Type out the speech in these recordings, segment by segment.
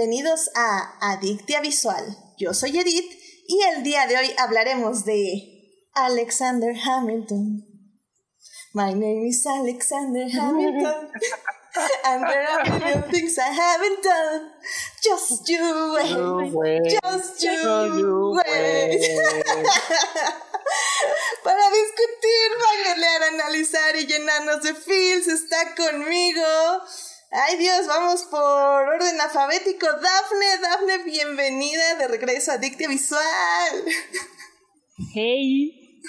bienvenidos a Adictia Visual. Yo soy Edith y el día de hoy hablaremos de Alexander Hamilton. My name is Alexander Hamilton. And there are a million things I haven't done. Just you wait. Just you wait. Para discutir, mangalear, analizar y llenarnos de feels está conmigo Ay Dios, vamos por orden alfabético. Dafne, Dafne, bienvenida de regreso a Dictia Visual. Hey.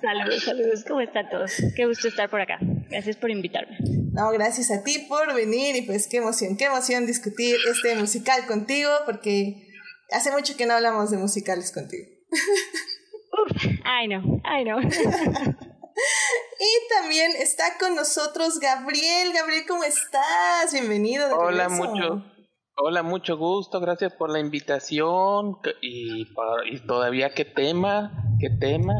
saludos, saludos, ¿cómo están todos? Qué gusto estar por acá. Gracias por invitarme. No, gracias a ti por venir y pues qué emoción, qué emoción discutir este musical contigo porque hace mucho que no hablamos de musicales contigo. Uf, I know, I know. Y también está con nosotros Gabriel. Gabriel, ¿cómo estás? Bienvenido. Hola, mucho. Hola, mucho gusto. Gracias por la invitación. Y, y todavía, ¿qué tema? ¿Qué tema?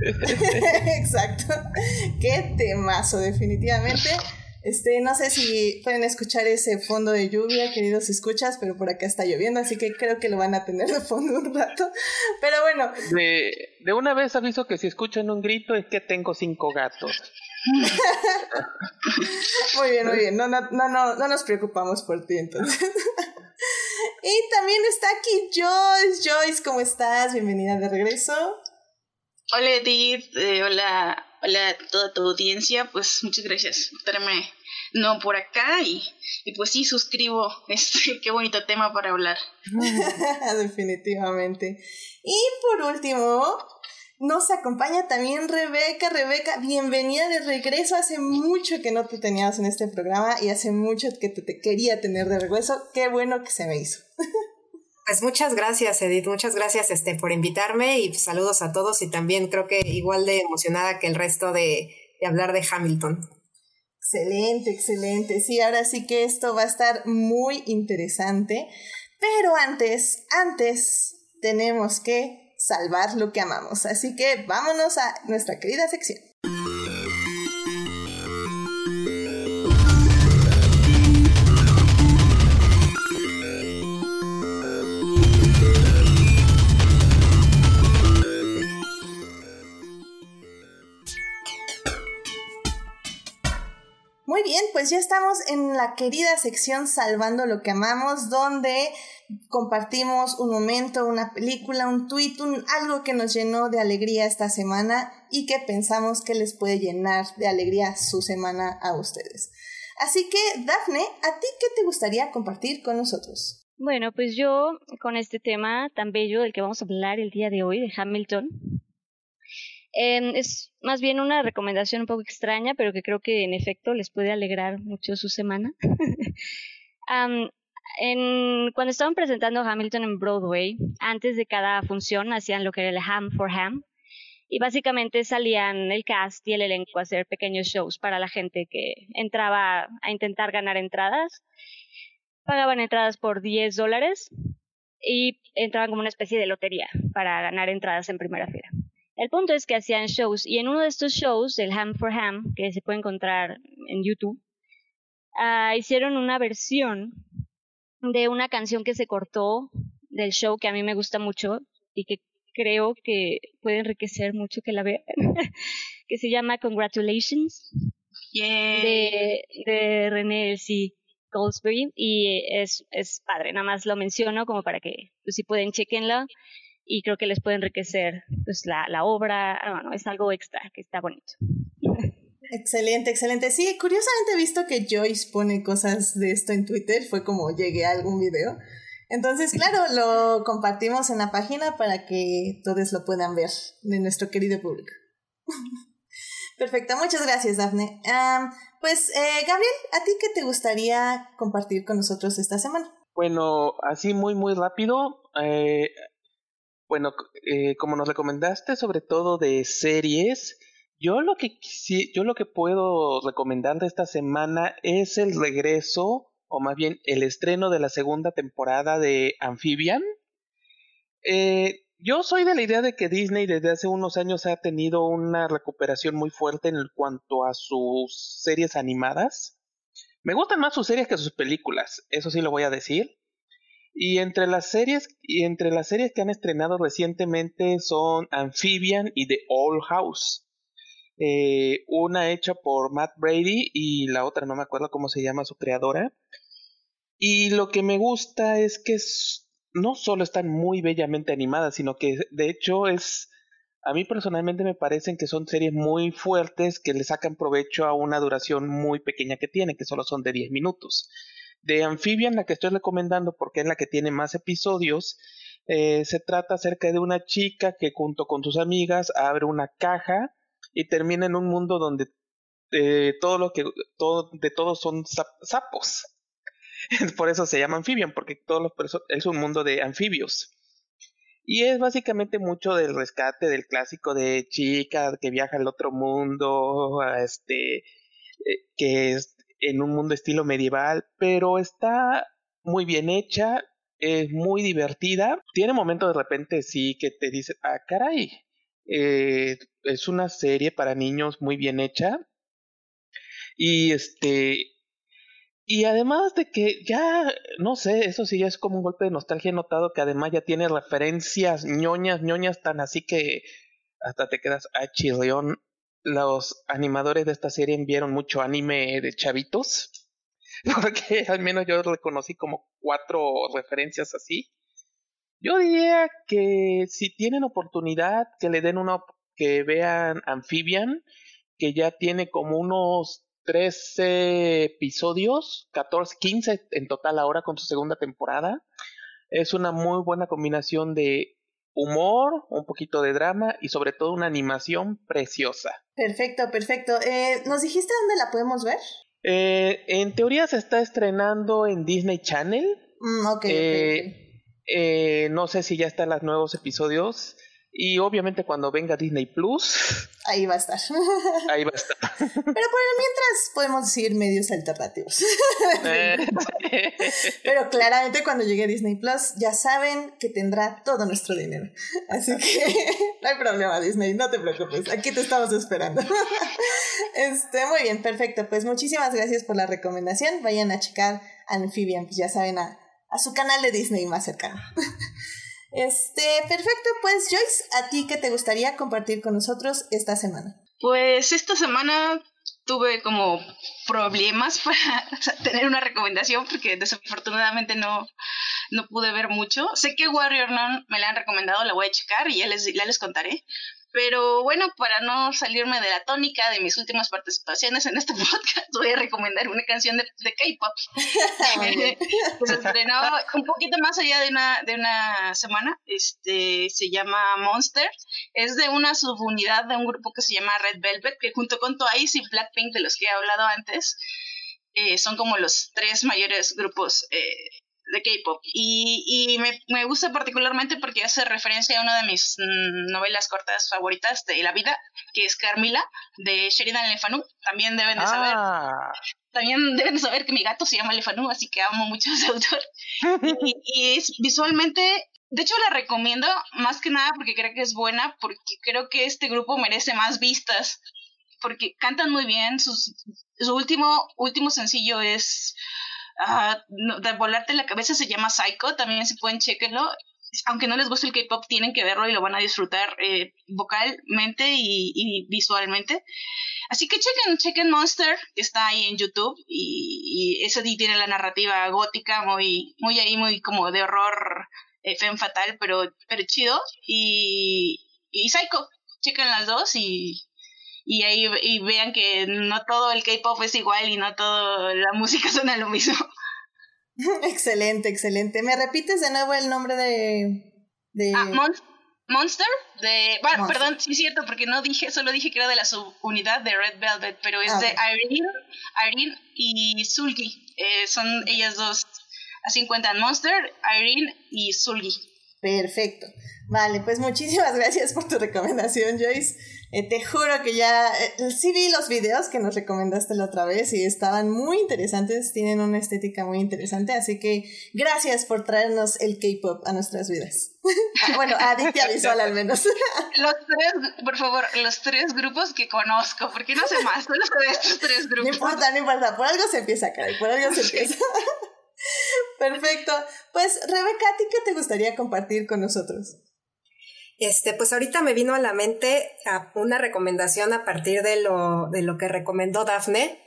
Exacto. Qué temazo, definitivamente. Este, no sé si pueden escuchar ese fondo de lluvia, queridos escuchas, pero por acá está lloviendo, así que creo que lo van a tener de fondo un rato. Pero bueno. De, de una vez aviso que si escuchan un grito es que tengo cinco gatos. muy bien, muy bien. No, no, no, no, no nos preocupamos por ti entonces. y también está aquí Joyce. Joyce, ¿cómo estás? Bienvenida de regreso. Hola Edith, eh, hola, hola a toda tu audiencia, pues muchas gracias por estarme no por acá y, y pues sí suscribo este qué bonito tema para hablar. Definitivamente. Y por último, nos acompaña también Rebeca. Rebeca, bienvenida de regreso. Hace mucho que no te tenías en este programa y hace mucho que te quería tener de regreso. Qué bueno que se me hizo. Pues muchas gracias, Edith. Muchas gracias este, por invitarme y saludos a todos y también creo que igual de emocionada que el resto de, de hablar de Hamilton. Excelente, excelente. Sí, ahora sí que esto va a estar muy interesante. Pero antes, antes tenemos que salvar lo que amamos. Así que vámonos a nuestra querida sección. Muy bien, pues ya estamos en la querida sección Salvando lo que amamos, donde compartimos un momento, una película, un tweet, un, algo que nos llenó de alegría esta semana y que pensamos que les puede llenar de alegría su semana a ustedes. Así que, Dafne, ¿a ti qué te gustaría compartir con nosotros? Bueno, pues yo con este tema tan bello del que vamos a hablar el día de hoy, de Hamilton, Em, es más bien una recomendación un poco extraña, pero que creo que en efecto les puede alegrar mucho su semana. en, cuando estaban presentando Hamilton en Broadway, antes de cada función hacían lo que era el Ham for Ham. Y básicamente salían el cast y el elenco a hacer pequeños shows para la gente que entraba a intentar ganar entradas. Pagaban entradas por 10 dólares y entraban como una especie de lotería para ganar entradas en primera fila. El punto es que hacían shows y en uno de estos shows, el Ham for Ham, que se puede encontrar en YouTube, uh, hicieron una versión de una canción que se cortó del show que a mí me gusta mucho y que creo que puede enriquecer mucho que la vean, que se llama Congratulations de, de René C. Goldsberry y es, es padre, nada más lo menciono como para que pues, si pueden chequenlo y creo que les puede enriquecer pues, la, la obra. Ah, bueno, es algo extra que está bonito. Excelente, excelente. Sí, curiosamente he visto que Joyce pone cosas de esto en Twitter, fue como llegué a algún video. Entonces, claro, lo compartimos en la página para que todos lo puedan ver de nuestro querido público. Perfecto, muchas gracias, Daphne. pues, eh, Gabriel, ¿a ti qué te gustaría compartir con nosotros esta semana? Bueno, así muy, muy rápido. Eh, bueno, eh, como nos recomendaste sobre todo de series, yo lo que yo lo que puedo recomendar de esta semana es el regreso o más bien el estreno de la segunda temporada de Amphibian. Eh, yo soy de la idea de que Disney desde hace unos años ha tenido una recuperación muy fuerte en cuanto a sus series animadas. Me gustan más sus series que sus películas, eso sí lo voy a decir. Y entre las series, y entre las series que han estrenado recientemente son Amphibian y The Old House. Eh, una hecha por Matt Brady y la otra no me acuerdo cómo se llama su creadora. Y lo que me gusta es que no solo están muy bellamente animadas, sino que de hecho es, a mí personalmente me parecen que son series muy fuertes que le sacan provecho a una duración muy pequeña que tiene, que solo son de 10 minutos. De Amphibian, la que estoy recomendando porque es la que tiene más episodios, eh, se trata acerca de una chica que junto con sus amigas abre una caja y termina en un mundo donde eh, todo lo que todo, de todos son sapos. Por eso se llama Amphibian, porque todos los es un mundo de anfibios. Y es básicamente mucho del rescate del clásico de chica que viaja al otro mundo, este, eh, que es en un mundo estilo medieval, pero está muy bien hecha, es muy divertida. Tiene momentos de repente sí que te dice, ah, caray, eh, es una serie para niños muy bien hecha. Y este, y además de que ya, no sé, eso sí ya es como un golpe de nostalgia. He notado que además ya tiene referencias ñoñas, ñoñas tan así que hasta te quedas a chirrión. Los animadores de esta serie enviaron mucho anime de chavitos. Porque al menos yo reconocí como cuatro referencias así. Yo diría que si tienen oportunidad, que le den una, que vean Amphibian, que ya tiene como unos 13 episodios, 14, 15 en total ahora con su segunda temporada. Es una muy buena combinación de humor, un poquito de drama y sobre todo una animación preciosa. Perfecto, perfecto. Eh, ¿Nos dijiste dónde la podemos ver? Eh, en teoría se está estrenando en Disney Channel. Mm, okay, eh, eh, no sé si ya están los nuevos episodios. Y obviamente cuando venga Disney Plus. Ahí va a estar. Ahí va a estar. Pero por el mientras podemos decir medios alternativos. Eh, Pero claramente cuando llegue Disney Plus ya saben que tendrá todo nuestro dinero. Así que no hay problema Disney, no te preocupes. Aquí te estamos esperando. Este, muy bien, perfecto. Pues muchísimas gracias por la recomendación. Vayan a checar Amphibian, pues ya saben a, a su canal de Disney más cercano. Este, perfecto, pues Joyce, ¿a ti qué te gustaría compartir con nosotros esta semana? Pues esta semana tuve como problemas para tener una recomendación porque desafortunadamente no, no pude ver mucho. Sé que Warrior Non me la han recomendado, la voy a checar y ya les, ya les contaré. Pero bueno, para no salirme de la tónica de mis últimas participaciones en este podcast, voy a recomendar una canción de, de K-pop que se estrenó un poquito más allá de una, de una semana. Este se llama Monster. Es de una subunidad de un grupo que se llama Red Velvet, que junto con Twice y Blackpink, de los que he hablado antes, eh, son como los tres mayores grupos eh, de K-pop. Y, y me, me, gusta particularmente porque hace referencia a una de mis mm, novelas cortas favoritas de la vida, que es Carmila, de Sheridan Le Fanu. También deben de saber. Ah. También deben de saber que mi gato se llama Le Fanu, así que amo mucho a ese autor. y, y es visualmente de hecho, la recomiendo más que nada porque creo que es buena, porque creo que este grupo merece más vistas, porque cantan muy bien. Sus, su último, último sencillo es uh, de volarte la cabeza se llama Psycho, también se pueden chequenlo. Aunque no les guste el K-pop, tienen que verlo y lo van a disfrutar eh, vocalmente y, visualmente. Así que chequen, chequen Monster, que está ahí en YouTube, y, y tiene la narrativa gótica, muy, muy ahí, muy como de horror, eh, femme fatal, pero, pero chido. Y, y Psycho, chequen las dos y, y ahí y vean que no todo el K-pop es igual y no toda la música suena lo mismo. excelente, excelente. ¿Me repites de nuevo el nombre de... de... Ah, Monster, de... Bueno, Monster. perdón, sí es cierto, porque no dije, solo dije que era de la subunidad de Red Velvet, pero es ah, de Irene, Irene y Sulgi. Eh, son ellas dos, así encuentran Monster, Irene y Sulgi. Perfecto. Vale, pues muchísimas gracias por tu recomendación, Joyce. Eh, te juro que ya eh, sí vi los videos que nos recomendaste la otra vez y estaban muy interesantes, tienen una estética muy interesante, así que gracias por traernos el K-pop a nuestras vidas. bueno, a Adictia Visual al menos. los tres, por favor, los tres grupos que conozco, porque no sé más, solo de estos tres grupos. No importa, no importa, por algo se empieza, Karen, por algo se empieza. Perfecto. Pues, Rebeca, ¿a ti qué te gustaría compartir con nosotros? Este, pues ahorita me vino a la mente una recomendación a partir de lo, de lo que recomendó Dafne,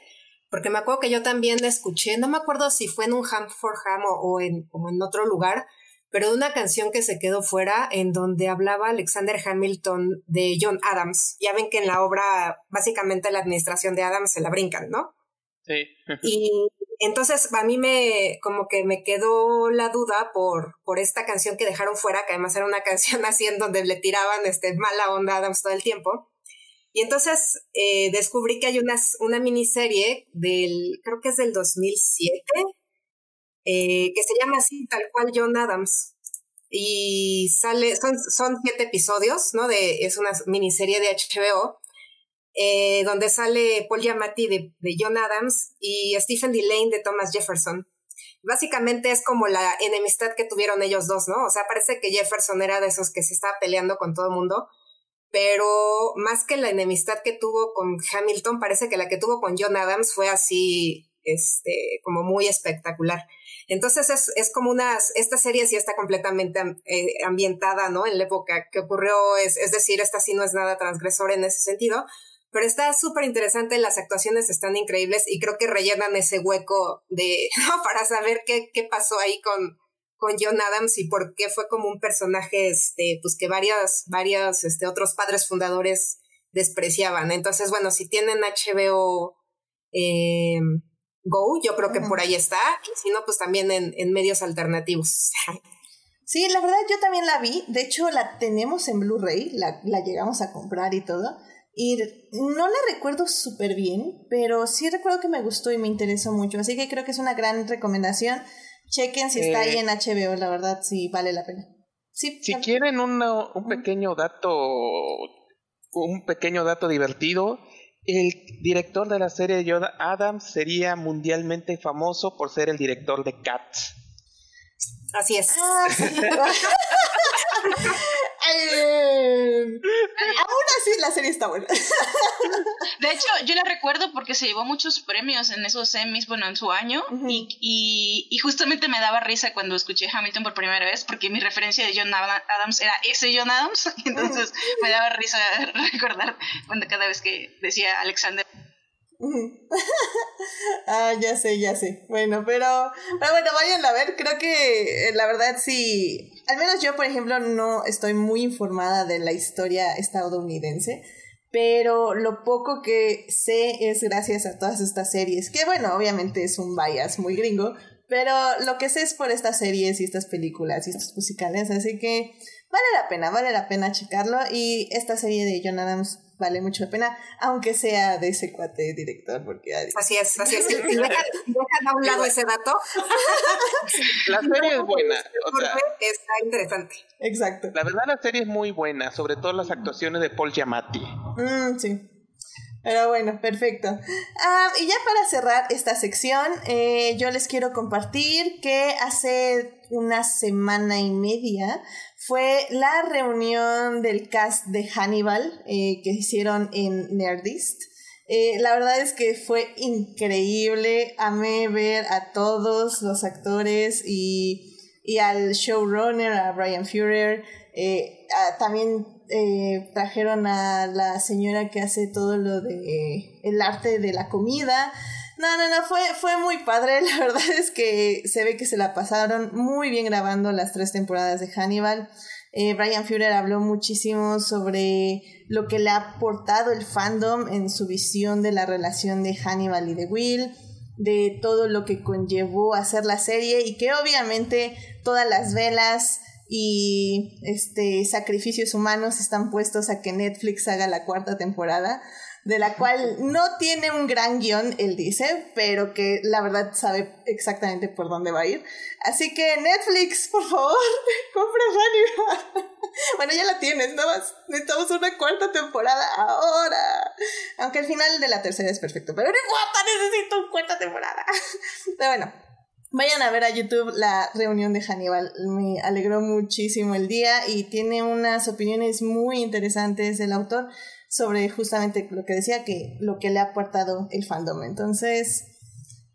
porque me acuerdo que yo también escuché, no me acuerdo si fue en un Ham for Ham o, en, como en otro lugar, pero de una canción que se quedó fuera en donde hablaba Alexander Hamilton de John Adams. Ya ven que en la obra básicamente la administración de Adams se la brincan, ¿no? Sí. y entonces, a mí me, como que me quedó la duda por, por esta canción que dejaron fuera, que además era una canción así en donde le tiraban este, mala onda a Adams todo el tiempo. Y entonces eh, descubrí que hay una, miniserie del, creo que es del 2007, eh, que se llama así, tal cual John Adams. Y sale, son, son siete episodios, ¿no? De, es una miniserie de HBO eh, donde sale Paul Giamatti de, John Adams y Stephen Delane de Thomas Jefferson. Básicamente es como la enemistad que tuvieron ellos dos, ¿no? O sea, parece que Jefferson era de esos que se estaba peleando con todo el mundo, pero más que la enemistad que tuvo con Hamilton, parece que la que tuvo con John Adams fue así, este, como muy espectacular. Entonces es, es como unas, esta serie sí está completamente eh, ambientada, ¿no? En la época que ocurrió, es, es decir, esta sí no es nada transgresor en ese sentido, pero está súper interesante, las actuaciones están increíbles y creo que rellenan ese hueco de, ¿no? Para saber qué, qué pasó ahí con, con John Adams y por qué fue como un personaje, este, pues que varias, varias, este, otros padres fundadores despreciaban. Entonces, bueno, si tienen HBO eh, Go, yo creo que por ahí está, y si no, pues también en, en medios alternativos. Sí, la verdad yo también la vi, de hecho la tenemos en Blu-ray, la, la llegamos a comprar y todo. Y no la recuerdo súper bien, pero sí recuerdo que me gustó y me interesó mucho. Así que creo que es una gran recomendación. Chequen si está ahí eh. en HBO, la verdad, sí vale la pena. Sí, si quieren un pequeño dato, un pequeño dato divertido, el director de la serie Yoda Adams sería mundialmente famoso por ser el director de Cats. Así es. Ah, aún así la serie está buena. De hecho, yo la recuerdo porque se llevó muchos premios en esos semis, bueno, en su año, y, y, justamente me daba risa cuando escuché Hamilton por primera vez, porque mi referencia de John Adams era ese John Adams, entonces me daba risa recordar cuando cada vez que decía Alexander ah, ya sé, ya sé. Bueno, pero, pero bueno, vayan a ver. Creo que eh, la verdad sí. Al menos yo, por ejemplo, no estoy muy informada de la historia estadounidense. Pero lo poco que sé es gracias a todas estas series. Que bueno, obviamente es un bias muy gringo. Pero lo que sé es por estas series y estas películas y estos musicales. Así que vale la pena, vale la pena checarlo. Y esta serie de John Adams vale mucho la pena, aunque sea de ese cuate director, porque... Así es, así es. Dejan, a un lado ese dato. La serie es buena. está interesante. Exacto. La verdad la serie es muy buena, sobre todo las actuaciones de Paul Giamatti. Mm, sí. Pero bueno, perfecto. Ah, y ya para cerrar esta sección, eh, yo les quiero compartir que hace una semana y media fue la reunión del cast de Hannibal eh, que hicieron en Nerdist. Eh, la verdad es que fue increíble. Amé ver a todos los actores y, y al showrunner, a Brian Fuhrer. Eh, también trajeron a la señora que hace todo lo de el arte de la comida. No, no, no, fue, fue muy padre. La verdad es que se ve que se la pasaron muy bien grabando las tres temporadas de Hannibal. Eh, Brian Fuller habló muchísimo sobre lo que le ha aportado el fandom en su visión de la relación de Hannibal y de Will, de todo lo que conllevó hacer la serie y que obviamente todas las velas y este sacrificios humanos están puestos a que Netflix haga la cuarta temporada. De la cual no tiene un gran guion, él dice, pero que la verdad sabe exactamente por dónde va a ir. Así que Netflix, por favor, compra Hannibal. bueno, ya la tienes, ¿no? Necesitamos una cuarta temporada ahora. Aunque el final de la tercera es perfecto, pero no importa, necesito una cuarta temporada. pero bueno, Vayan a ver a YouTube la reunión de Hannibal. Me alegró muchísimo el día y tiene unas opiniones muy interesantes del autor sobre justamente lo que decía que lo que le ha aportado el fandom. Entonces,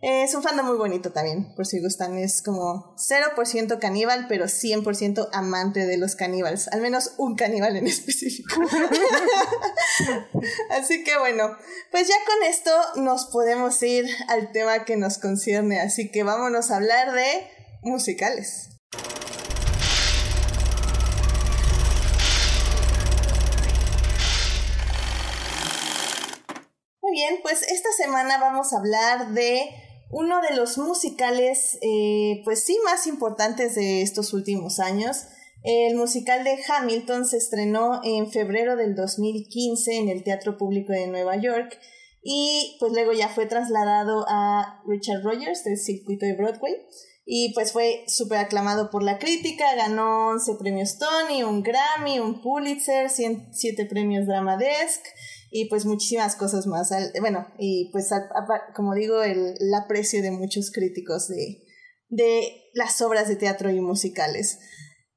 es un fandom muy bonito también, por si gustan. Es como 0% caníbal, pero 100% amante de los caníbales. Al menos un caníbal en específico. Así que bueno, pues ya con esto nos podemos ir al tema que nos concierne. Así que vámonos a hablar de musicales. Bien, pues esta semana vamos a hablar de uno de los musicales, eh, pues sí, más importantes de estos últimos años. El musical de Hamilton se estrenó en febrero del 2015 en el Teatro Público de Nueva York y pues luego ya fue trasladado a Richard Rogers del circuito de Broadway y pues fue súper aclamado por la crítica, ganó 11 premios Tony, un Grammy, un Pulitzer, 7 premios Drama Desk y pues muchísimas cosas más. Bueno, y pues como digo, el, aprecio de muchos críticos de, de las obras de teatro y musicales.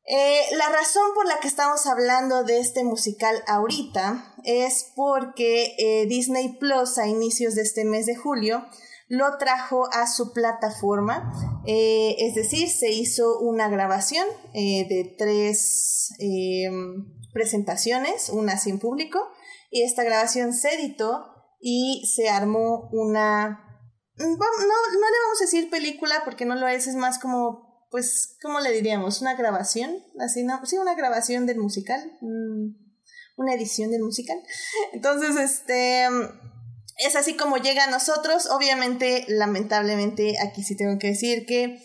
Eh, la razón por la que estamos hablando de este musical ahorita es porque eh, Disney Plus a inicios de este mes de julio lo trajo a su plataforma, eh, es decir, se hizo una grabación de tres presentaciones, una sin público, y esta grabación se editó y se armó una... Mm, no, no le vamos a decir película porque no lo es, es más como, pues, ¿cómo le diríamos? Una grabación, así, ¿no? Sí, una grabación del musical, mm, una edición del musical. Entonces, este, es así como llega a nosotros. Obviamente, lamentablemente, aquí sí tengo que decir que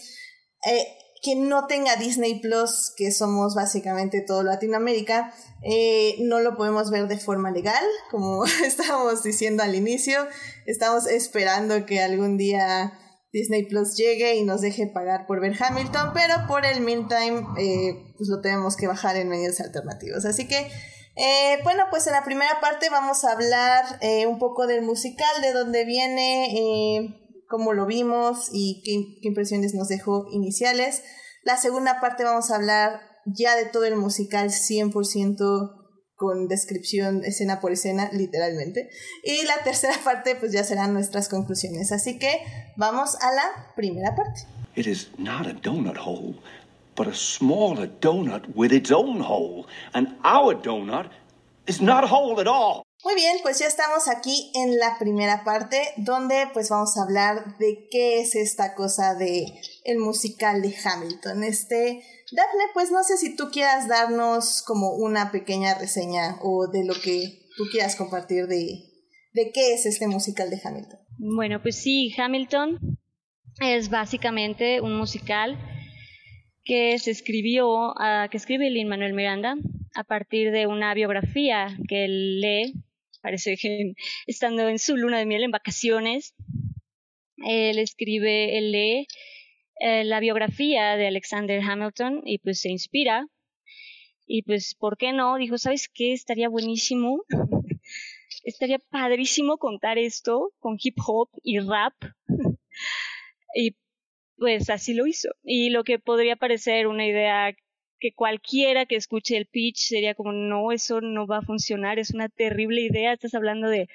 eh, que no tenga Disney Plus, que somos básicamente todo Latinoamérica, eh, no lo podemos ver de forma legal, como estábamos diciendo al inicio. Estamos esperando que algún día Disney Plus llegue y nos deje pagar por ver Hamilton, pero por el meantime, eh, pues lo tenemos que bajar en medios alternativos. Así que, eh, bueno, pues en la primera parte vamos a hablar un poco del musical, de dónde viene cómo lo vimos y qué, impresiones nos dejó iniciales. La segunda parte vamos a hablar ya de todo el musical 100% con descripción escena por escena, literalmente. Y la tercera parte, pues ya serán nuestras conclusiones. Así que vamos a la primera parte. It is not a donut hole, but a smaller donut with its own hole. And our donut is not a hole at all. Muy bien, pues ya estamos aquí en la primera parte donde pues vamos a hablar de qué es esta cosa de el musical de Hamilton. Este, Daphne, pues no sé si tú quieras darnos como una pequeña reseña o de lo que tú quieras compartir de, de qué es este musical de Hamilton. Bueno, pues sí, Hamilton es básicamente un musical que se escribió, uh, que escribe Lin Manuel Miranda a partir de una biografía que él lee parece que estando en su luna de miel en vacaciones, él escribe, él lee eh, la biografía de Alexander Hamilton y pues se inspira. Y pues, ¿por qué no? Dijo, ¿sabes qué? Estaría buenísimo. Estaría padrísimo contar esto con hip hop y rap. y pues así lo hizo. Y lo que podría parecer una idea que cualquiera que escuche el pitch sería como, no, eso no va a funcionar, es una terrible idea, estás hablando de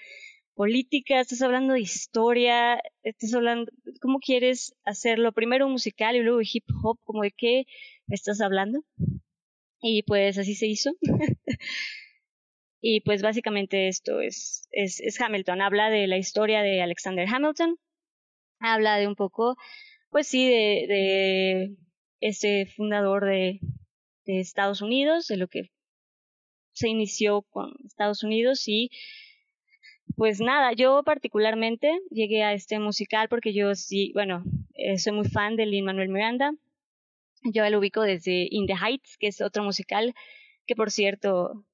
política, estás hablando de historia, estás hablando, ¿cómo quieres hacerlo? Primero musical y luego hip hop, como de qué estás hablando. Y pues así se hizo. y pues básicamente esto es, es, es Hamilton, habla de la historia de Alexander Hamilton, habla de un poco, pues sí, de, de ese fundador de, de Estados Unidos, de lo que se inició con Estados Unidos y pues nada, yo particularmente llegué a este musical porque yo sí, bueno, eh, soy muy fan de Lin Manuel Miranda. Yo lo ubico desde In the Heights, que es otro musical que por cierto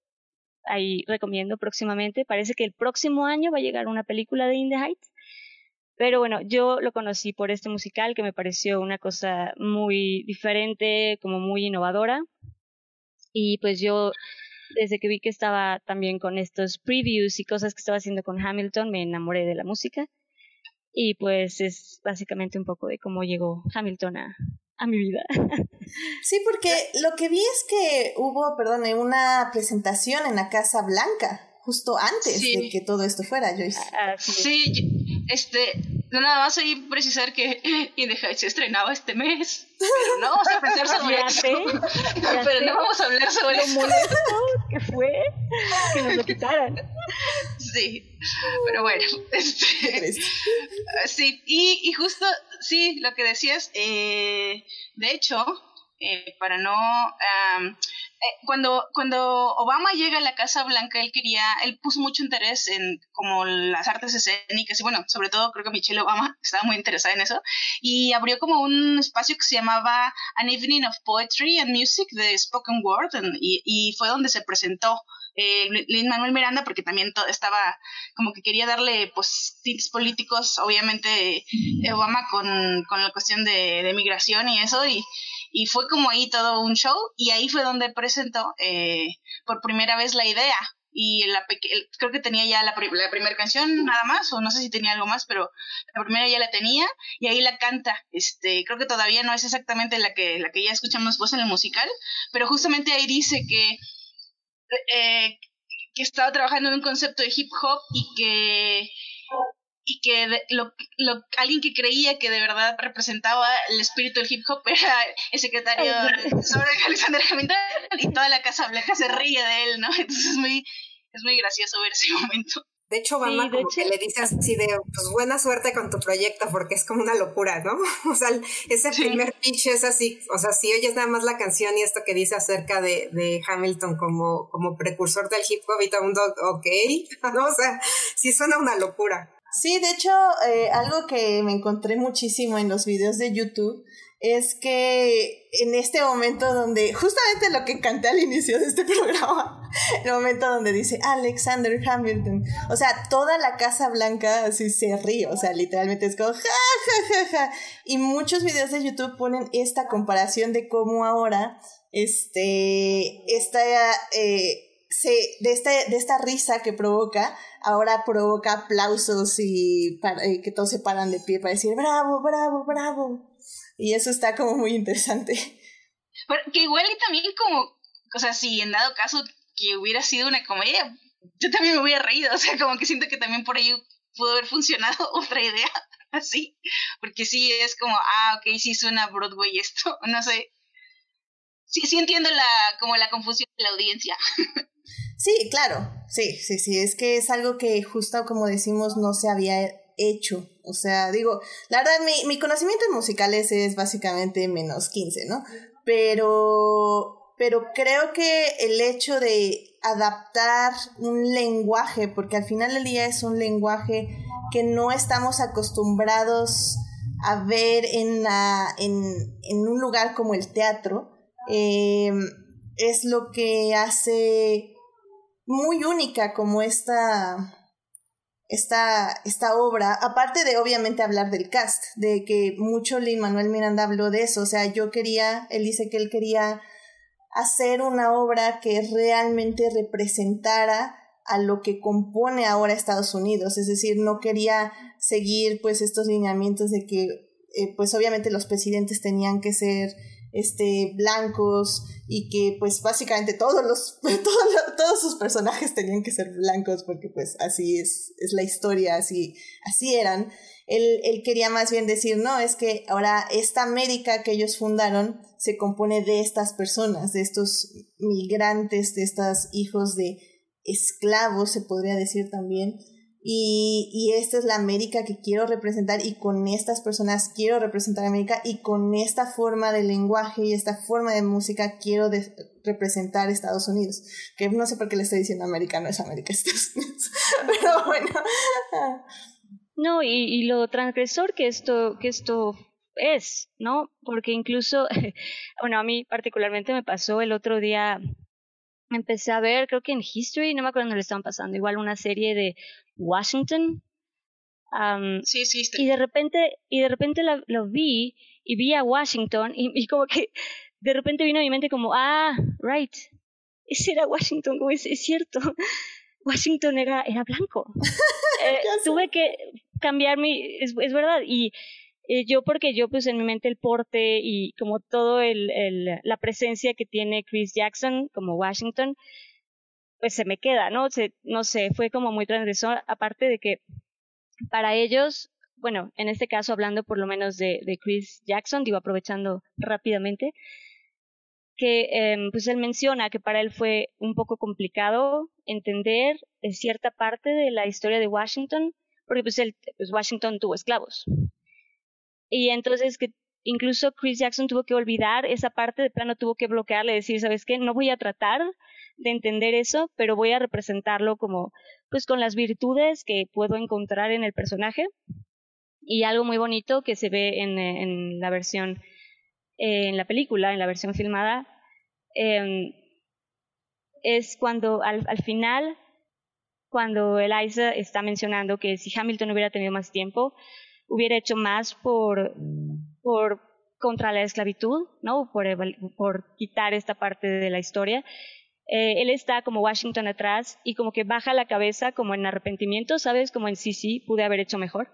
ahí recomiendo próximamente. Parece que el próximo año va a llegar una película de In the Heights. Pero bueno, yo lo conocí por este musical que me pareció una cosa muy diferente, como muy innovadora. Y pues yo, desde que vi que estaba también con estos previews y cosas que estaba haciendo con Hamilton, me enamoré de la música. Y pues es básicamente un poco de cómo llegó Hamilton a, a mi vida. Sí, porque lo que vi es que hubo, perdón, una presentación en la Casa Blanca justo antes de que todo esto fuera, Joyce. Ah, sí, este, nada más ahí precisar que In the se estrenaba este mes, pero no vamos a pensar sobre eso. pero no vamos a hablar sobre lo molesto que fue que nos lo quitaran. Sí, pero bueno, este, sí, y, y justo, sí, lo que decías, eh, de hecho, eh, para no... Eh, cuando, cuando Obama llega a la Casa Blanca, él quería, él puso mucho interés en como las artes escénicas y bueno, sobre todo creo que Michelle Obama estaba muy interesada en eso y abrió como un espacio que se llamaba An Evening of Poetry and Music de Spoken Word y, y fue donde se presentó eh, Lin Manuel Miranda porque también estaba como que quería darle pues tintes políticos obviamente Obama con, con la cuestión de, de migración y eso y y fue como ahí todo un show y ahí fue donde presentó eh, por primera vez la idea y la creo que tenía ya la, la primera canción nada más o no sé si tenía algo más pero la primera ya la tenía y ahí la canta este creo que todavía no es exactamente la que la que ya escuchamos vos en el musical pero justamente ahí dice que eh, que estaba trabajando en un concepto de hip hop y que y que lo, lo, alguien que creía que de verdad representaba el espíritu del hip hop era el secretario sobre Alexander Hamilton y toda la Casa Blanca se ríe de él, ¿no? Entonces es muy, es muy gracioso ver ese momento. De hecho, Obama como que le dice así de, pues buena suerte con tu proyecto, porque es como una locura, ¿no? O sea, ese primer pitch es así, o sea, si oyes nada más la canción y esto que dice acerca de, de Hamilton como, como precursor del hip hop y todo el mundo, ok, ¿no? O sea, sí suena una locura. Sí, de hecho, eh, algo que me encontré muchísimo en los videos de YouTube es que en este momento donde, justamente lo que canté al inicio de este programa, el momento donde dice Alexander Hamilton, o sea, toda la Casa Blanca así se ríe, o sea, literalmente es como ja, ja, ja, ja. Y muchos videos de YouTube ponen esta comparación de cómo ahora, este, esta, eh, se, de, este, de esta risa que provoca, ahora provoca aplausos y, que todos se paran de pie para decir bravo, bravo, bravo. Y eso está como muy interesante. que igual y también como, o sea, si en dado caso que hubiera sido una comedia, yo también me hubiera reído, o sea, como que siento que también por ahí pudo haber funcionado otra idea así, porque sí es como, ah, ok, sí suena Broadway esto, no sé. Sí, sí entiendo la, como la confusión de la audiencia. Sí, claro, sí, sí, sí, es que es algo que justo como decimos no se había hecho. O sea, digo, la verdad, mi, mi conocimiento en musicales es básicamente menos 15, ¿no? Pero, pero creo que el hecho de adaptar un lenguaje, porque al final del día es un lenguaje que no estamos acostumbrados a ver en, la, en, en un lugar como el teatro, eh, es lo que hace muy única como esta, esta, esta obra, aparte de obviamente hablar del cast, de que mucho Lin Manuel Miranda habló de eso, o sea, yo quería, él dice que él quería hacer una obra que realmente representara a lo que compone ahora Estados Unidos, es decir, no quería seguir pues estos lineamientos de que eh, pues obviamente los presidentes tenían que ser este, blancos y que pues básicamente todos los todos, todos sus personajes tenían que ser blancos porque pues así es, es la historia, así, así eran. Él, él quería más bien decir, no, es que ahora esta América que ellos fundaron se compone de estas personas, de estos migrantes, de estos hijos de esclavos, se podría decir también, y, y, esta es la América que quiero representar y con estas personas quiero representar América y con esta forma de lenguaje y esta forma de música quiero representar Estados Unidos. Que no sé por qué le estoy diciendo América, no es América, Estados Unidos. Pero bueno. No, y, y lo transgresor que esto, que esto es, ¿no? Porque incluso, bueno, a mí particularmente me pasó el otro día empecé a ver, creo que en History, no me acuerdo dónde le estaban pasando, igual una serie de Washington. sí, sí, y de repente, y de repente lo, vi y vi a Washington y, como que de repente vino a mi mente como, ah, right, ese era Washington, como es, es cierto. Washington era, era blanco. Eh, tuve que cambiar mi, es, es verdad, y eh, yo porque yo pues en mi mente el porte y como todo el, el, la presencia que tiene Chris Jackson como Washington, pues se me queda, ¿no? Se, no sé, fue como muy transgresor, aparte de que para ellos, bueno, en este caso hablando por lo menos de, de Chris Jackson, digo aprovechando rápidamente, que eh, pues él menciona que para él fue un poco complicado entender cierta parte de la historia de Washington, porque pues, pues Washington tuvo esclavos. Y entonces que incluso Chris Jackson tuvo que olvidar esa parte, de plano tuvo que bloquearle, decir, ¿sabes qué? No voy a tratar de entender eso, pero voy a representarlo como, pues con las virtudes que puedo encontrar en el personaje. Y algo muy bonito que se ve en, la versión, eh, en la película, en la versión filmada, eh, es cuando al, al final, cuando Eliza está mencionando que si Hamilton hubiera tenido más tiempo, hubiera hecho más por, por contra la esclavitud, ¿no? Por, por quitar esta parte de la historia. Eh, él está como Washington atrás y como que baja la cabeza como en arrepentimiento, ¿sabes? Como en sí, sí, pude haber hecho mejor.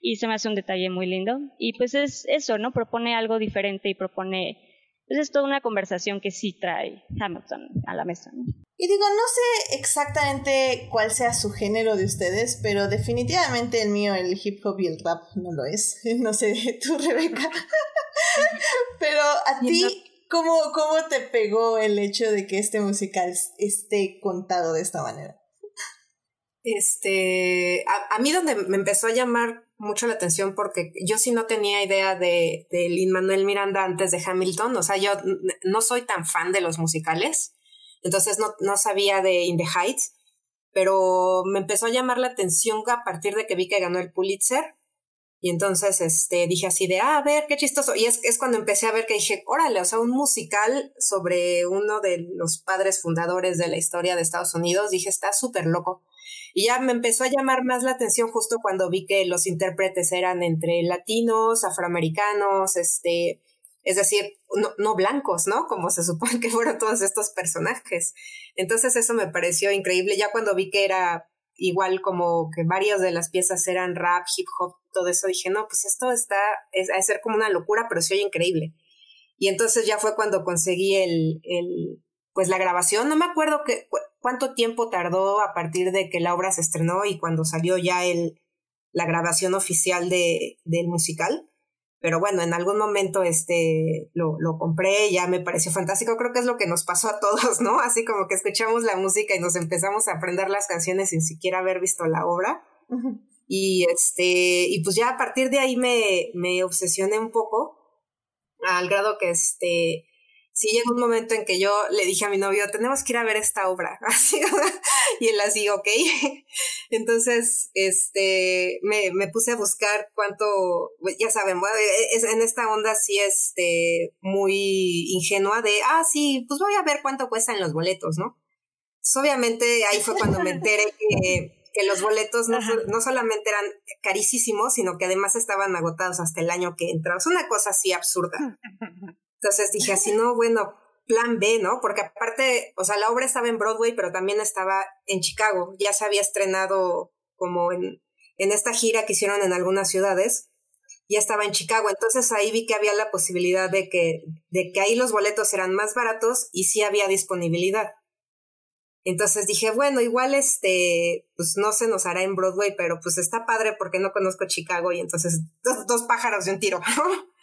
Y se me hace un detalle muy lindo. Y pues es eso, ¿no? Propone algo diferente y propone... Pues es toda una conversación que sí trae Hamilton a la mesa. ¿no? Y digo, no sé exactamente cuál sea su género de ustedes, pero definitivamente el mío, el hip hop y el rap, no lo es. No sé, tú, Rebeca. pero a ti, ¿cómo, ¿cómo te pegó el hecho de que este musical esté contado de esta manera? Este, a, mí donde me empezó a llamar mucho la atención porque yo sí no tenía idea de, de Lin Manuel Miranda antes de Hamilton, o sea, yo no soy tan fan de los musicales, entonces no, no sabía de In the Heights, pero me empezó a llamar la atención a partir de que vi que ganó el Pulitzer. Y entonces este, dije así de, ah, a ver, qué chistoso. Y es, es cuando empecé a ver que dije, órale, o sea, un musical sobre uno de los padres fundadores de la historia de Estados Unidos. Dije, está súper loco. Y ya me empezó a llamar más la atención justo cuando vi que los intérpretes eran entre latinos, afroamericanos, este, es decir, no, no, blancos, ¿no? Como se supone que fueron todos estos personajes. Entonces eso me pareció increíble. Ya cuando vi que era igual como que varias de las piezas eran rap, hip hop, todo eso, dije, no, pues esto está, es, a ser como una locura, pero sí oye increíble. Y entonces ya fue cuando conseguí el, el pues la grabación. No me acuerdo que, cuánto tiempo tardó a partir de que la obra se estrenó y cuando salió ya el, la grabación oficial de, del musical pero bueno, en algún momento este, lo, lo compré, ya me pareció fantástico, creo que es lo que nos pasó a todos, ¿no? Así como que escuchamos la música y nos empezamos a aprender las canciones sin siquiera haber visto la obra. Y este, y pues ya a partir de ahí me, me obsesioné un poco, al grado que este, sí llegó un momento en que yo le dije a mi novio, tenemos que ir a ver esta obra. Así, y él así, ok. Entonces, este, me, me puse a buscar cuánto, ya saben, es, en esta onda sí, este, muy ingenua de, ah, sí, pues voy a ver cuánto cuestan los boletos, ¿no? Pues obviamente ahí fue cuando me enteré que, que los boletos no, no, solamente eran carísimos, sino que además estaban agotados hasta el año que entraba. Es una cosa así absurda. Entonces dije así, no, bueno, plan B, ¿no? Porque aparte, o sea, la obra estaba en Broadway, pero también estaba en Chicago. Ya se había estrenado como en, en esta gira que hicieron en algunas ciudades. Ya estaba en Chicago. Entonces ahí vi que había la posibilidad de que, de que ahí los boletos eran más baratos y sí había disponibilidad. Entonces dije, bueno, igual este, pues no se nos hará en Broadway, pero pues está padre porque no conozco Chicago y entonces dos, dos pájaros de un tiro.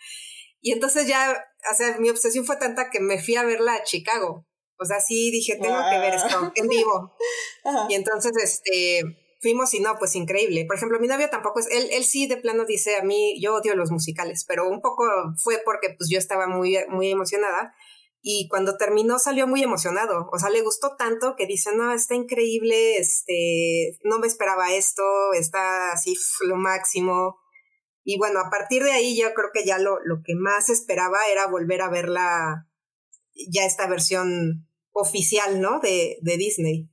Y entonces ya, o sea, mi obsesión fue tanta que me fui a verla a Chicago. O sea, sí dije, tengo que ver esto en vivo. Y entonces, este, fuimos y no, pues increíble. Por ejemplo, mi novio tampoco es, él, él sí de plano dice a mí, yo odio los musicales, pero un poco fue porque pues yo estaba muy, muy emocionada. Y cuando terminó salió muy emocionado, o sea, le gustó tanto que dice, no, está increíble, este, no me esperaba esto, está así lo máximo. Y bueno, a partir de ahí yo creo que ya lo, lo que más esperaba era volver a ver la, ya esta versión oficial, ¿no? De, de Disney.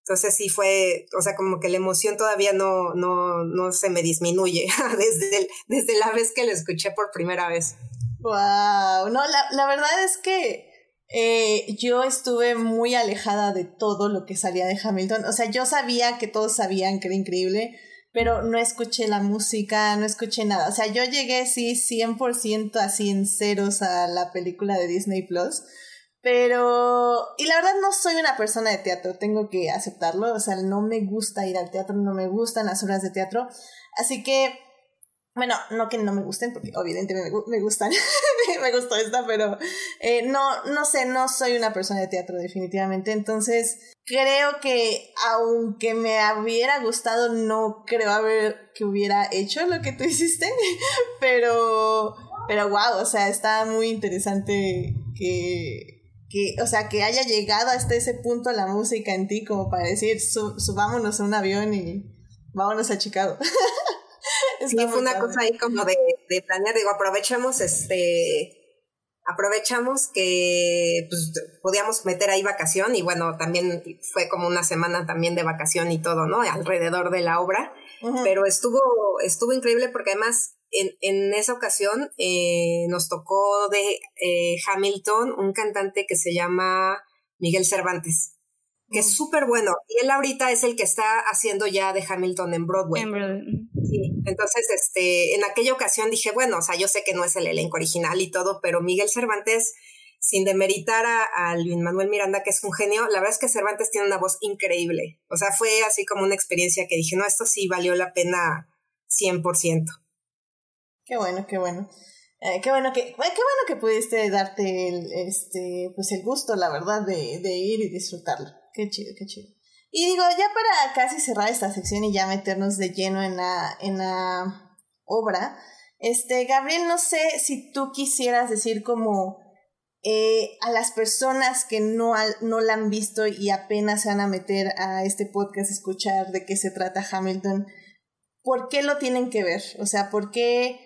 Entonces sí fue, o sea, como que la emoción todavía no, no, no se me disminuye desde, desde la vez que lo escuché por primera vez. Wow, no, la, la verdad es que eh, yo estuve muy alejada de todo lo que salía de Hamilton. O sea, yo sabía que todos sabían que era increíble, pero no escuché la música, no escuché nada. O sea, yo llegué, sí, 100% así en ceros a la película de Disney Plus. Pero, y la verdad no soy una persona de teatro, tengo que aceptarlo. O sea, no me gusta ir al teatro, no me gustan las obras de teatro. Así que bueno, no que no me gusten, porque obviamente me, gustan, me gustó esta, pero eh, no, no sé, no soy una persona de teatro definitivamente, entonces creo que aunque me hubiera gustado, no creo haber que hubiera hecho lo que tú hiciste, pero, pero wow, o sea, está muy interesante que, que, o sea, que haya llegado hasta ese punto la música en ti como para decir, subámonos a un avión y vámonos a Chicago. sí, fue una cosa ahí como de, de planear, digo, aprovechamos este aprovechamos que pues, podíamos meter ahí vacación y bueno, también fue como una semana también de vacación y todo, ¿no? Alrededor de la obra, pero estuvo, estuvo increíble porque además en, en esa ocasión eh, nos tocó de eh, Hamilton un cantante que se llama Miguel Cervantes que es súper bueno. Y él ahorita es el que está haciendo ya de Hamilton en Broadway. Sí, entonces, este, en aquella ocasión dije, bueno, o sea, yo sé que no es el elenco original y todo, pero Miguel Cervantes, sin demeritar a, a Luis Manuel Miranda, que es un genio, la verdad es que Cervantes tiene una voz increíble. O sea, fue así como una experiencia que dije, no, esto sí valió la pena 100%. Qué bueno, qué bueno. Eh, qué bueno que qué bueno que pudiste darte el este pues el gusto la verdad de, de ir y disfrutarlo Qué chido, qué chido. Y digo, ya para casi cerrar esta sección y ya meternos de lleno en la, en la obra, este, Gabriel, no sé si tú quisieras decir como eh, a las personas que no, no la han visto y apenas se van a meter a este podcast a escuchar de qué se trata Hamilton, ¿por qué lo tienen que ver? O sea, ¿por qué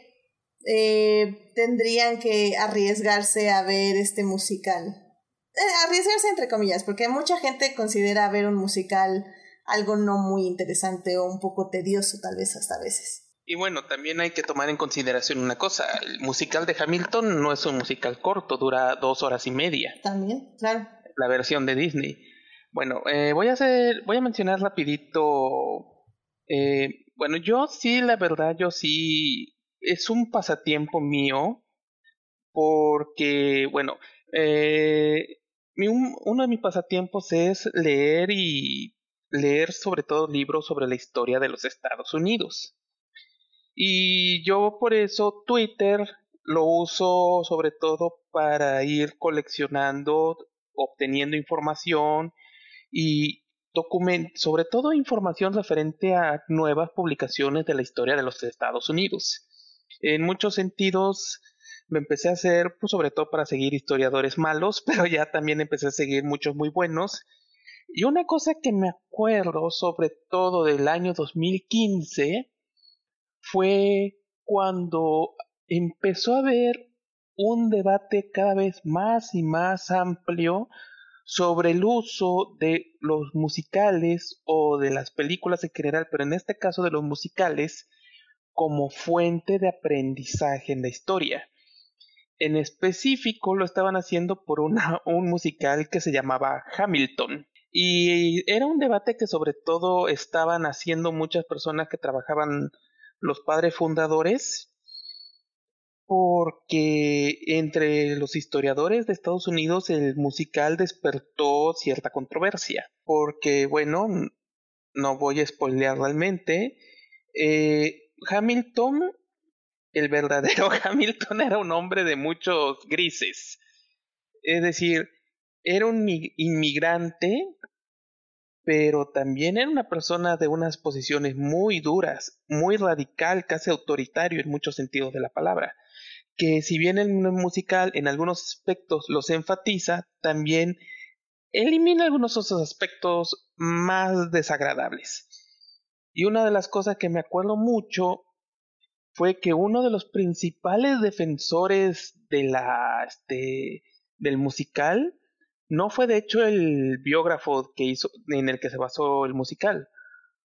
eh, tendrían que arriesgarse a ver este musical? Eh, arriesgarse entre comillas, porque mucha gente considera ver un musical algo no muy interesante o un poco tedioso tal vez hasta veces. Y bueno, también hay que tomar en consideración una cosa, el musical de Hamilton no es un musical corto, dura dos horas y media. También, claro. La versión de Disney. Bueno, eh, voy a hacer, voy a mencionar rapidito, eh, bueno, yo sí, la verdad, yo sí, es un pasatiempo mío, porque, bueno, eh, uno de mis pasatiempos es leer y leer sobre todo libros sobre la historia de los Estados Unidos. Y yo por eso Twitter lo uso sobre todo para ir coleccionando, obteniendo información y sobre todo información referente a nuevas publicaciones de la historia de los Estados Unidos. En muchos sentidos, me empecé a hacer, pues sobre todo para seguir historiadores malos, pero ya también empecé a seguir muchos muy buenos. Y una cosa que me acuerdo sobre todo del año 2015 fue cuando empezó a haber un debate cada vez más y más amplio sobre el uso de los musicales o de las películas en general, pero en este caso de los musicales como fuente de aprendizaje en la historia. En específico lo estaban haciendo por un musical que se llamaba Hamilton. Y era un debate que sobre todo estaban haciendo muchas personas que trabajaban los padres fundadores, porque entre los historiadores de Estados Unidos el musical despertó cierta controversia, porque bueno, no voy a spoilear realmente, eh, Hamilton el verdadero Hamilton era un hombre de muchos grises. Es decir, era un inmigrante, pero también era una persona de unas posiciones muy duras, muy radical, casi autoritario en muchos sentidos de la palabra. Que si bien el musical en algunos aspectos los enfatiza, también elimina algunos otros aspectos más desagradables. Y una de las cosas que me acuerdo mucho fue que uno de los principales defensores este, del musical no fue de hecho el biógrafo que hizo, en el que se basó el musical,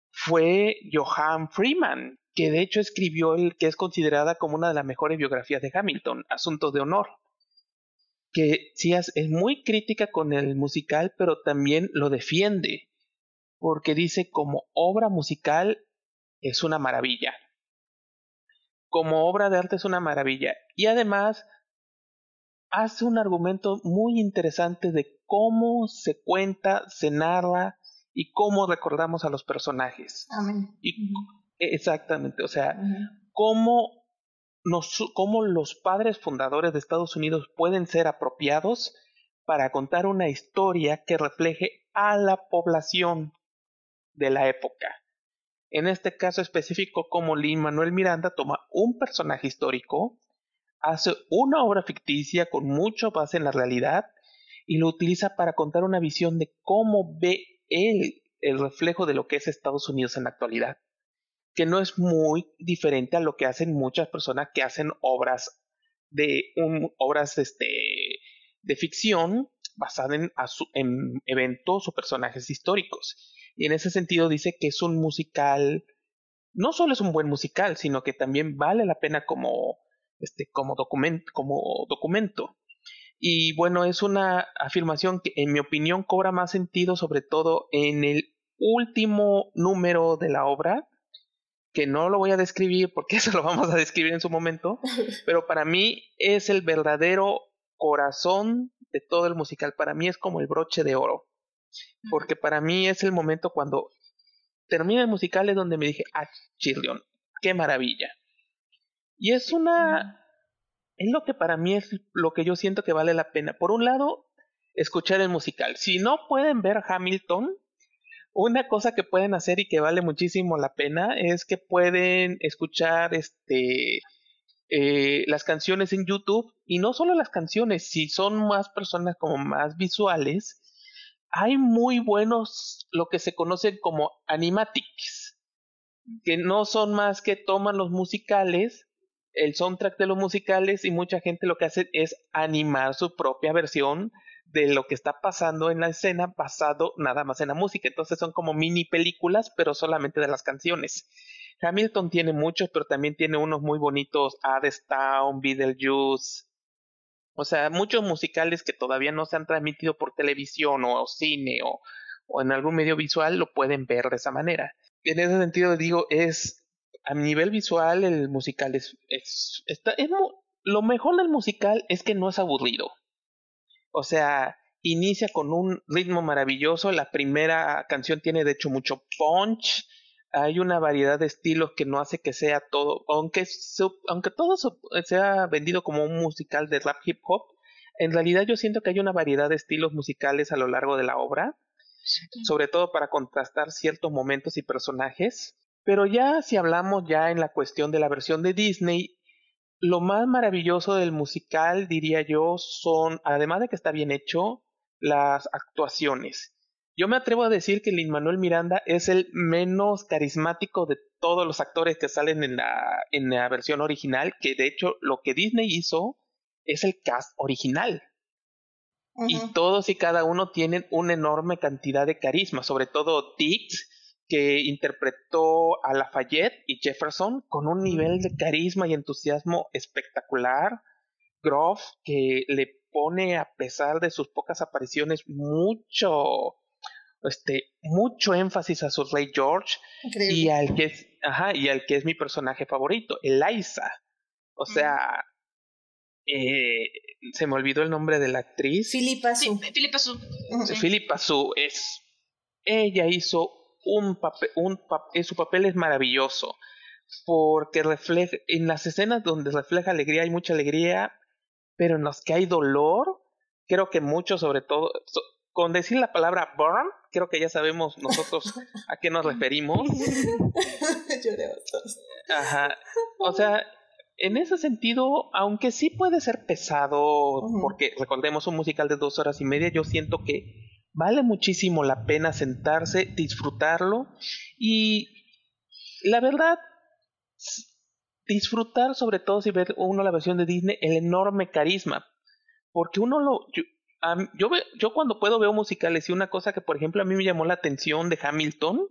fue Johann Freeman, que de hecho escribió el que es considerada como una de las mejores biografías de Hamilton, Asuntos de Honor, que sí es muy crítica con el musical, pero también lo defiende, porque dice como obra musical es una maravilla. Como obra de arte es una maravilla. Y además hace un argumento muy interesante de cómo se cuenta, se narra y cómo recordamos a los personajes. Amén. Y, exactamente, o sea, cómo, nos, cómo los padres fundadores de Estados Unidos pueden ser apropiados para contar una historia que refleje a la población de la época. En este caso específico, como Lin Manuel Miranda toma un personaje histórico, hace una obra ficticia con mucha base en la realidad y lo utiliza para contar una visión de cómo ve él el reflejo de lo que es Estados Unidos en la actualidad, que no es muy diferente a lo que hacen muchas personas que hacen obras de obras este, de ficción basadas en eventos o personajes históricos. Y en ese sentido dice que es un musical, no solo es un buen musical, sino que también vale la pena como, este, como, documento, como documento. Y bueno, es una afirmación que en mi opinión cobra más sentido sobre todo en el último número de la obra, que no lo voy a describir porque eso lo vamos a describir en su momento, pero para mí es el verdadero corazón de todo el musical, para mí es como el broche de oro porque para mí es el momento cuando termina el musical es donde me dije, ah, Chirrion, qué maravilla. Y es una, es lo que para mí es lo que yo siento que vale la pena. Por un lado, escuchar el musical. Si no pueden ver Hamilton, una cosa que pueden hacer y que vale muchísimo la pena es que pueden escuchar este eh, las canciones en YouTube y no solo las canciones, si son más personas como más visuales, hay muy buenos, lo que se conocen como animatics, que no son más que toman los musicales, el soundtrack de los musicales y mucha gente lo que hace es animar su propia versión de lo que está pasando en la escena basado nada más en la música. Entonces son como mini películas, pero solamente de las canciones. Hamilton tiene muchos, pero también tiene unos muy bonitos, Town, Beetlejuice, o sea, muchos musicales que todavía no se han transmitido por televisión o, cine o, o, en algún medio visual lo pueden ver de esa manera. En ese sentido digo, es a nivel visual el musical es, es, está, es lo mejor del musical es que no es aburrido. O sea, inicia con un ritmo maravilloso, la primera canción tiene de hecho mucho punch, hay una variedad de estilos que no hace que sea todo, aunque, aunque todo sea vendido como un musical de rap hip hop, en realidad yo siento que hay una variedad de estilos musicales a lo largo de la obra, sobre todo para contrastar ciertos momentos y personajes. Pero ya si hablamos ya en la cuestión de la versión de Disney, lo más maravilloso del musical, diría yo, son, además de que está bien hecho, las actuaciones. Yo me atrevo a decir que Lin Manuel Miranda es el menos carismático de todos los actores que salen en la, en la versión original, que de hecho lo que Disney hizo es el cast original. Y todos y cada uno tienen una enorme cantidad de carisma, sobre todo Dix, que interpretó a Lafayette y Jefferson con un nivel de carisma y entusiasmo espectacular. Groff, que le pone, a pesar de sus pocas apariciones, mucho, este, mucho énfasis a su rey George y al que es, ajá, y al que es mi personaje favorito, Eliza. O sea, eh, se me olvidó el nombre de la actriz. Philippa Sue. Philippa Sue. es, ella hizo un papel, un papel, su papel es maravilloso porque refleja, en las escenas donde refleja alegría hay mucha alegría, pero en las que hay dolor, creo que mucho sobre todo, con decir la palabra burn, creo que ya sabemos nosotros a qué nos referimos. Ajá. O sea, en ese sentido, aunque sí puede ser pesado, porque recordemos un musical de dos horas y media, yo siento que vale muchísimo la pena sentarse, disfrutarlo y la verdad, disfrutar sobre todo si ve uno la versión de Disney, el enorme carisma, porque uno lo, yo, yo cuando puedo veo musicales y una cosa que, por ejemplo, a mí me llamó la atención de Hamilton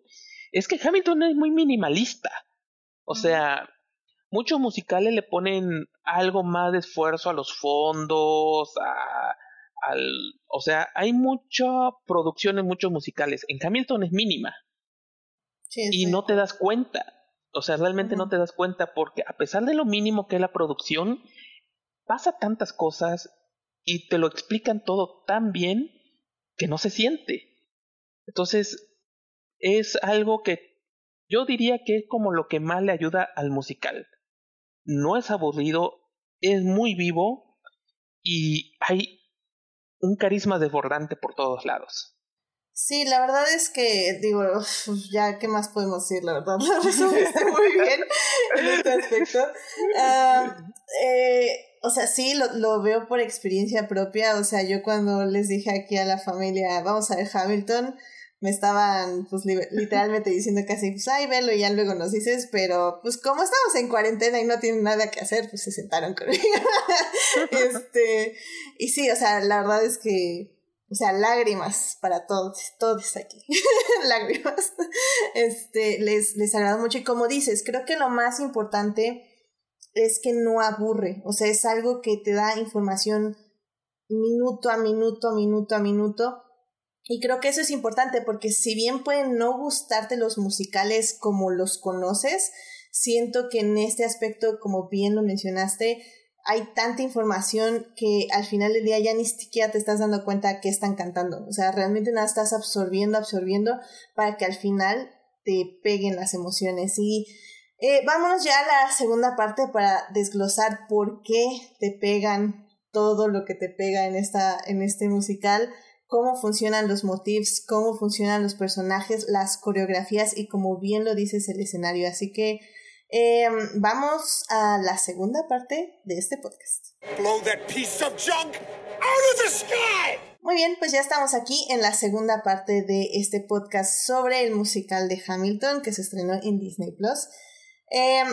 es que Hamilton es muy minimalista. O sea, muchos musicales le ponen algo más de esfuerzo a los fondos, a, al, o sea, hay mucha producción en muchos musicales. En Hamilton es mínima. y no te das cuenta. O sea, realmente no te das cuenta porque a pesar de lo mínimo que es la producción, pasa tantas cosas y te lo explican todo tan bien que no se siente. Entonces, es algo que yo diría que es como lo que más le ayuda al musical. No es aburrido, es muy vivo y hay un carisma desbordante por todos lados. Sí, la verdad es que, digo, ya, ¿qué más podemos decir? La verdad, lo resumiste muy bien en este aspecto. Ah, eh, o sea, sí, lo, lo, veo por experiencia propia. O sea, yo cuando les dije aquí a la familia, vamos a ver Hamilton, me estaban pues literalmente diciendo casi, pues ay, velo y ya luego nos dices, pero pues como estamos en cuarentena y no tienen nada que hacer, pues se sentaron conmigo. este, y sí, o sea, la verdad es que, o sea, lágrimas para todos, todos aquí, lágrimas. Este, les, les agradó mucho y como dices, creo que lo más importante es que no aburre, o sea, es algo que te da información minuto a minuto, minuto a minuto y creo que eso es importante porque si bien pueden no gustarte los musicales como los conoces, siento que en este aspecto, como bien lo mencionaste, hay tanta información que al final del día ya ni siquiera te estás dando cuenta que están cantando. O sea, realmente nada estás absorbiendo, absorbiendo para que al final te peguen las emociones. Y eh, vámonos ya a la segunda parte para desglosar por qué te pegan todo lo que te pega en, esta, en este musical cómo funcionan los motifs, cómo funcionan los personajes, las coreografías y como bien lo dices el escenario. Así que em, vamos a la segunda parte de este podcast. Muy bien, pues ya estamos aquí en la segunda parte de este podcast sobre el musical de Hamilton que se estrenó en Disney Plus. Em,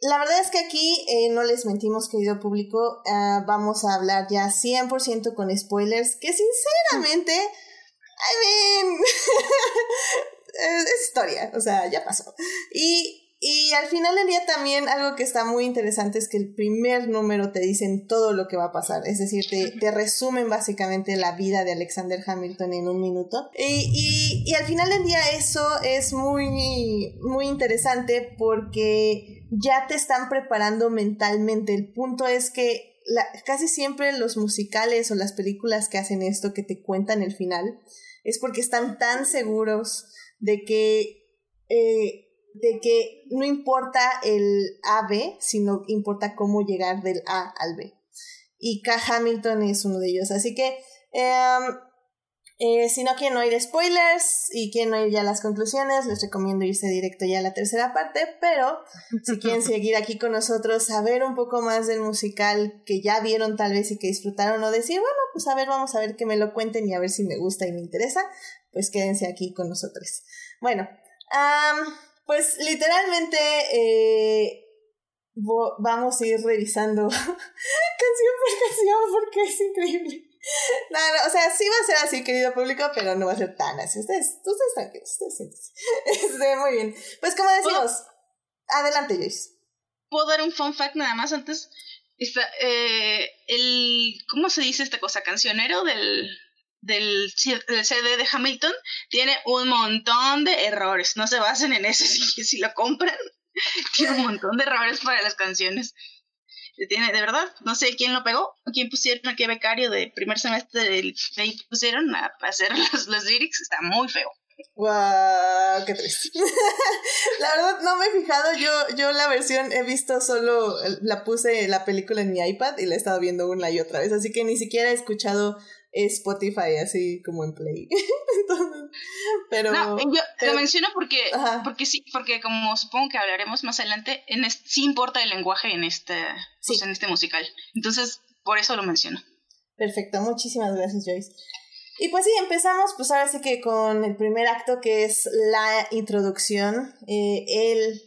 la verdad es que aquí eh, no les mentimos, querido público, ah, vamos a hablar ya 100% con spoilers, que sinceramente, I mean, es historia, o sea, ya pasó. Y y al final del día también algo que está muy interesante es que el primer número te dicen todo lo que va a pasar, es decir, te, te resumen básicamente la vida de Alexander Hamilton en un minuto. Y, y, y, al final del día eso es muy, muy interesante porque ya te están preparando mentalmente. El punto es que la, casi siempre los musicales o las películas que hacen esto, que te cuentan el final, es porque están tan seguros de que... Eh, de que no importa el A, B, sino importa cómo llegar del A al B. Y K. Hamilton es uno de ellos. Así que, em, eh, si no quieren oír spoilers y quieren oír ya las conclusiones, les recomiendo irse directo ya a la tercera parte, pero si quieren seguir aquí con nosotros, saber un poco más del musical que ya vieron tal vez y que disfrutaron o decir, bueno, pues a ver, vamos a ver que me lo cuenten y a ver si me gusta y me interesa, pues quédense aquí con nosotros. Bueno, pues literalmente eh, vamos a ir revisando canción por canción porque es increíble. No, o sea, sí va a ser así, querido público, pero no va a ser tan así. Ustedes, ustedes tranquilos, ustedes siéntense. Este, muy bien. Pues como decimos, adelante, Joyce. ¿Puedo dar un fun fact nada más antes? Está, eh, el, ¿cómo se dice esta cosa? Cancionero del, del, CD de Hamilton tiene un montón de errores. No se basen en eso si, si lo compran. tiene un montón de errores para las canciones. Tiene, de verdad, no sé quién lo pegó, quién pusieron aquí becario de primer semestre del ahí pusieron a, hacer los, los lyrics, está muy feo. Wow, qué triste. la verdad no me he fijado, yo, yo la versión he visto solo, la puse la película en mi iPad y la he estado viendo una y otra vez, así que ni siquiera he escuchado Spotify así como en Play. pero no, yo lo menciono porque porque sí, porque como supongo que hablaremos más adelante, en sí importa el lenguaje en este pues, en este musical. Entonces, por eso lo menciono. Perfecto, muchísimas gracias, Joyce. Y pues sí, empezamos pues ahora sí que con el primer acto que es la introducción, eh, el,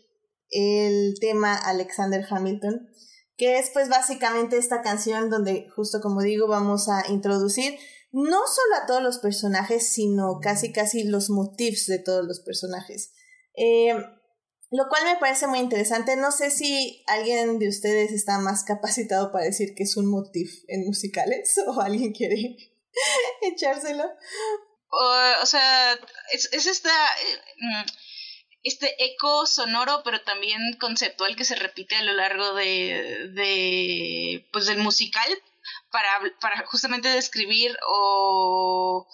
el tema Alexander Hamilton que es pues básicamente esta canción donde justo como digo vamos a introducir no solo a todos los personajes, sino casi casi los motifs de todos los personajes. Eh, lo cual me parece muy interesante. No sé si alguien de ustedes está más capacitado para decir que es un motif en musicales o alguien quiere echárselo. o sea, es, es esta... Eh, mm, este eco sonoro, pero también conceptual que se repite a lo largo de, pues del musical para, para justamente describir o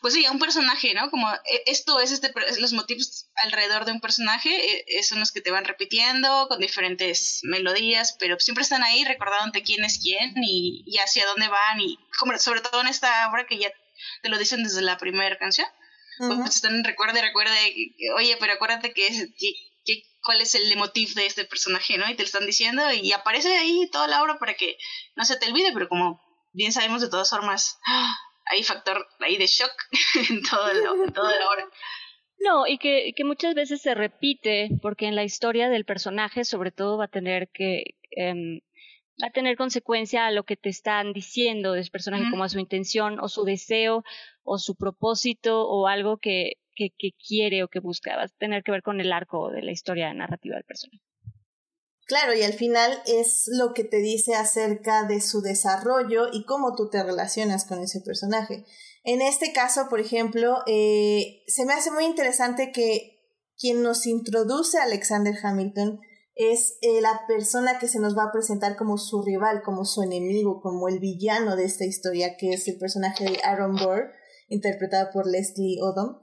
pues sí, un personaje, ¿no? Como e, esto es este los motivos alrededor de un personaje e, son los que te van repitiendo con diferentes melodías, pero siempre están ahí recordándote quién es quién y, y hacia dónde van y sobre todo en esta obra que ya te lo dicen desde la primera canción pues están recuerde, recuerde, oye, pero acuérdate que, que, cuál es el motif de este personaje, ¿no? Y te lo están diciendo y aparece ahí toda la obra para que no se te olvide, pero como bien sabemos de todas formas, hay factor ahí de shock en, todo en toda la obra. No, y que, que, muchas veces se repite, porque en la historia del personaje sobre todo va a tener que em, a tener consecuencia a lo que te están diciendo de ese personaje, como a su intención o su deseo o su propósito o algo que, que, que, quiere o que busca. Va a tener que ver con el arco de la historia narrativa del personaje. Claro, y al final es lo que te dice acerca de su desarrollo y cómo tú te relacionas con ese personaje. En este caso, por ejemplo, eh, se me hace muy interesante que quien nos introduce a Alexander Hamilton es eh, la persona que se nos va a presentar como su rival, como su enemigo, como el villano de esta historia, que es el personaje de Aaron Burr, interpretado por Leslie Odom.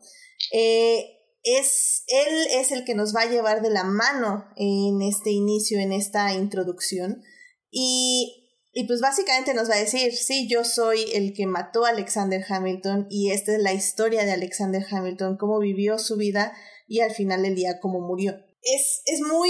Eh, es, él es el que nos va a llevar de la mano en este inicio, en esta introducción. Y, y pues básicamente nos va a decir, sí, yo soy el que mató a Alexander Hamilton y esta es la historia de Alexander Hamilton, cómo vivió su vida y al final del día cómo murió. Es, es muy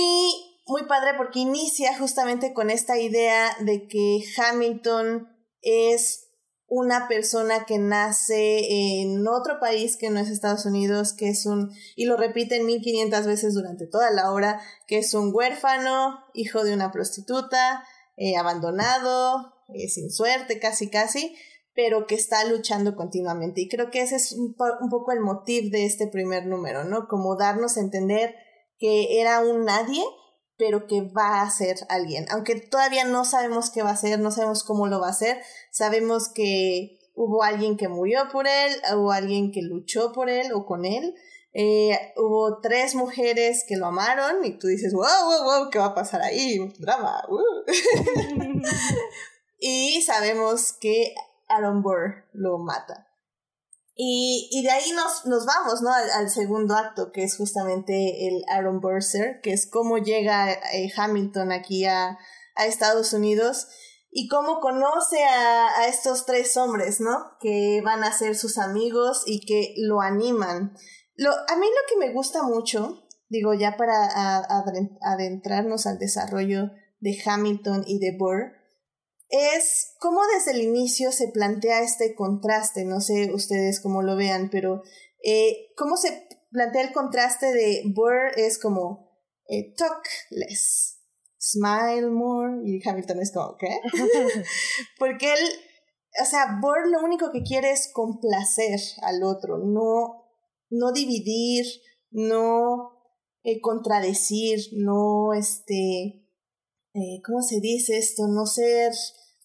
muy padre porque inicia justamente con esta idea de que Hamilton es una persona que nace en otro país que no es Estados Unidos, que es un, y lo repiten 1500 veces durante toda la obra, que es un huérfano, hijo de una prostituta, eh, abandonado, eh, sin suerte casi casi, pero que está luchando continuamente. Y creo que ese es un poco el motivo de este primer número, ¿no? Como darnos a entender que era un nadie, pero que va a ser alguien. Aunque todavía no sabemos qué va a ser, no sabemos cómo lo va a hacer, sabemos que hubo alguien que murió por él, hubo alguien que luchó por él o con él. Eh, hubo tres mujeres que lo amaron y tú dices, wow, wow, wow, ¿qué va a pasar ahí? Drama. Uh". y sabemos que Aaron Burr lo mata. Y, y de ahí nos, nos vamos, ¿no? Al, segundo acto, que es justamente el Aaron Burser, que es cómo llega eh, Hamilton aquí a, a, Estados Unidos y cómo conoce a, a, estos tres hombres, ¿no? Que van a ser sus amigos y que lo animan. Lo, a mí lo que me gusta mucho, digo, ya para adentrarnos al desarrollo de Hamilton y de Burr, es cómo desde el inicio se plantea este contraste, no sé ustedes cómo lo vean, pero eh, cómo se plantea el contraste de Burr es como eh, talk less, smile more, y Hamilton es como, ¿qué? Porque él, o sea, Burr lo único que quiere es complacer al otro, no, no dividir, no eh, contradecir, no, este, ¿cómo se dice esto? No ser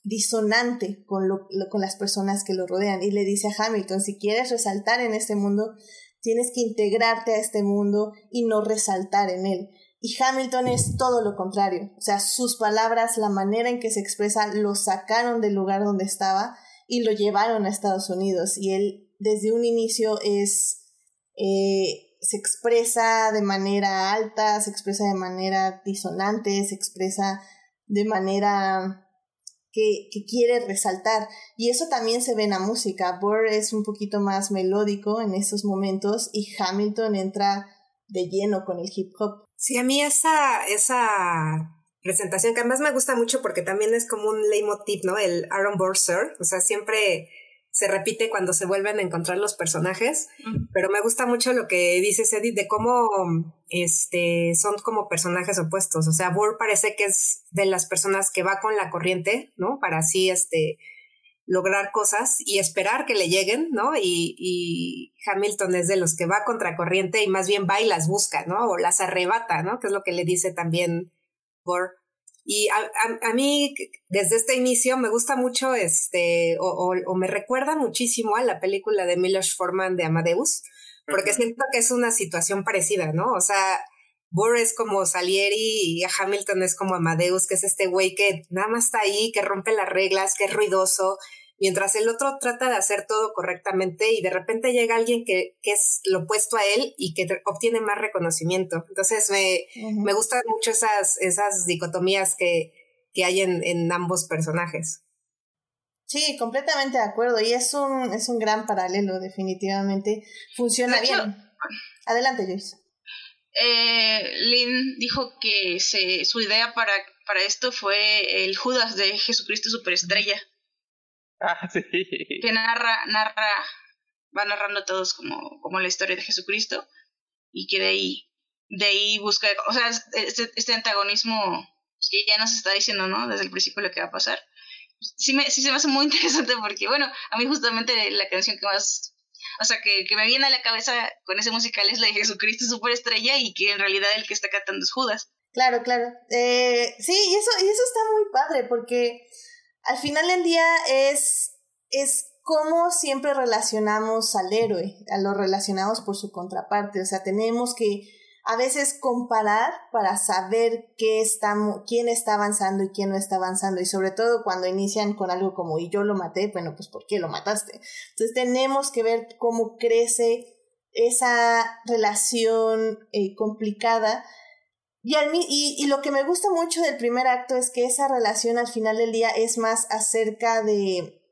disonante con, lo, con las personas que lo rodean. Y le dice a Hamilton, si quieres resaltar en este mundo, tienes que integrarte a este mundo y no resaltar en él. Y Hamilton es todo lo contrario. O sea, sus palabras, la manera en que se expresa, lo sacaron del lugar donde estaba y lo llevaron a Estados Unidos. Y él desde un inicio es... Eh, se expresa de manera alta, se expresa de manera disonante, se expresa de manera que, quiere resaltar. Y eso también se ve en la música. Burr es un poquito más melódico en esos momentos y Hamilton entra de lleno con el hip hop. Sí, a mí esa, esa presentación que además me gusta mucho porque también es como un leitmotiv, ¿no? El Aaron Burr Sir. O sea, siempre se repite cuando se vuelven a encontrar los personajes, pero me gusta mucho lo que dice Edith de cómo este, son como personajes opuestos. O sea, Burr parece que es de las personas que va con la corriente, ¿no? Para así, este, lograr cosas y esperar que le lleguen, ¿no? Y, y, Hamilton es de los que va contracorriente y más bien va y las busca, ¿no? O las arrebata, ¿no? Que es lo que le dice también Gore. Y a, a, mí, desde este inicio, me gusta mucho, este, o, o, me recuerda muchísimo a la película de Milos Forman de Amadeus, porque siento que es una situación parecida, ¿no? O sea, Burr es como Salieri y Hamilton es como Amadeus, que es este güey que nada más está ahí, que rompe las reglas, que es ruidoso, mientras el otro trata de hacer todo correctamente y de repente llega alguien que, es lo opuesto a él y que obtiene más reconocimiento. Entonces me, me gustan mucho esas, esas dicotomías que, que hay en, en ambos personajes. Sí, completamente de acuerdo. Y es un, es un gran paralelo, definitivamente. Funciona bien. Adelante, Joyce. Eh, Lynn dijo que se, su idea para, para esto fue el Judas de Jesucristo Superestrella. Ah, sí. Que narra, narra, va narrando todos como, como la historia de Jesucristo y que de ahí, de ahí busca, o sea, este, este antagonismo que ya nos está diciendo, ¿no? Desde el principio lo que va a pasar. Sí, me, sí se me hace muy interesante porque, bueno, a mí justamente la canción que más, o sea, que, que me viene a la cabeza con ese musical es la de Jesucristo Superestrella y que en realidad el que está cantando es Judas. Claro, claro. Eh, sí, y eso, y eso está muy padre porque al final del día es, es cómo siempre relacionamos al héroe, a lo relacionamos por su contraparte, o sea, tenemos que a veces comparar para saber qué estamos, quién está avanzando y quién no está avanzando, y sobre todo cuando inician con algo como y yo lo maté, bueno, pues ¿por qué lo mataste? Entonces tenemos que ver cómo crece esa relación eh, complicada y, y, y, lo que me gusta mucho del primer acto es que esa relación al final del día es más acerca de,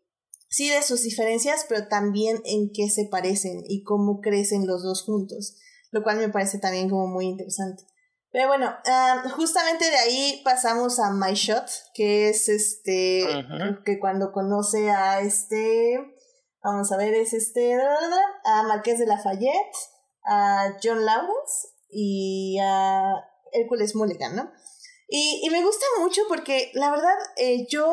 sí, de sus diferencias, pero también en qué se parecen y cómo crecen los dos juntos, lo cual me parece también como muy interesante. Pero bueno, justamente de ahí pasamos a My Shot, que es este, que cuando conoce a este, vamos a ver, es este, a Marqués de Lafayette, a John Lawrence y a Hércules Mulligan, ¿no? Y, y me gusta mucho porque la verdad eh, yo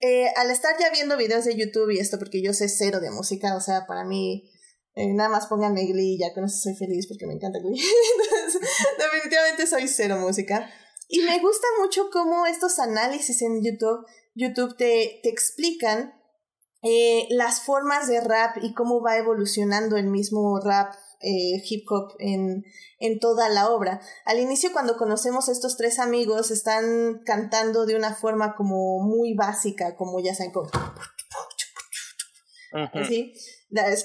eh, al estar ya viendo videos de YouTube y esto, porque yo sé cero de música, o sea, para mí eh, nada más pónganme Glee ya con eso soy feliz porque me encanta Glee. definitivamente soy cero música. Y me gusta mucho cómo estos análisis en YouTube, YouTube te, te explican las formas de rap y cómo va evolucionando el mismo rap eh, hip hop en, en toda la obra. Al inicio, cuando conocemos a estos tres amigos, están cantando de una forma como muy básica, como ya saben, como... ¿Sí?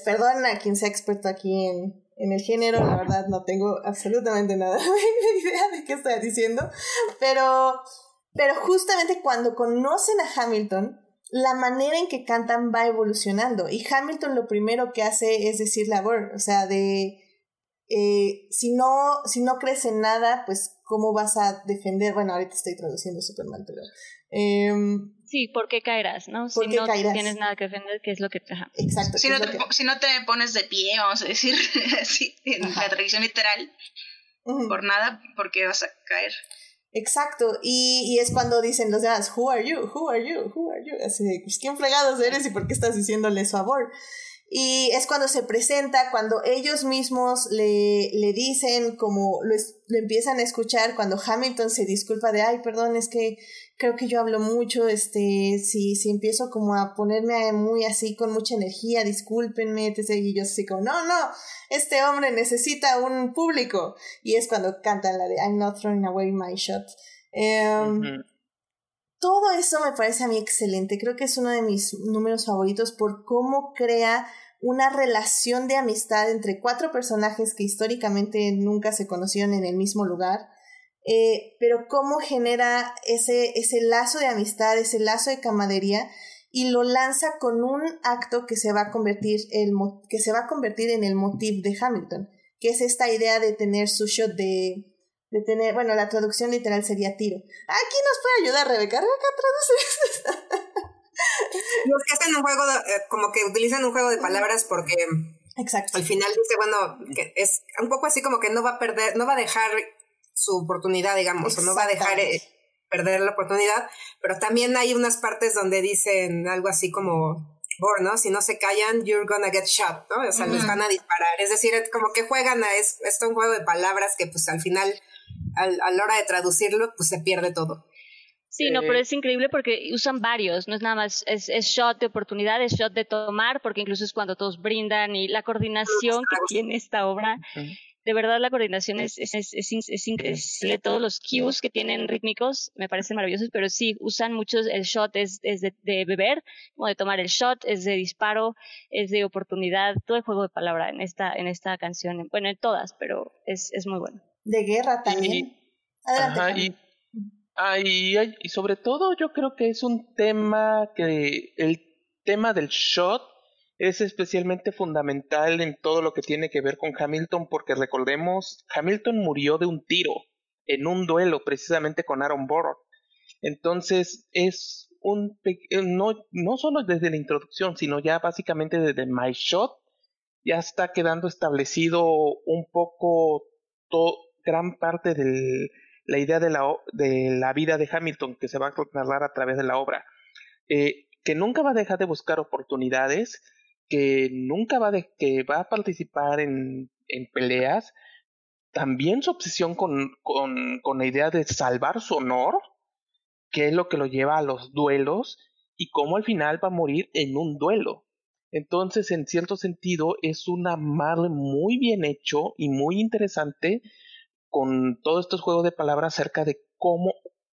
Perdón a quien sea experto aquí en, en el género, la verdad no tengo absolutamente nada de idea de qué estoy diciendo, pero, pero justamente cuando conocen a Hamilton, la manera en que cantan va evolucionando. Y Hamilton lo primero que hace es decir la word, o sea, de eh, si no, si no crees en nada, pues cómo vas a defender, bueno, ahorita estoy traduciendo súper mal, pero em, Sí, ¿por qué caerás? ¿no? si no tienes nada que defender, ¿qué es lo que te... Exacto. Si no, te, si no te pones de pie, vamos a decir, así, en la tradición literal, por nada, porque vas a caer. Exacto, y, y, es cuando dicen los demás, who are you, who are you, who are you, así de, pues, ¿quién fregados eres y por qué estás diciéndole favor? Y es cuando se presenta, cuando ellos mismos le, le dicen, como lo, lo, empiezan a escuchar, cuando Hamilton se disculpa de, ay, perdón, es que creo que yo hablo mucho, este, si, si empiezo como a ponerme muy así, con mucha energía, discúlpenme, y yo así como, no, no, este hombre necesita un público. Y es cuando cantan la de I'm not throwing away my shot. Em, todo eso me parece a mí excelente. Creo que es uno de mis números favoritos por cómo crea una relación de amistad entre cuatro personajes que históricamente nunca se conocieron en el mismo lugar eh, pero cómo genera ese, ese lazo de amistad, ese lazo de camadería y lo lanza con un acto que se va a convertir, el, que se va a convertir en el motif de Hamilton, que es esta idea de tener su shot de, de tener, bueno, la traducción literal sería tiro. Aquí nos puede ayudar Rebeca, Rebeca traduce. Los que hacen un juego, eh, como que utilizan un juego de palabras porque Exacto. al final dice, bueno, que es un poco así como que no va a perder, no va a dejar su oportunidad, digamos, o no va a dejar eh, perder la oportunidad, pero también hay unas partes donde dicen algo así como, ¿no? Si no se callan, you're gonna get shot, ¿no? O sea, les van a disparar. Es decir, como que juegan a es, es un juego de palabras que pues al final, al, a la hora de traducirlo, pues se pierde todo. Sí, no, pero es increíble porque usan varios, no es nada más, es, es, shot de oportunidad, es shot de tomar, porque incluso es cuando todos brindan y la coordinación que tiene esta obra de verdad la coordinación es, es, es, es, increíble. Todos los cues que tienen rítmicos me parecen maravillosos, pero sí, usan muchos, el shot es, es de, de, beber, como de tomar el shot, es de disparo, es de oportunidad, todo el juego de palabra en esta, en esta canción, bueno, en todas, pero es, es muy bueno. De guerra también. Adelante. Ajá, y, y, y sobre todo yo creo que es un tema que el tema del shot es especialmente fundamental en todo lo que tiene que ver con Hamilton porque recordemos, Hamilton murió de un tiro en un duelo precisamente con Aaron Burr. Entonces es un no, no solo desde la introducción, sino ya básicamente desde My Shot ya está quedando establecido un poco gran parte de la idea de la, de la vida de Hamilton que se va a narrar a través de la obra. Eh, que nunca va a dejar de buscar oportunidades, que nunca va, de, que va a participar en, en peleas, también su obsesión con, con, con la idea de salvar su honor, que es lo que lo lleva a los duelos, y cómo al final va a morir en un duelo. Entonces, en cierto sentido, es una madre muy bien hecho y muy interesante con todos estos juegos de palabras acerca de cómo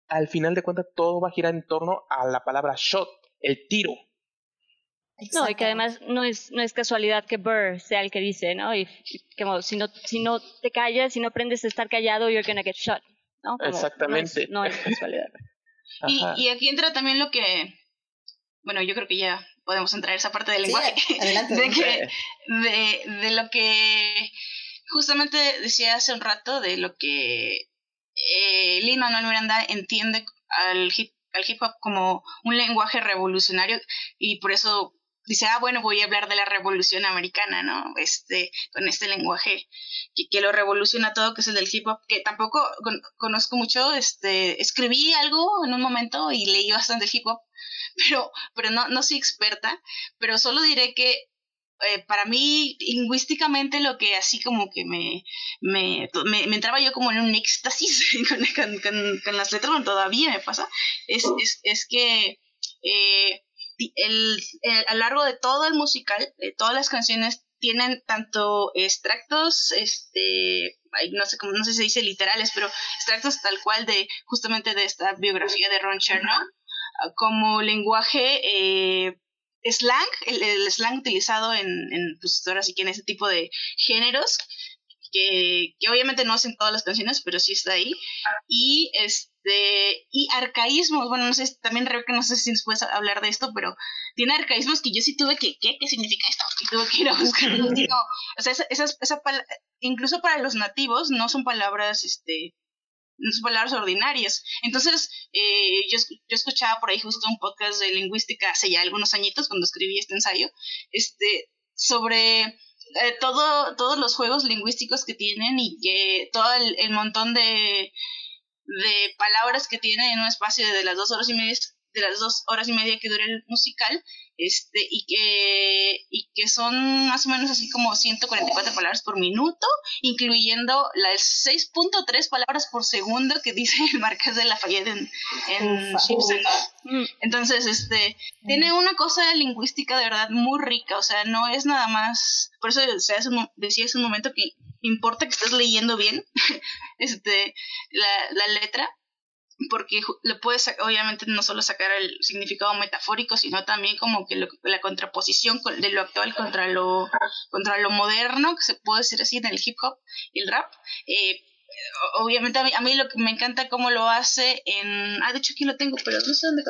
al final de cuentas todo va a girar en torno a la palabra shot, el tiro. No, y que además no es, no es casualidad que Burr sea el que dice, ¿no? Y, como si no, si no te callas, si no aprendes a estar callado, you're gonna get shot, ¿no? Exactamente. No es, casualidad. y, y, aquí entra también lo que, bueno, yo creo que ya podemos entrar en esa parte del lenguaje, adelante, de, que, de, de lo que justamente decía hace un rato, de lo que eh, Lin Manuel Miranda entiende al hip, al hip hop como un lenguaje revolucionario y por eso dice, ah, bueno, voy a hablar de la revolución americana, ¿no? Este, con este lenguaje que, que lo revoluciona todo, que es el del hip hop, que tampoco conozco mucho, este, escribí algo en un momento y leí bastante hip hop, pero, pero no, no soy experta, pero solo diré que eh, para mí, lingüísticamente, lo que así como que me, me, me, entraba yo como en un éxtasis con, las letras, bueno, todavía me pasa, es, es, es que eh, el, a lo largo de todo el musical, de todas las canciones tienen tanto extractos, este, no sé cómo, no sé si se dice literales, pero extractos tal cual de justamente de esta biografía de Ron Chernow, como lenguaje eh, slang, el, slang utilizado en, en pues ahora sí que en ese tipo de géneros, que, que obviamente no hacen todas las canciones, pero sí está ahí, y este y arcaísmos, bueno, no sé, también que no sé si nos puedes hablar de esto, pero tiene arcaísmos que yo sí tuve que, ¿qué, ¿Qué significa esto? Y tuve que ir a buscarlo. o sea, esas, esa, incluso para los nativos no son palabras, este, no son palabras ordinarias. Entonces, eh, yo, yo escuchaba por ahí justo un podcast de lingüística hace ya algunos añitos, cuando escribí este ensayo, este, sobre eh, todo, todos los juegos lingüísticos que tienen y que todo el montón de de palabras que tiene en un espacio de las dos horas y media de las dos horas y media que dura el musical este y que y que son más o menos así como 144 palabras por minuto incluyendo las 6.3 palabras por segundo que dice el Marqués de Lafayette en, en mm. entonces este tiene una cosa lingüística de verdad muy rica o sea no es nada más por eso o sea, decía hace un momento que importa que estés leyendo bien este, la, la letra, porque le puedes obviamente no solo sacar el significado metafórico, sino también como que la contraposición de lo actual contra lo, contra lo moderno, que se puede decir así en el hip hop y el rap. Eh, obviamente a mí, lo que me encanta cómo lo hace en ah de hecho aquí lo tengo pero no sé dónde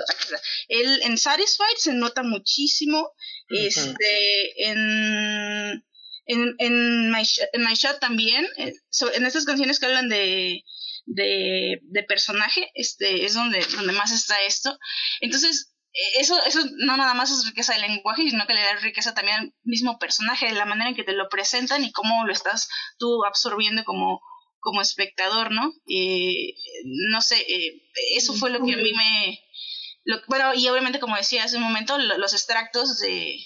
él en Satisfied se nota muchísimo este en en, en, my, en My Shot también, eh, en estas canciones que hablan de, de, de, personaje, este, es donde, donde más está esto. Entonces, e, eso, eso no nada más es riqueza del lenguaje, sino que le da riqueza también al mismo personaje, la manera en que te lo presentan y cómo lo estás tú absorbiendo como, como espectador, ¿no? Eh, no sé, eh, eso fue lo que a mí me... bueno, y obviamente como decía hace un momento, los extractos de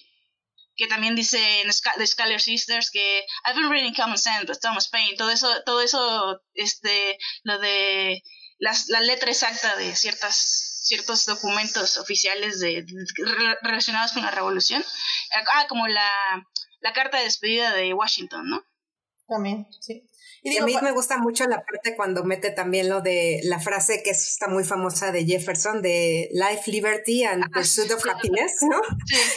que también dice en The Scalar Sisters que I've been reading Common Sense, but Thomas Paine, todo eso, todo eso, este, lo de las, la letra exacta de ciertas ciertos documentos oficiales de, relacionados con la revolución. Ah, como la, la carta de despedida de Washington, ¿no? También, sí. Y, a mí me gusta mucho la parte cuando mete también lo de la frase que está muy famosa de Jefferson de Life, Liberty and ah, Pursuit of Happiness, ¿no?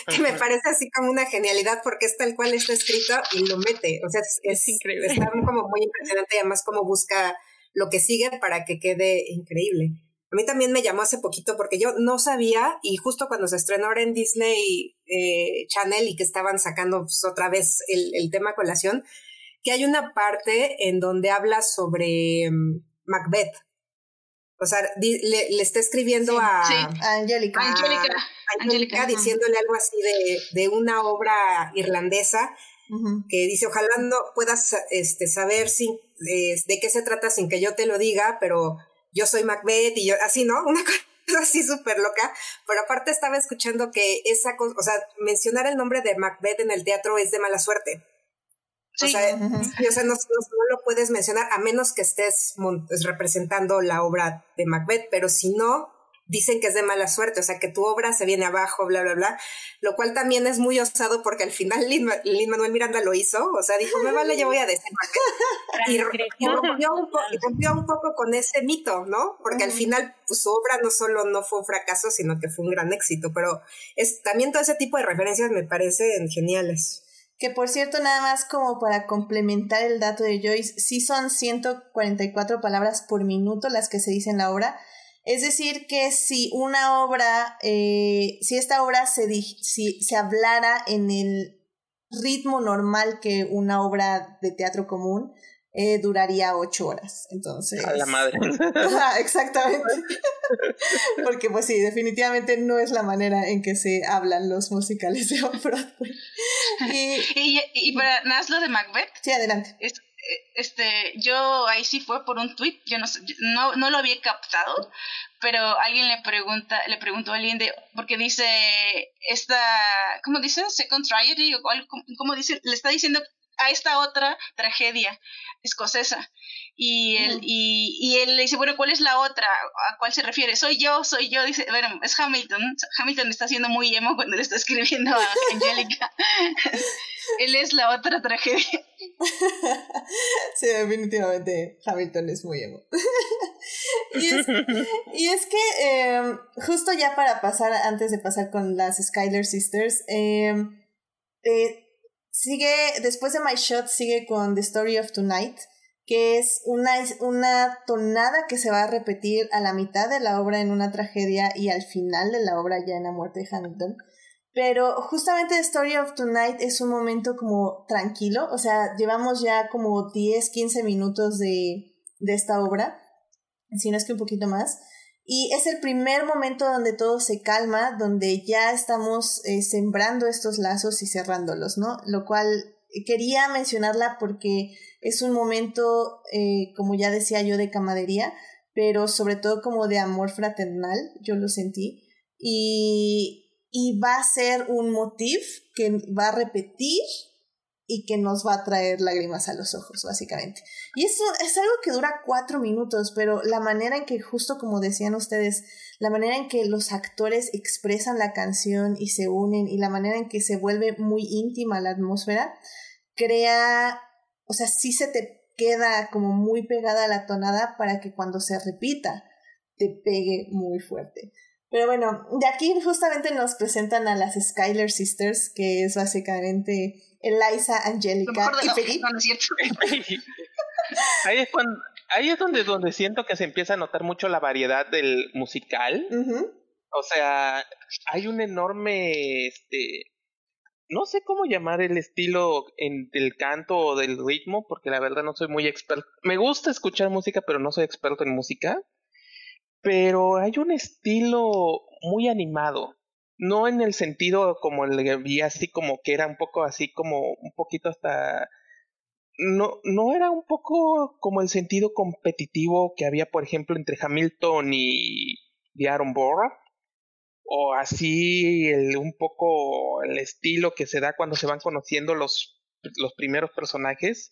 Que me parece así como una genialidad porque es tal cual está escrito y lo mete. O sea, es, increíble. Está como muy impresionante y además como busca lo que sigue para que quede increíble. A mí también me llamó hace poquito porque yo no sabía y justo cuando se estrenó ahora en Disney eh, Channel y que estaban sacando pues, otra vez el, el tema colación, que hay una parte en donde habla sobre mm, Macbeth. O sea, le, está escribiendo a, Angélica. Angélica. diciéndole algo así de, de una obra irlandesa que dice, ojalá no puedas este, saber sin, de qué se trata sin que yo te lo diga, pero yo soy Macbeth y yo, así, ¿no? Una cosa así súper loca, pero aparte estaba escuchando que esa cosa, o sea, mencionar el nombre de Macbeth en el teatro es de mala suerte. O sea, no, lo puedes mencionar a menos que estés representando la obra de Macbeth, pero si no, dicen que es de mala suerte, o sea, que tu obra se viene abajo, bla, bla, bla, lo cual también es muy osado porque al final Lin, Manuel Miranda lo hizo, o sea, dijo, me vale, yo voy a decir y, rompió un, un poco con ese mito, ¿no? Porque al final pues, su obra no solo no fue un fracaso, sino que fue un gran éxito, pero es también todo ese tipo de referencias me parecen geniales. Que por cierto, nada más como para complementar el dato de Joyce, sí son 144 palabras por minuto las que se dicen en la obra. Es decir, que si una obra, eh, si esta obra se, si se hablara en el ritmo normal que una obra de teatro común, eh, duraría ocho horas. Entonces. A la madre. exactamente. Porque, pues sí, definitivamente no es la manera en que se hablan los musicales de Broadway. y, y, y para nada lo de Macbeth. Sí, adelante. este, yo ahí sí fue por un tweet, yo no, no, no lo había captado, pero alguien le pregunta, le preguntó a alguien de, porque dice, esta, ¿cómo dice? Second tragedy, o ¿cómo dice? Le está diciendo a esta otra tragedia escocesa. Y él, y, y, él le dice, bueno, ¿cuál es la otra? ¿A cuál se refiere? Soy yo, soy yo. Dice, bueno, es Hamilton. Hamilton está siendo muy emo cuando le está escribiendo a Angélica. él es la otra tragedia. sí, definitivamente Hamilton es muy emo. y, es, y, es, que em, justo ya para pasar, antes de pasar con las Skyler Sisters, eh, eh, sigue, después de My Shot, sigue con The Story of Tonight, que es una, una tonada que se va a repetir a la mitad de la obra en una tragedia y al final de la obra ya en la muerte de Hamilton. Pero justamente The Story of Tonight es un momento como tranquilo, o sea, llevamos ya como 10, 15 minutos de, de esta obra, si no es que un poquito más. Y es el primer momento donde todo se calma, donde ya estamos eh, sembrando estos lazos y cerrándolos, ¿no? Lo cual quería mencionarla porque es un momento, eh, como ya decía yo, de camadería, pero sobre todo como de amor fraternal, yo lo sentí. Y, y va a ser un motif que va a repetir y que nos va a traer lágrimas a los ojos, básicamente. Y eso es algo que dura cuatro minutos, pero la manera en que, justo como decían ustedes, la manera en que los actores expresan la canción y se unen y la manera en que se vuelve muy íntima la atmósfera, crea, o sea, sí se te queda como muy pegada la tonada para que cuando se repita te pegue muy fuerte. Pero bueno, de aquí justamente nos presentan a las Skyler Sisters, que es básicamente Eliza, Angélica y Peggy. ahí, es ahí es donde, donde siento que se empieza a notar mucho la variedad del musical. O sea, hay un enorme, este, no sé cómo llamar el estilo en, del canto o del ritmo, porque la verdad no soy muy experto. Me gusta escuchar música, pero no soy experto en música. Pero hay un estilo muy animado no en el sentido como le vi así como que era un poco así como un poquito hasta no, no era un poco como el sentido competitivo que había, por ejemplo, entre Hamilton y, y Aaron Burr, o así el, un poco el estilo que se da cuando se van conociendo los, los primeros personajes.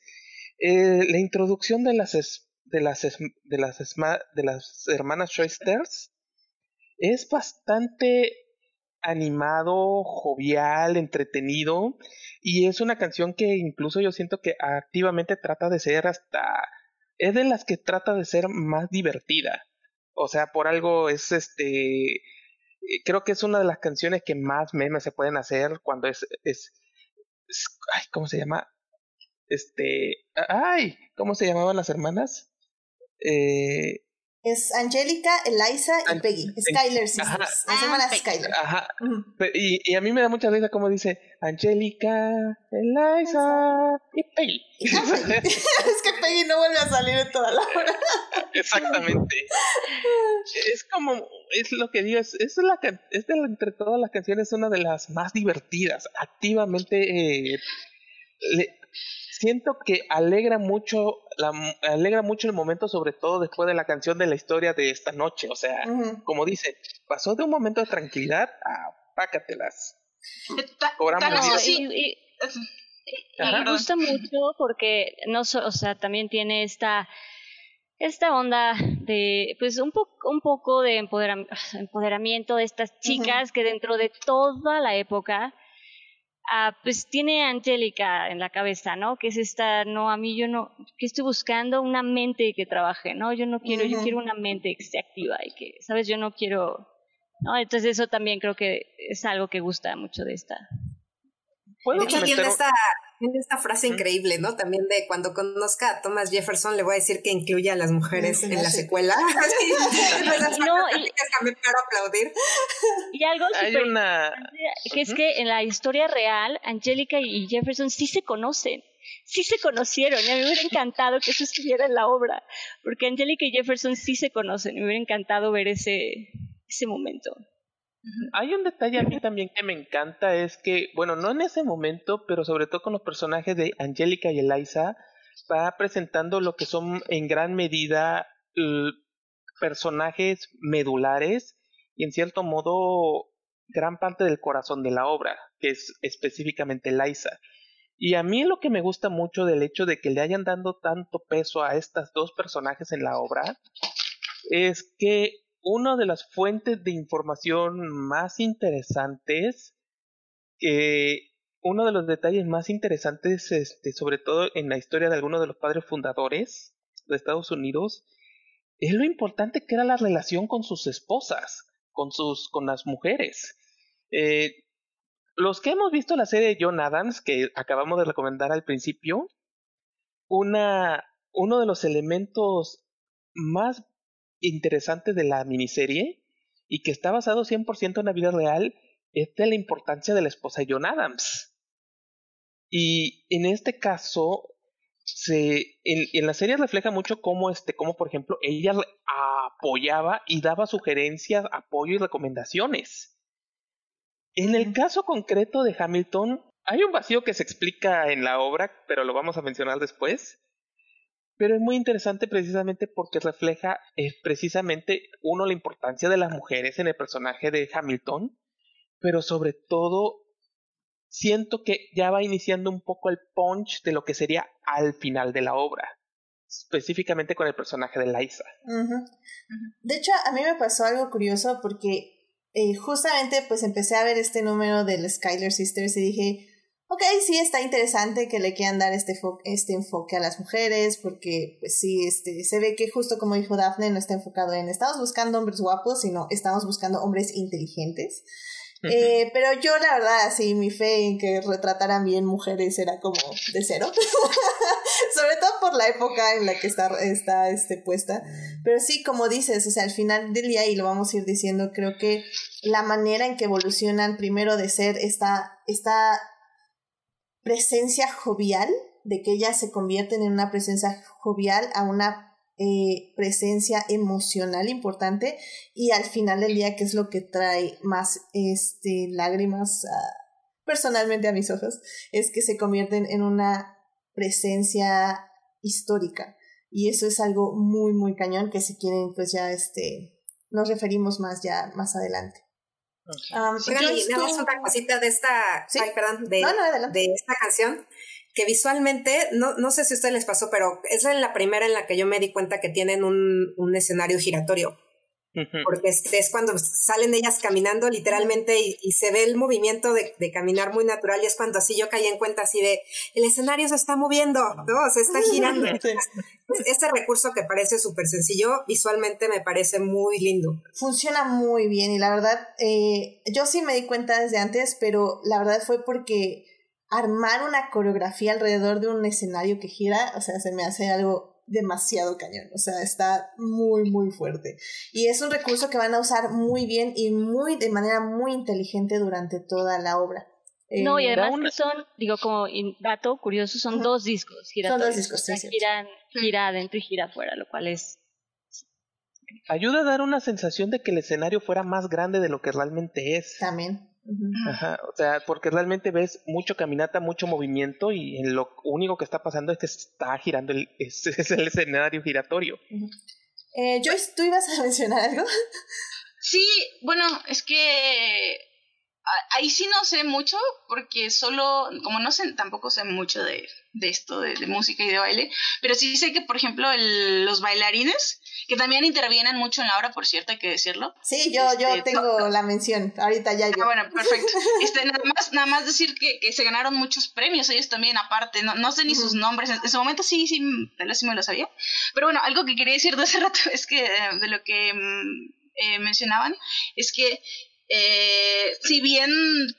Eh, la introducción de las, de las, de las, de las hermanas Schuesters es bastante animado, jovial, entretenido y es una canción que incluso yo siento que activamente trata de ser hasta es de las que trata de ser más divertida. O sea, por algo es este creo que es una de las canciones que más memes se pueden hacer cuando es es, es ay, ¿cómo se llama? Este, ay, ¿cómo se llamaban las hermanas? Eh, es Angélica, Eliza y Peggy. Skyler Sisters. Las hermanas Skyler. Ajá. y, y, a mí me da mucha risa como dice Angélica, Eliza y Peggy. es que Peggy no vuelve a salir en toda la hora. Exactamente. es como, es lo que digo, es, es, la, es de entre todas las canciones una de las más divertidas. Activamente eh, siento que alegra mucho, la, alegra mucho el momento, sobre todo después de la canción de la historia de esta noche. O sea, como dice, pasó de un momento de tranquilidad a pácatelas. Cobramos y, me gusta mucho porque no o sea, también tiene esta esta onda de pues un poco un poco de empoderamiento de estas chicas que dentro de toda la época Ah, pues tiene Angélica en la cabeza, ¿no? Que es esta, no, a mí yo no, que estoy buscando una mente que trabaje, ¿no? Yo no quiero, yo quiero una mente que esté activa y que, ¿sabes? Yo no quiero, ¿no? Entonces eso también creo que es algo que gusta mucho de esta. De hecho, tiene esta, tiene esta frase increíble, ¿no? También de cuando conozca a Thomas Jefferson, le voy a decir que incluya a las mujeres en la secuela. no, y, para aplaudir. Y algo Hay una... que es que en la historia real, Angélica y Jefferson sí se conocen sí se conocieron. Y a mí me hubiera encantado que eso estuviera en la obra, porque Angélica y Jefferson sí se conocen. Me hubiera encantado ver ese, ese momento. Hay un detalle a mí también que me encanta, es que, bueno, no en ese momento, pero sobre todo con los personajes de Angélica y Eliza, va presentando lo que son en gran medida personajes medulares y en cierto modo gran parte del corazón de la obra, que es específicamente Eliza. Y a mí lo que me gusta mucho del hecho de que le hayan dado tanto peso a estas dos personajes en la obra es que una de las fuentes de información más interesantes, que uno de los detalles más interesantes, este, sobre todo en la historia de algunos de los padres fundadores de Estados Unidos, es lo importante que era la relación con sus esposas, con sus, con las mujeres. Eh, los que hemos visto la serie de John Adams, que acabamos de recomendar al principio, una, uno de los elementos más interesante de la miniserie y que está basado 100% en la vida real es de la importancia de la esposa de John Adams. Y en este caso, se, en, la serie refleja mucho cómo, este, cómo, por ejemplo, ella apoyaba y daba sugerencias, apoyo y recomendaciones. En el caso concreto de Hamilton, hay un vacío que se explica en la obra, pero lo vamos a mencionar después. Pero es muy interesante precisamente porque refleja es precisamente, uno, la importancia de las mujeres en el personaje de Hamilton, pero sobre todo siento que ya va iniciando un poco el punch de lo que sería al final de la obra, específicamente con el personaje de Liza. De hecho, a mí me pasó algo curioso porque eh, justamente pues empecé a ver este número del Skyler Sisters y dije, ok, sí está interesante que le quieran dar este, este enfoque a las mujeres, porque pues sí, este, se ve que justo como dijo Daphne, no está enfocado en estamos buscando hombres guapos, sino estamos buscando hombres inteligentes. Eh, pero yo la verdad, así mi fe en que retrataran bien mujeres era como de cero. Sobre todo por la época en la que está, está este, puesta. Pero sí, como dices, o sea, al final del día, y lo vamos a ir diciendo, creo que la manera en que evolucionan primero de ser esta, esta presencia jovial, de que ellas se convierten en una presencia jovial a una eh, presencia emocional importante y al final del día que es lo que trae más este lágrimas personalmente a mis ojos es que se convierten en una presencia histórica. Y eso es algo muy, muy cañón que si quieren, pues ya este, nos referimos más ya más adelante. Um, nada más una cosita de esta, perdón, de, de esta canción que visualmente, no, no sé si a ustedes les pasó, pero es la primera en la que yo me di cuenta que tienen un, un escenario giratorio. Porque es, cuando salen ellas caminando literalmente y, se ve el movimiento de, de, caminar muy natural y es cuando así yo caí en cuenta así de el escenario se está moviendo, ¿no? se está girando. Este recurso que parece súper sencillo, visualmente me parece muy lindo. Funciona muy bien y la verdad, eh, yo sí me di cuenta desde antes, pero la verdad fue porque armar una coreografía alrededor de un escenario que gira, o sea, se me hace algo demasiado cañón, o sea, está muy, muy fuerte. Y es un recurso que van a usar muy bien y muy, de manera muy inteligente durante toda la obra. No, y eh, además son, digo, como dato curioso, son dos discos giratorios. Son dos discos, sí, giran, gira adentro y gira afuera, lo cual es... Ayuda a dar una sensación de que el escenario fuera más grande de lo que realmente es. También. Ajá, o sea, porque realmente ves mucho caminata, mucho movimiento y en lo único que está pasando es que está girando, el, es, el escenario giratorio. eh, Joyce, ¿tú ibas a mencionar algo? Sí, bueno, es que ahí sí no sé mucho, porque solo, como no sé, tampoco sé mucho de, de esto, de, música y de baile, pero sí sé que, por ejemplo, el, los bailarines, que también intervienen mucho en la obra, por cierto, hay que decirlo. Sí, yo, yo este, tengo la mención, ahorita ya yo. Ah, bueno, perfecto. Este, nada, más, nada más decir que, que, se ganaron muchos premios, ellos también aparte, no, no sé ni sus nombres, en, ese momento sí, sí, tal vez sí me lo sabía, pero bueno, algo que quería decir de hace rato es que, de lo que... Mm, eh, mencionaban es que eh, si bien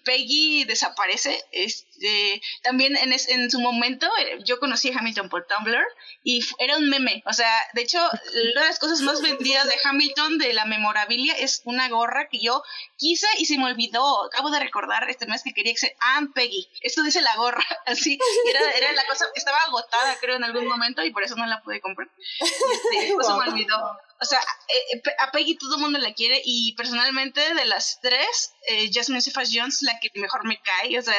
Peggy desaparece, este, también en, en su momento eh, yo conocí a Hamilton por Tumblr y era un meme. O sea, de hecho, una de las cosas más vendidas de Hamilton de la memorabilia es una gorra que yo quise y se me olvidó. Acabo de recordar este mes que quería que sea I'm Peggy. Esto dice la gorra, así. Era, era la cosa, estaba agotada, creo, en algún momento y por eso no la pude comprar. Este, se me olvidó. O sea, eh, eh, a Peggy todo el mundo la quiere y personalmente de las tres, eh, Jasmine Cephas Jones la que mejor me cae. O sea,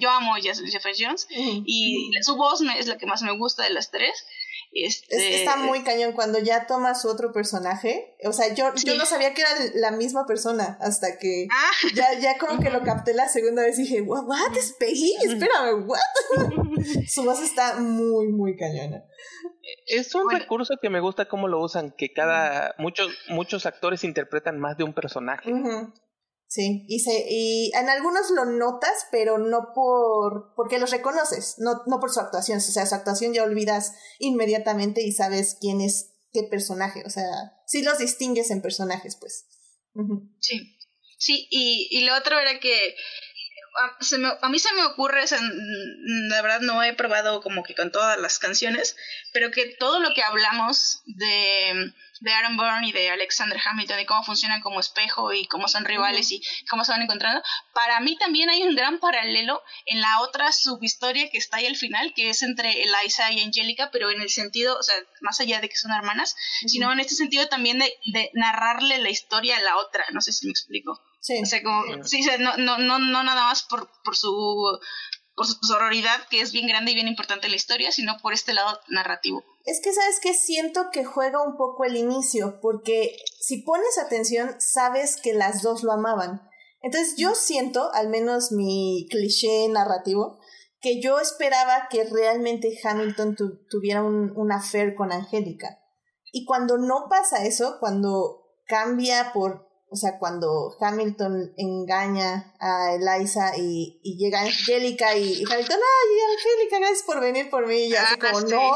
yo amo a Jasmine Cephas Jones y su voz es la que más me gusta de las tres. Este... está muy cañón cuando ya toma su otro personaje. O sea, yo, yo no sabía que era la misma persona hasta que ah. ya, ya como que lo capté la segunda vez y dije, what, what es Peggy? Espérame, what? su voz está muy, muy cañona. Es un recurso que me gusta cómo lo usan, que cada, muchos, muchos actores interpretan más de un personaje. Sí, y, se, y en algunos lo notas, pero no por porque los reconoces, no, no por su actuación. O sea, su actuación ya olvidas inmediatamente y sabes quién es qué personaje. O sea, sí los distingues en personajes, pues. Sí. Sí, y, y lo otro era que a, se me, a mí se me ocurre, la verdad no he probado como que con todas las canciones, pero que todo lo que hablamos de de Aaron Byrne y de Alexander Hamilton y cómo funcionan como espejo y cómo son rivales y cómo se van encontrando, para mí también hay un gran paralelo en la otra subhistoria que está ahí al final, que es entre Eliza y Angélica, pero en el sentido, o sea, más allá de que son hermanas, sino en este sentido también de, de, narrarle la historia a la otra, no sé si me explico. Sí. O sea, como, sí, no, no, no, no nada más por, por su por su sororidad, que es bien grande y bien importante en la historia, sino por este lado narrativo. Es que, ¿sabes que Siento que juega un poco el inicio, porque si pones atención, sabes que las dos lo amaban. Entonces yo siento, al menos mi cliché narrativo, que yo esperaba que realmente Hamilton tuviera un, un affair con Angélica. Y cuando no pasa eso, cuando cambia por o sea, cuando Hamilton engaña a Eliza y, y llega Angélica y, Hamilton, ay, Angélica, gracias por venir por mí. Y yo así ah, como, no,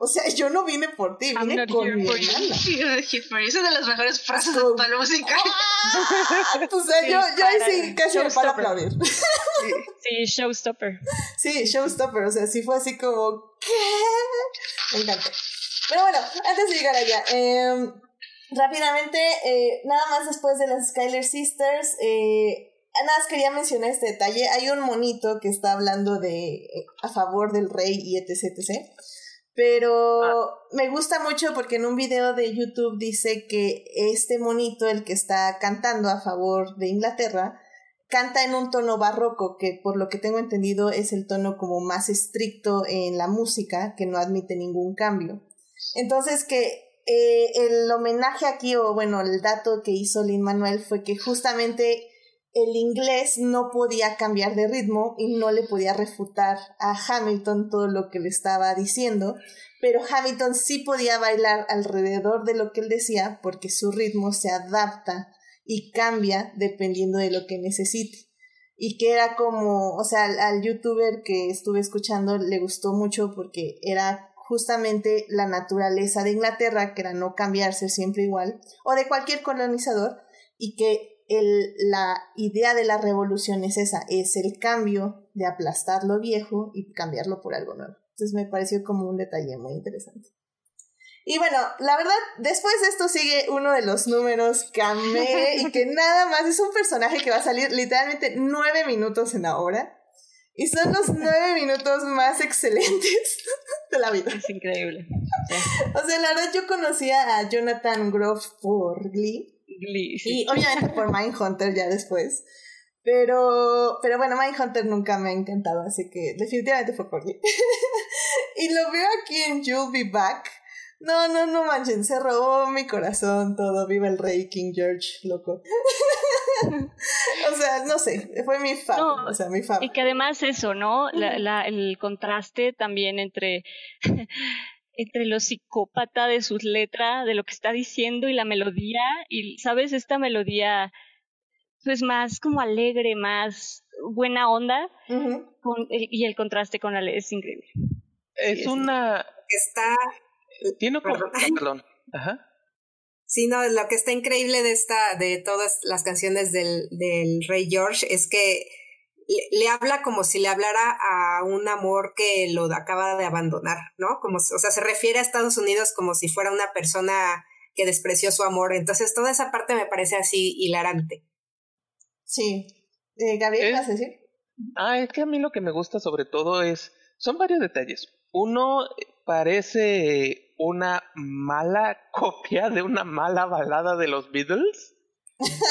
o sea, yo no vine por ti, vine con mi hermana. Esa es de las mejores frases de toda la música. o sea, yo, yo ahí sí casi me para aplaudir. Sí, showstopper. Sí, showstopper, o sea, sí fue así como, ¿qué? Me encantó. Pero bueno, antes de llegar allá, eh, Rápidamente, eh, nada más después de las Skyler Sisters, eh, nada más quería mencionar este detalle. Hay un monito que está hablando de eh, a favor del rey y etc, etc. Pero ah. me gusta mucho porque en un video de YouTube dice que este monito, el que está cantando a favor de Inglaterra, canta en un tono barroco, que por lo que tengo entendido es el tono como más estricto en la música, que no admite ningún cambio. Entonces que eh, el homenaje aquí, o bueno, el dato que hizo Lin Manuel fue que justamente el inglés no podía cambiar de ritmo y no le podía refutar a Hamilton todo lo que le estaba diciendo, pero Hamilton sí podía bailar alrededor de lo que él decía porque su ritmo se adapta y cambia dependiendo de lo que necesite. Y que era como, o sea, al, al youtuber que estuve escuchando le gustó mucho porque era justamente la naturaleza de Inglaterra, que era no cambiarse siempre igual, o de cualquier colonizador, y que el, la idea de la revolución es esa, es el cambio de aplastar lo viejo y cambiarlo por algo nuevo. Entonces me pareció como un detalle muy interesante. Y bueno, la verdad, después de esto sigue uno de los números que amé y que nada más es un personaje que va a salir literalmente nueve minutos en la hora. Y son los nueve minutos más excelentes de la vida. Es increíble. O sea, la verdad yo conocía a Jonathan Groff por Glee. Y obviamente por Mindhunter ya después. Pero, pero bueno, Mindhunter nunca me ha encantado, así que definitivamente fue por Glee. y lo veo aquí en You'll Be Back. No, no, no manchen, se robó mi corazón todo. Viva el rey King George, loco. o sea, no sé, fue mi fab. o sea, mi fab. Y que además eso, ¿no? La, la, el contraste también entre entre lo psicópata de sus letras, de lo que está diciendo y la melodía, y sabes, esta melodía pues más como alegre, más buena onda, con, y el contraste con la es increíble. Es una... Está... Tiene como... Perdón. Ajá. Sí, no, lo que está increíble de esta, de todas las canciones del, del Rey George es que le, habla como si le hablara a un amor que lo acaba de abandonar, ¿no? Como, o sea, se refiere a Estados Unidos como si fuera una persona que despreció su amor. Entonces, toda esa parte me parece así hilarante. Sí. Eh, Gabriel, ¿vas a decir? Ah, es que a mí lo que me gusta sobre todo es, son varios detalles. Uno parece una mala copia de una mala balada de los Beatles,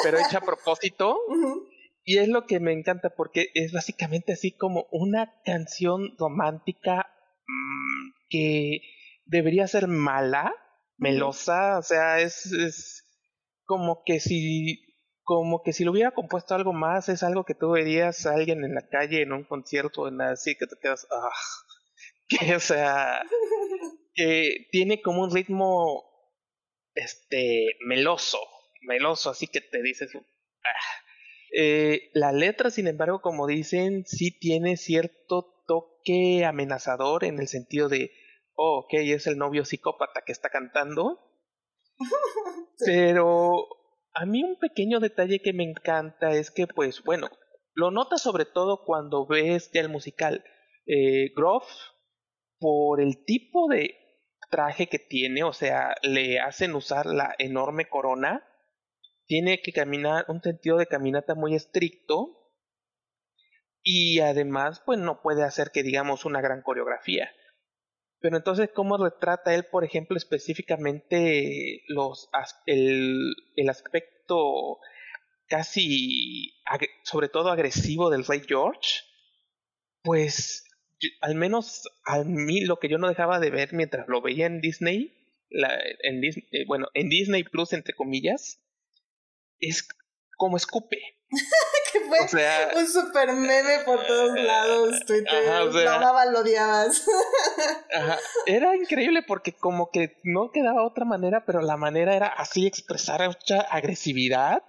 pero hecha a propósito. Y es lo que me encanta porque es básicamente así como una canción romántica mmm, que debería ser mala, melosa, o sea, es, es como que si como que si lo hubiera compuesto algo más, es algo que tú verías a alguien en la calle, en un concierto, en así que te quedas, ah, que o sea, que tiene como un ritmo, este, meloso, meloso, así que te dices, ah, eh, la letra, sin embargo, como dicen, sí tiene cierto toque amenazador en el sentido de, oh, ok, es el novio psicópata que está cantando. Pero a mí un pequeño detalle que me encanta es que, pues, bueno, lo notas sobre todo cuando ves ya el musical. Eh, Groff, por el tipo de traje que tiene, o sea, le hacen usar la enorme corona tiene que caminar un sentido de caminata muy estricto y además pues no puede hacer que digamos una gran coreografía. Pero entonces, ¿cómo retrata él, por ejemplo, específicamente los, el, el aspecto casi, sobre todo agresivo del rey George? Pues, al menos a mí lo que yo no dejaba de ver mientras lo veía en Disney, la, en Disney eh, bueno, en Disney Plus, entre comillas, es como escupe. que fue un super meme por todos lados, Twitter, ajá, o lo odiabas. ajá. Era increíble porque como que no quedaba otra manera, pero la manera era así expresar mucha agresividad.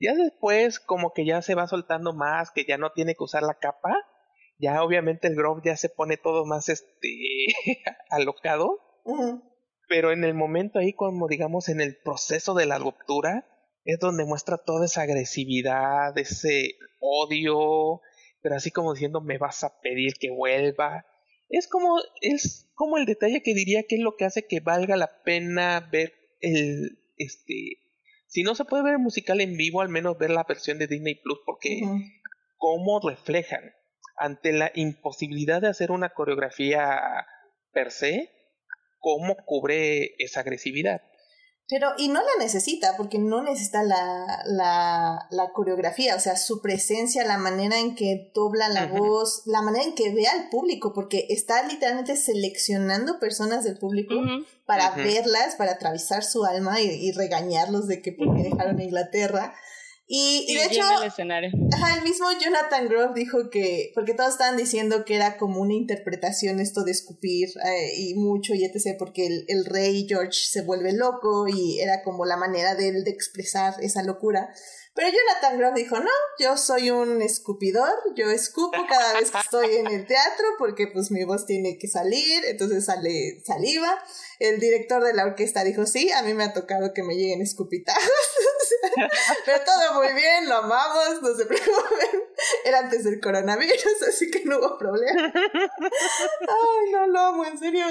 Ya después como que ya se va soltando más, que ya no tiene que usar la capa. Ya obviamente el Grove ya se pone todo más este alocado. Pero en el momento ahí como digamos en el proceso de la ruptura, es donde muestra toda esa agresividad, ese odio, pero así como diciendo me vas a pedir que vuelva. Es como, es como el detalle que diría que es lo que hace que valga la pena ver el, este, si no se puede ver el musical en vivo, al menos ver la versión de Disney Plus, porque cómo reflejan ante la imposibilidad de hacer una coreografía per se, cómo cubre esa agresividad. Pero, y no la necesita, porque no necesita la, la, la coreografía, o sea, su presencia, la manera en que dobla la voz, la manera en que ve al público, porque está literalmente seleccionando personas del público para verlas, para atravesar su alma y, y, regañarlos de que por qué dejaron Inglaterra. Y, de hecho, el, mismo Jonathan Grove dijo que, porque todos estaban diciendo que era como una interpretación esto de escupir eh, y mucho y etc., porque el, el, rey George se vuelve loco y era como la manera de él de expresar esa locura. Pero Jonathan Groff dijo, no, yo soy un escupidor, yo escupo cada vez que estoy en el teatro porque pues mi voz tiene que salir, entonces sale saliva. El director de la orquesta dijo, sí, a mí me ha tocado que me lleguen escupitados, pero todo muy bien, lo amamos, no se preocupen. Era antes del coronavirus, así que no hubo problema. Ay, no lo amo, en serio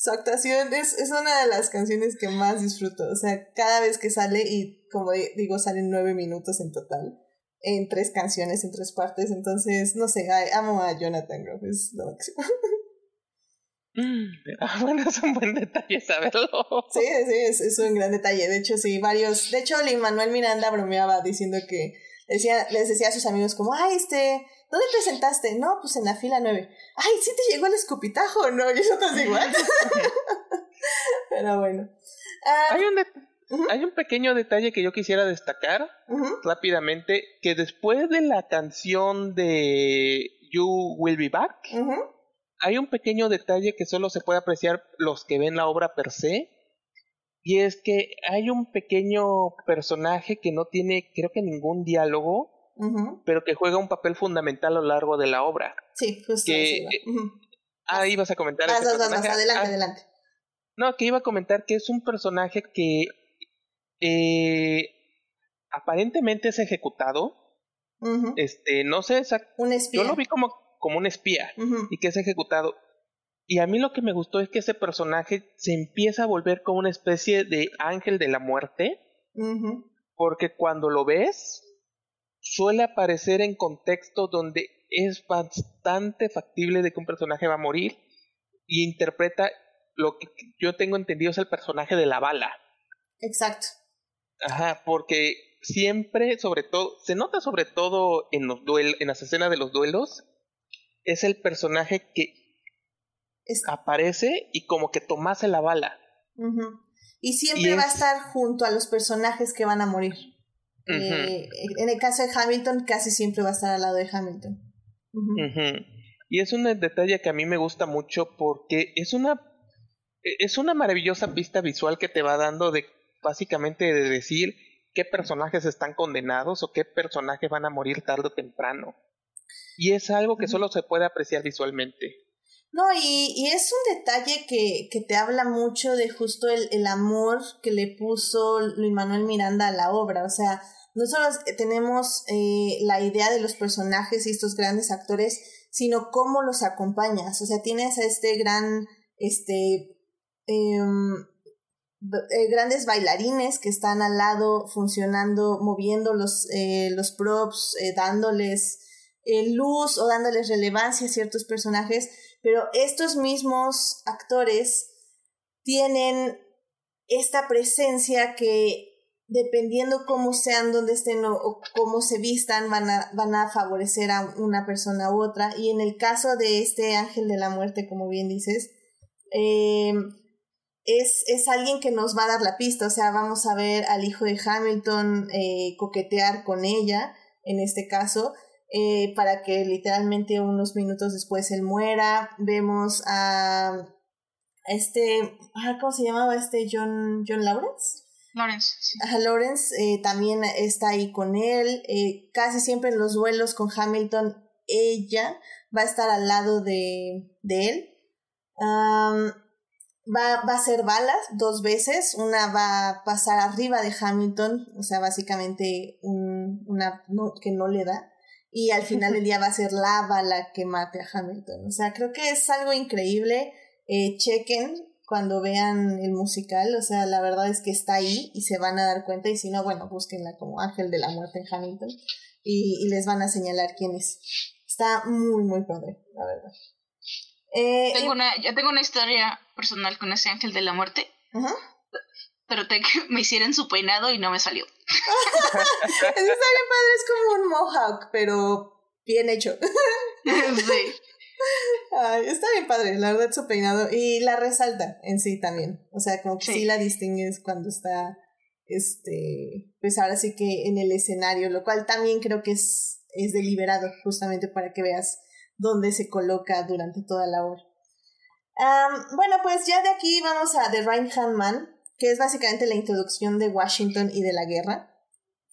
su actuación es, es una de las canciones que más disfruto. O sea, cada vez que sale, y como digo, salen nueve minutos en total, en tres canciones, en tres partes. Entonces, no sé, amo a Jonathan Groff, es lo máximo. Ah, bueno, es un buen detalle saberlo. Sí, sí, es, es un gran detalle. De hecho, sí, varios. De hecho, Lin Manuel Miranda bromeaba diciendo que decía, les decía a sus amigos como, ay, este, ¿dónde te sentaste? No, pues en la fila nueve. Ay, ¿sí te llegó el escupitajo? No, y eso te igual. Pero bueno. Ah, hay, un hay un pequeño detalle que yo quisiera destacar rápidamente, que después de la canción de You Will Be Back, hay un pequeño detalle que solo se puede apreciar los que ven la obra per se, y es que hay un pequeño personaje que no tiene, creo que ningún diálogo, pero que juega un papel fundamental a lo largo de la obra. Sí, justo. Que, Ah, ibas a comentar. Ah, adelante, ah, adelante. No, que iba a comentar que es un personaje que eh, aparentemente es ejecutado. Este, no sé, un espía. yo lo vi como, como un espía y que es ejecutado. Y a mí lo que me gustó es que ese personaje se empieza a volver como una especie de ángel de la muerte. Porque cuando lo ves, suele aparecer en contextos donde es bastante factible de que un personaje va a morir y interpreta lo que yo tengo entendido es el personaje de la bala. Exacto. Ajá, porque siempre, sobre todo, se nota sobre todo en los duel en las escenas de los duelos, es el personaje que aparece y como que tomase la bala. Y siempre va a estar junto a los personajes que van a morir. Eh, en el caso de Hamilton, casi siempre va a estar al lado de Hamilton. Y es un detalle que a mí me gusta mucho porque es una es una maravillosa pista visual que te va dando de básicamente de decir qué personajes están condenados o qué personajes van a morir tarde o temprano. Y es algo que solo se puede apreciar visualmente. No, y, y es un detalle que, que, te habla mucho de justo el, el amor que le puso Luis Manuel Miranda a la obra. O sea, nosotros tenemos eh, la idea de los personajes y estos grandes actores, sino cómo los acompañas. O sea, tienes a este gran, este, em, eh, grandes bailarines que están al lado funcionando, moviendo los, eh, los props, dándoles luz o dándoles relevancia a ciertos personajes pero estos mismos actores tienen esta presencia que dependiendo cómo sean, dónde estén o, cómo se vistan, van a, van a favorecer a una persona u otra. Y en el caso de este ángel de la muerte, como bien dices, eh, es, es, alguien que nos va a dar la pista. O sea, vamos a ver al hijo de Hamilton eh, coquetear con ella, en este caso. Eh, para que literalmente unos minutos después él muera. Vemos a este, ah, ¿cómo se llamaba este John, John Lawrence? Lawrence, Lawrence eh, también está ahí con él. Eh, casi siempre en los vuelos con Hamilton, ella va a estar al lado de, de él. va, va a hacer balas dos veces. Una va a pasar arriba de Hamilton, o sea, básicamente un, una que no le da y al final del día va a ser la bala que mate a Hamilton. O sea, creo que es algo increíble. Eh, chequen cuando vean el musical, o sea, la verdad es que está ahí y se van a dar cuenta y si no, bueno, búsquenla como Ángel de la Muerte en Hamilton y, les van a señalar quién es. Está muy, muy padre, la verdad. Eh, tengo una, yo tengo una historia personal con ese Ángel de la Muerte. traté que me hicieran su peinado y no me salió. Eso está bien padre, es como un mohawk, pero bien hecho. sí. Ay, está bien padre, la verdad, su peinado. Y la resalta en sí también. O sea, como que sí, Sí. la distingues cuando está, este, pues ahora sí que en el escenario, lo cual también creo que es, es deliberado, justamente para que veas dónde se coloca durante toda la obra. Bueno, pues ya de aquí vamos a The Hand Man, que es básicamente la introducción de Washington y de la guerra.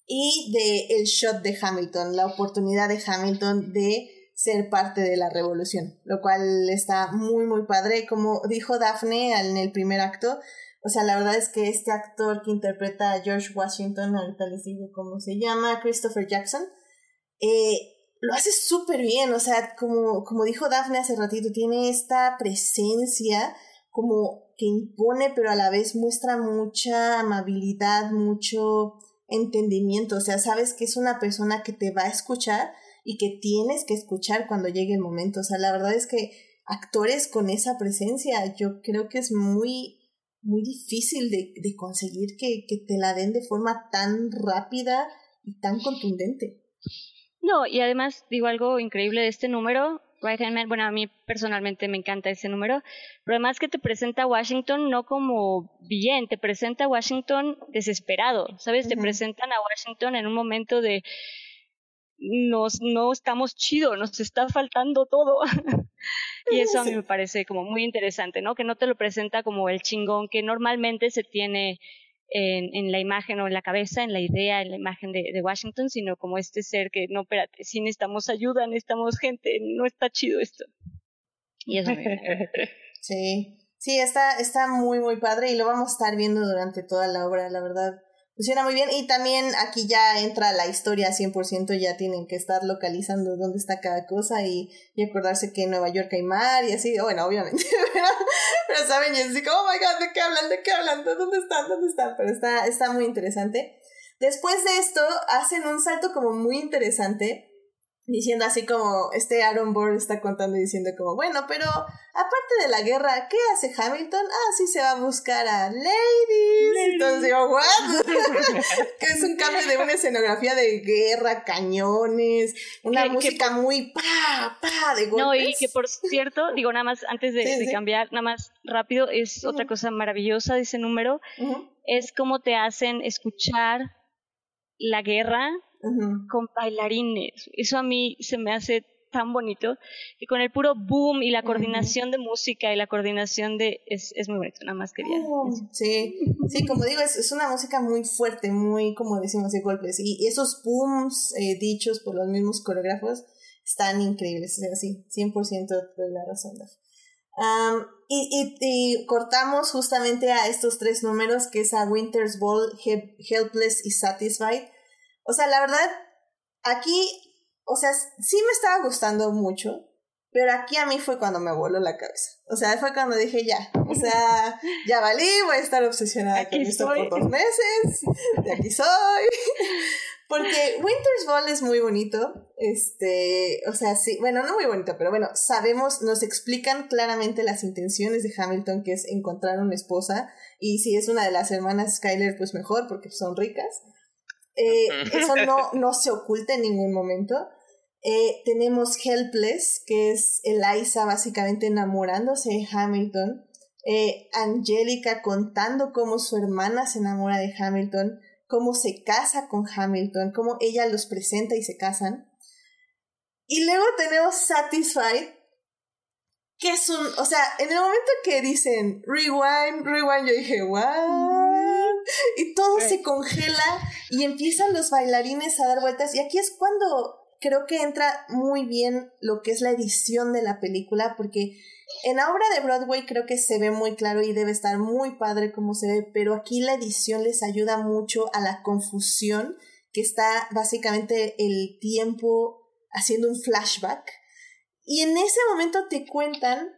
Y de el shot de Hamilton, la oportunidad de Hamilton de ser parte de la revolución, lo cual está muy, muy padre. Como dijo Daphne en el primer acto, o sea, la verdad es que este actor que interpreta a George Washington, ahorita les digo cómo se llama, Christopher Jackson, eh, lo hace súper bien, o sea, como, como dijo Daphne hace ratito, tiene esta presencia como que impone, pero a la vez muestra mucha amabilidad, mucho entendimiento, o sea, sabes que es una persona que te va a escuchar y que tienes que escuchar cuando llegue el momento, o sea, la verdad es que actores con esa presencia, yo creo que es muy, muy difícil de, de conseguir que, que te la den de forma tan rápida y tan contundente. No, y además digo algo increíble de este número, Right Hand Man, bueno, a mí personalmente me encanta ese número, pero además que te presenta a Washington no como bien, te presenta a Washington desesperado, ¿sabes? Te presentan a Washington en un momento de nos, no estamos chido, nos está faltando todo. y eso a mí me parece como muy interesante, ¿no? Que no te lo presenta como el chingón que normalmente se tiene en, en la imagen o en la cabeza, en la idea, en la imagen de, de Washington, sino como este ser que, no, espérate, sí necesitamos ayuda, necesitamos gente, no está chido esto. Y eso me, Sí, sí, está, está muy, muy padre y lo vamos a estar viendo durante toda la obra, la verdad. Funciona muy bien y también aquí ya entra la historia 100%, ya tienen que estar localizando dónde está cada cosa y, y acordarse que en Nueva York hay mar y así, bueno, obviamente, pero, saben, y es así como, oh my god, ¿de qué hablan? ¿De qué hablan? ¿De ¿Dónde están? ¿Dónde están? Pero está, está muy interesante. Después de esto, hacen un salto como muy interesante, diciendo así como, este Aaron Burr está contando y diciendo como, bueno, pero aparte de la guerra, ¿qué hace Hamilton? Ah, sí se va a buscar a ladies. Entonces digo, ¿what? que es un cambio de una escenografía de guerra, cañones, una Que- que música muy pa, pa, de golpes. No, y que por cierto, digo nada más, antes de, Sí, de sí. cambiar, nada más rápido, es otra cosa maravillosa de ese número, es cómo te hacen escuchar la guerra ujú. con bailarines. Eso a mí se me hace tan bonito que con el puro boom y la coordinación de música y la coordinación de... es, es muy bonito, nada más quería decir. Sí, sí, como digo, es, es una música muy fuerte, muy, como decimos, de golpes. Y, y esos booms eh, dichos por los mismos coreógrafos están increíbles. O sea, sí, 100% de la razón. Am, y, y, y cortamos justamente a estos tres números, que es a Winter's Ball, He- Helpless y Satisfied. O sea, la verdad, aquí, o sea, sí me estaba gustando mucho, pero aquí a mí fue cuando me voló la cabeza. O sea, fue cuando dije ya, o sea, ya valí, voy a estar obsesionada Aquí con esto soy. por dos meses, de aquí soy. Porque Winter's Ball es muy bonito, este, o sea, sí, bueno, no muy bonito, pero bueno, sabemos, nos explican claramente las intenciones de Hamilton, que es encontrar una esposa, y si es una de las hermanas Skyler, pues mejor, porque son ricas. Eh, eso no, no se oculta en ningún momento. Eh, tenemos Helpless, que es Eliza básicamente enamorándose de Hamilton. Eh, Angélica contando cómo su hermana se enamora de Hamilton, cómo se casa con Hamilton, cómo ella los presenta y se casan. Y luego tenemos Satisfied, que es un, o sea, en el momento que dicen rewind, rewind, yo dije, what? Y todo se congela y empiezan los bailarines a dar vueltas. Y aquí es cuando creo que entra muy bien lo que es la edición de la película, porque en la obra de Broadway creo que se ve muy claro y debe estar muy padre como se ve, pero aquí la edición les ayuda mucho a la confusión que está básicamente el tiempo haciendo un flashback. Y en ese momento te cuentan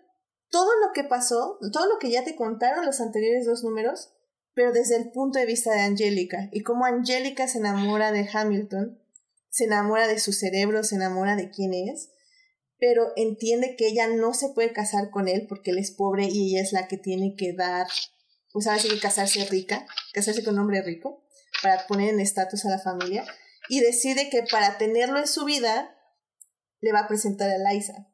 todo lo que pasó, todo lo que ya te contaron los anteriores dos números, pero desde el punto de vista de Angélica y cómo Angélica se enamora de Hamilton, se enamora de su cerebro, se enamora de quién es, pero entiende que ella no se puede casar con él porque él es pobre y ella es la que tiene que dar pues sí que casarse rica, casarse con un hombre rico, para poner en estatus a la familia, y decide que para tenerlo en su vida, le va a presentar a Liza.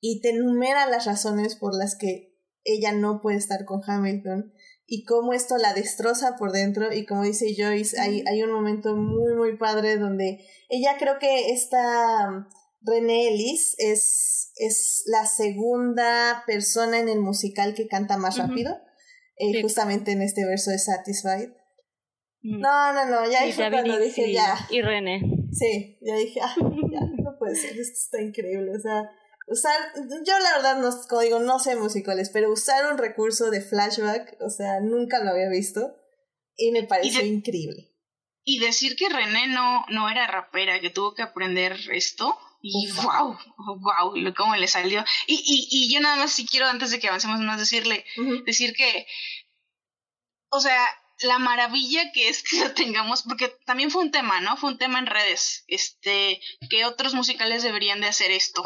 Y te enumera las razones por las que ella no puede estar con Hamilton y cómo esto la destroza por dentro y como dice Joyce, hay, hay un momento muy muy padre donde ella creo que esta René Ellis es, es la segunda persona en el musical que canta más rápido, eh, justamente en este verso de Satisfied. No, no, no, ya dije cuando dije ya. Y René. Sí, ya dije, ah, ya, no puede ser, esto está increíble, o sea, usar, yo la verdad no, como digo, no sé musicales, pero usar un recurso de flashback, o sea, nunca lo había visto y me pareció increíble. Y decir que René no, no era rapera, que tuvo que aprender esto, y wow, wow, cómo le salió. Y, y, y yo nada más si quiero, antes de que avancemos más, decirle, decir que, o sea, la maravilla que es que lo tengamos, porque también fue un tema, ¿no? Fue un tema en redes, este, que otros musicales deberían de hacer esto.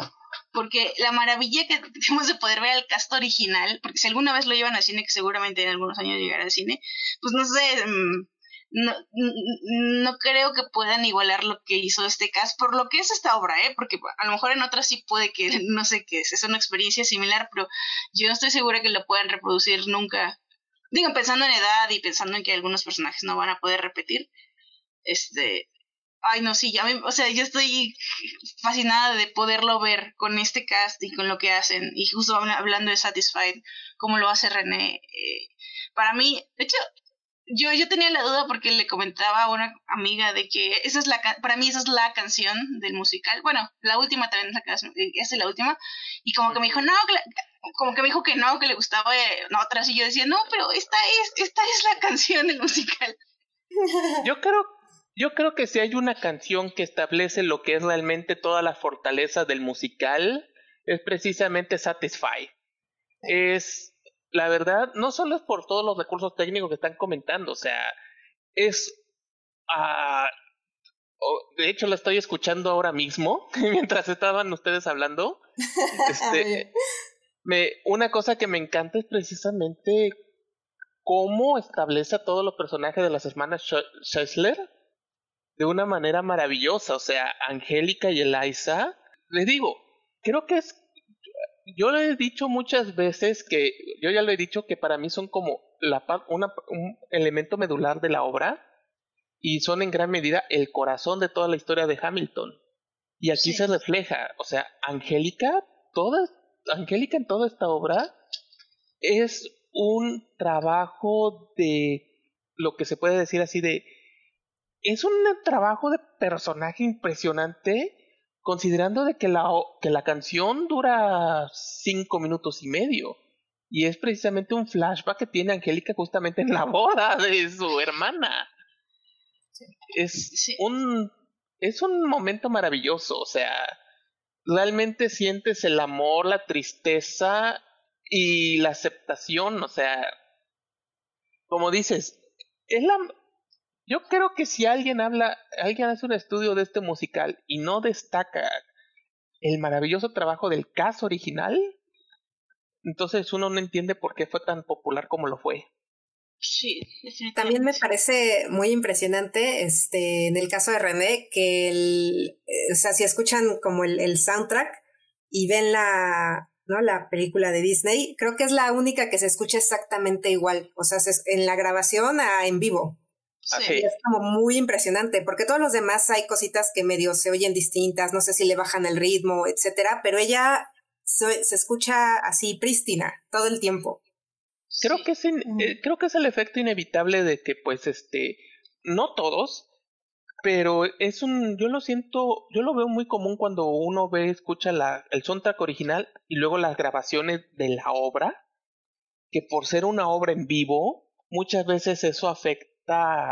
Porque la maravilla que tenemos de poder ver al cast original, porque si alguna vez lo llevan al cine, que seguramente en algunos años llegará al cine, pues no sé, mm, no, no creo que puedan igualar lo que hizo este cast por lo que es esta obra, ¿eh? Porque a lo mejor en otras sí puede que, no sé, qué es, es una experiencia similar, pero yo no estoy segura que lo puedan reproducir nunca. Digo, pensando en edad y pensando en que algunos personajes no van a poder repetir, este, ay no, sí, ya me, o sea, yo estoy fascinada de poderlo ver con este cast y con lo que hacen, y justo hablando de Satisfied, como lo hace René, eh, para mí, de hecho, yo, yo tenía la duda porque le comentaba a una amiga de que esa es la para mí esa es la canción del musical. Bueno, la última también es la canción, eh, es la última. Y como que me dijo, no, como que me dijo que no, que le gustaba eh, otras. Y yo decía, no, pero esta es, esta es la canción del musical. Yo creo, yo creo que si hay una canción que establece lo que es realmente toda la fortaleza del musical, es precisamente Satisfy. Es la verdad, no solo es por todos los recursos técnicos que están comentando, o sea, es... Uh, de hecho, la estoy escuchando ahora mismo, mientras estaban ustedes hablando. Este, me, una cosa que me encanta es precisamente cómo establece a todos los personajes de las hermanas Schessler de una manera maravillosa. O sea, Angélica y Eliza, les digo, creo que es yo le he dicho muchas veces que, yo ya lo he dicho que para mí son como la, una, un elemento medular de la obra y son en gran medida el corazón de toda la historia de Hamilton. Y aquí se refleja, o sea, Angélica, toda, Angélica en toda esta obra es un trabajo de lo que se puede decir así de es un trabajo de personaje impresionante considerando de que la, que la canción dura cinco minutos y medio. Y es precisamente un flashback que tiene Angélica justamente en la boda de su hermana. Es un es un momento maravilloso, o sea, realmente sientes el amor, la tristeza y la aceptación, o sea, como dices, es la yo creo que si alguien habla, alguien hace un estudio de este musical y no destaca el maravilloso trabajo del caso original, entonces uno no entiende por qué fue tan popular como lo fue. Sí, También me parece muy impresionante, este, en el caso de René, que el, eh, o sea, si escuchan como el, el soundtrack y ven la, ¿no? La película de Disney, creo que es la única que se escucha exactamente igual, o sea, en la grabación a en vivo. Sí. Es como muy impresionante, porque todos los demás hay cositas que medio se oyen distintas, no sé si le bajan el ritmo, etcétera, pero ella se, escucha así prístina todo el tiempo. Creo que es eh, creo que es el efecto inevitable de que pues este no todos, pero es un yo lo siento, yo lo veo muy común cuando uno ve escucha la el soundtrack original y luego las grabaciones de la obra, que por ser una obra en vivo, muchas veces eso afecta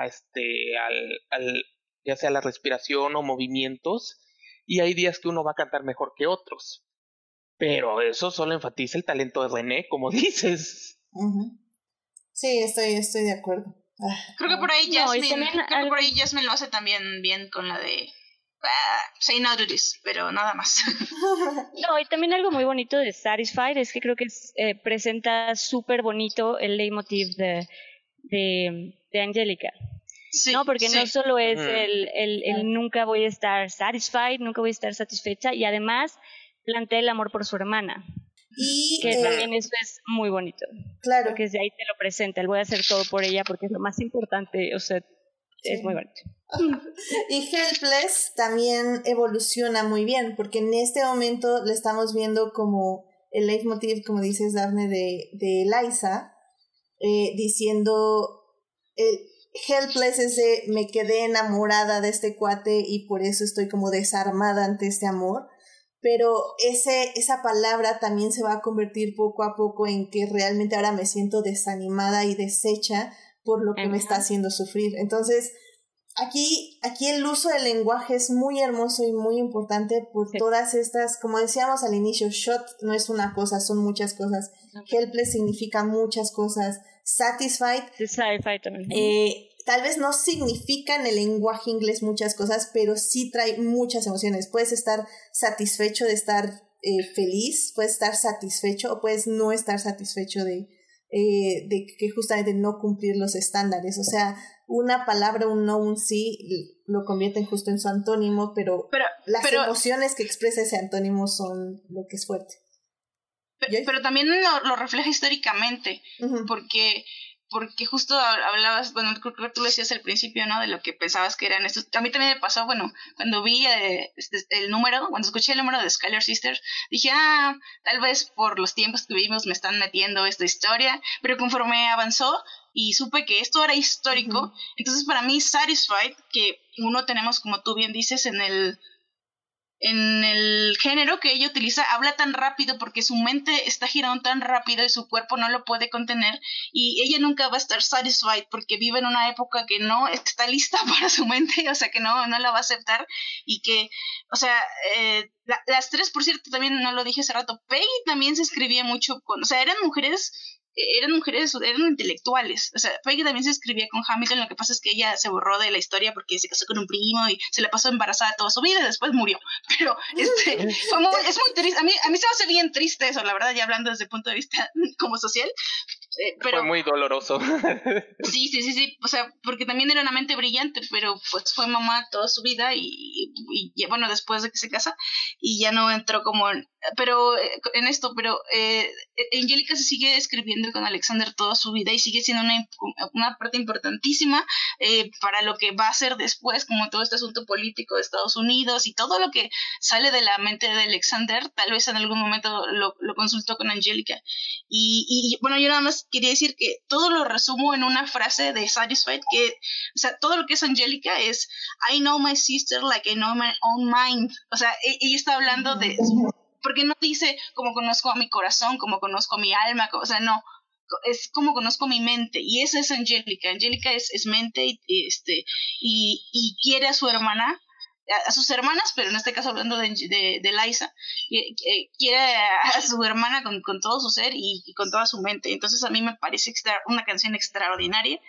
este, al, al, ya sea la respiración o movimientos, y hay días que uno va a cantar mejor que otros. Pero eso solo enfatiza el talento de René, como dices. Sí, estoy, estoy de acuerdo. Ah. Creo que por ahí Jasmine, creo que por ahí Jasmine lo hace también bien con la de ah, say no to this, pero nada más. no, y también algo muy bonito de Satisfied es que creo que eh, presenta súper bonito el leitmotiv de, de, de Angélica. ¿no? Porque no solo es el, el, el, nunca voy a estar satisfied, nunca voy a estar satisfecha, y además plantea el amor por su hermana. Y, que eh, también eso es muy bonito. Claro. Porque desde ahí te lo presenta, él voy a hacer todo por ella porque es lo más importante, o sea, es muy bonito. y Helpless también evoluciona muy bien, porque en este momento le estamos viendo como el leitmotiv, como dices, Daphne, de, de Eliza, eh, diciendo, el, Helpless es de me quedé enamorada de este cuate y por eso estoy como desarmada ante este amor. Pero ese, esa palabra también se va a convertir poco a poco en que realmente ahora me siento desanimada y deshecha por lo que me está haciendo sufrir. Entonces, aquí, aquí el uso del lenguaje es muy hermoso y muy importante por todas estas, como decíamos al inicio, shot no es una cosa, son muchas cosas. Helpless significa muchas cosas. Satisfied. Eh, tal vez no significa en el lenguaje inglés muchas cosas, pero sí trae muchas emociones. Puedes estar satisfecho de estar eh, feliz, puedes estar satisfecho o puedes no estar satisfecho de, eh, de que justamente no cumplir los estándares. O sea, una palabra, un no, un sí, lo convierten justo en su antónimo, pero, las emociones que expresa ese antónimo son lo que es fuerte. Pero, también lo, refleja históricamente, porque porque justo hablabas, bueno, creo que tú lo decías al principio, ¿no? De lo que pensabas que eran estos. A mí también me pasó, bueno, cuando vi eh, este, el número, cuando escuché el número de Skylar Sisters, dije, ah, tal vez por los tiempos que vivimos me están metiendo esta historia, pero conforme avanzó y supe que esto era histórico, entonces para mí Satisfied, que uno tenemos, como tú bien dices, en el en el género que ella utiliza habla tan rápido porque su mente está girando tan rápido y su cuerpo no lo puede contener y ella nunca va a estar satisfied porque vive en una época que no está lista para su mente, o sea que no, no la va a aceptar y que, o sea, eh, las tres, por cierto, también no lo dije hace rato, Peggy también se escribía mucho con, o sea, eran mujeres eran mujeres, eran intelectuales. O sea, Peggy también se escribía con Hamilton, lo que pasa es que ella se borró de la historia porque se casó con un primo y se la pasó embarazada toda su vida y después murió. Pero este, fue muy, es muy triste. A mí, a mí se me hace bien triste eso, la verdad, ya hablando desde el punto de vista como social. Eh, pero, fue muy doloroso. sí, sí, sí, sí. O sea, porque también era una mente brillante, pero pues fue mamá toda su vida y, y, bueno, después de que se casa y ya no entró como en, pero eh, en esto, pero eh, Angélica se sigue escribiendo con Alexander toda su vida y sigue siendo una, una parte importantísima eh, para lo que va a ser después, como todo este asunto político de Estados Unidos y todo lo que sale de la mente de Alexander, tal vez en algún momento lo, lo consultó con Angélica. Y, y bueno, yo nada más quería decir que todo lo resumo en una frase de Satisfied, que, o sea, todo lo que es Angélica es, I know my sister like I know my own mind. O sea, e, ella está hablando de porque no dice como conozco a mi corazón, como conozco mi alma, o sea, no, es como conozco mi mente y esa es Angélica. Angélica es, es mente y, este, y, y, quiere a su hermana, a, sus hermanas, pero en este caso hablando de, de, Liza, quiere a su hermana con, con todo su ser y, con toda su mente. Entonces a mí me parece una canción extraordinaria.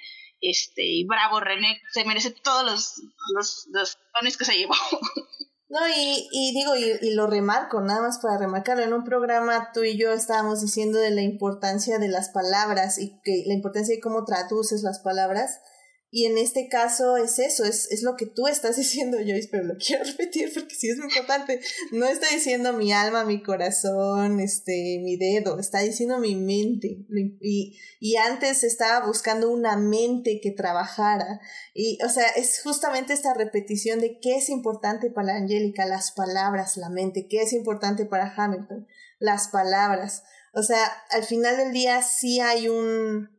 Este, y bravo, René, se merece todos los, los, los que se llevó. No, y, y digo, y, y, lo remarco, nada más para remarcarlo, en un programa tú y yo estábamos diciendo de la importancia de las palabras y que la importancia de cómo traduces las palabras. Y en este caso es eso, es, es lo que tú estás diciendo, Joyce, pero lo quiero repetir porque sí es muy importante. No está diciendo mi alma, mi corazón, este, mi dedo, está diciendo mi mente. Y, y antes estaba buscando una mente que trabajara. Y, o sea, es justamente esta repetición de qué es importante para Angélica, las palabras, la mente, qué es importante para Hamilton, las palabras. O sea, al final del día sí hay un,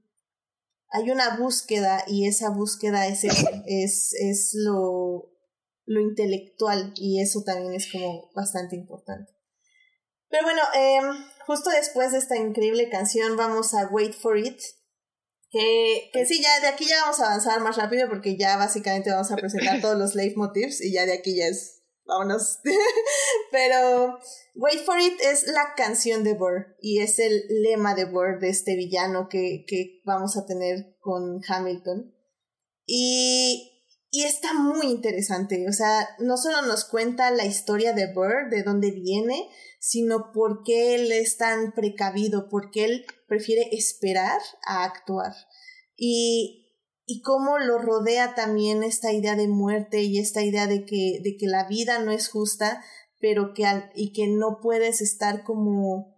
hay una búsqueda y esa búsqueda es, es, es lo, lo intelectual y eso también es como bastante importante. Pero bueno, em, justo después de esta increíble canción vamos a Wait for It, que, que sí, ya de aquí ya vamos a avanzar más rápido porque ya básicamente vamos a presentar todos los leitmotivs y ya de aquí ya es vámonos. Pero Wait for It es la canción de Burr y es el lema de Burr de este villano que, que vamos a tener con Hamilton. Y, y está muy interesante, o sea, no solo nos cuenta la historia de Burr, de dónde viene, sino por qué él es tan precavido, por qué él prefiere esperar a actuar. Y, y cómo lo rodea también esta idea de muerte y esta idea de que, de que la vida no es justa, pero que y que no puedes estar como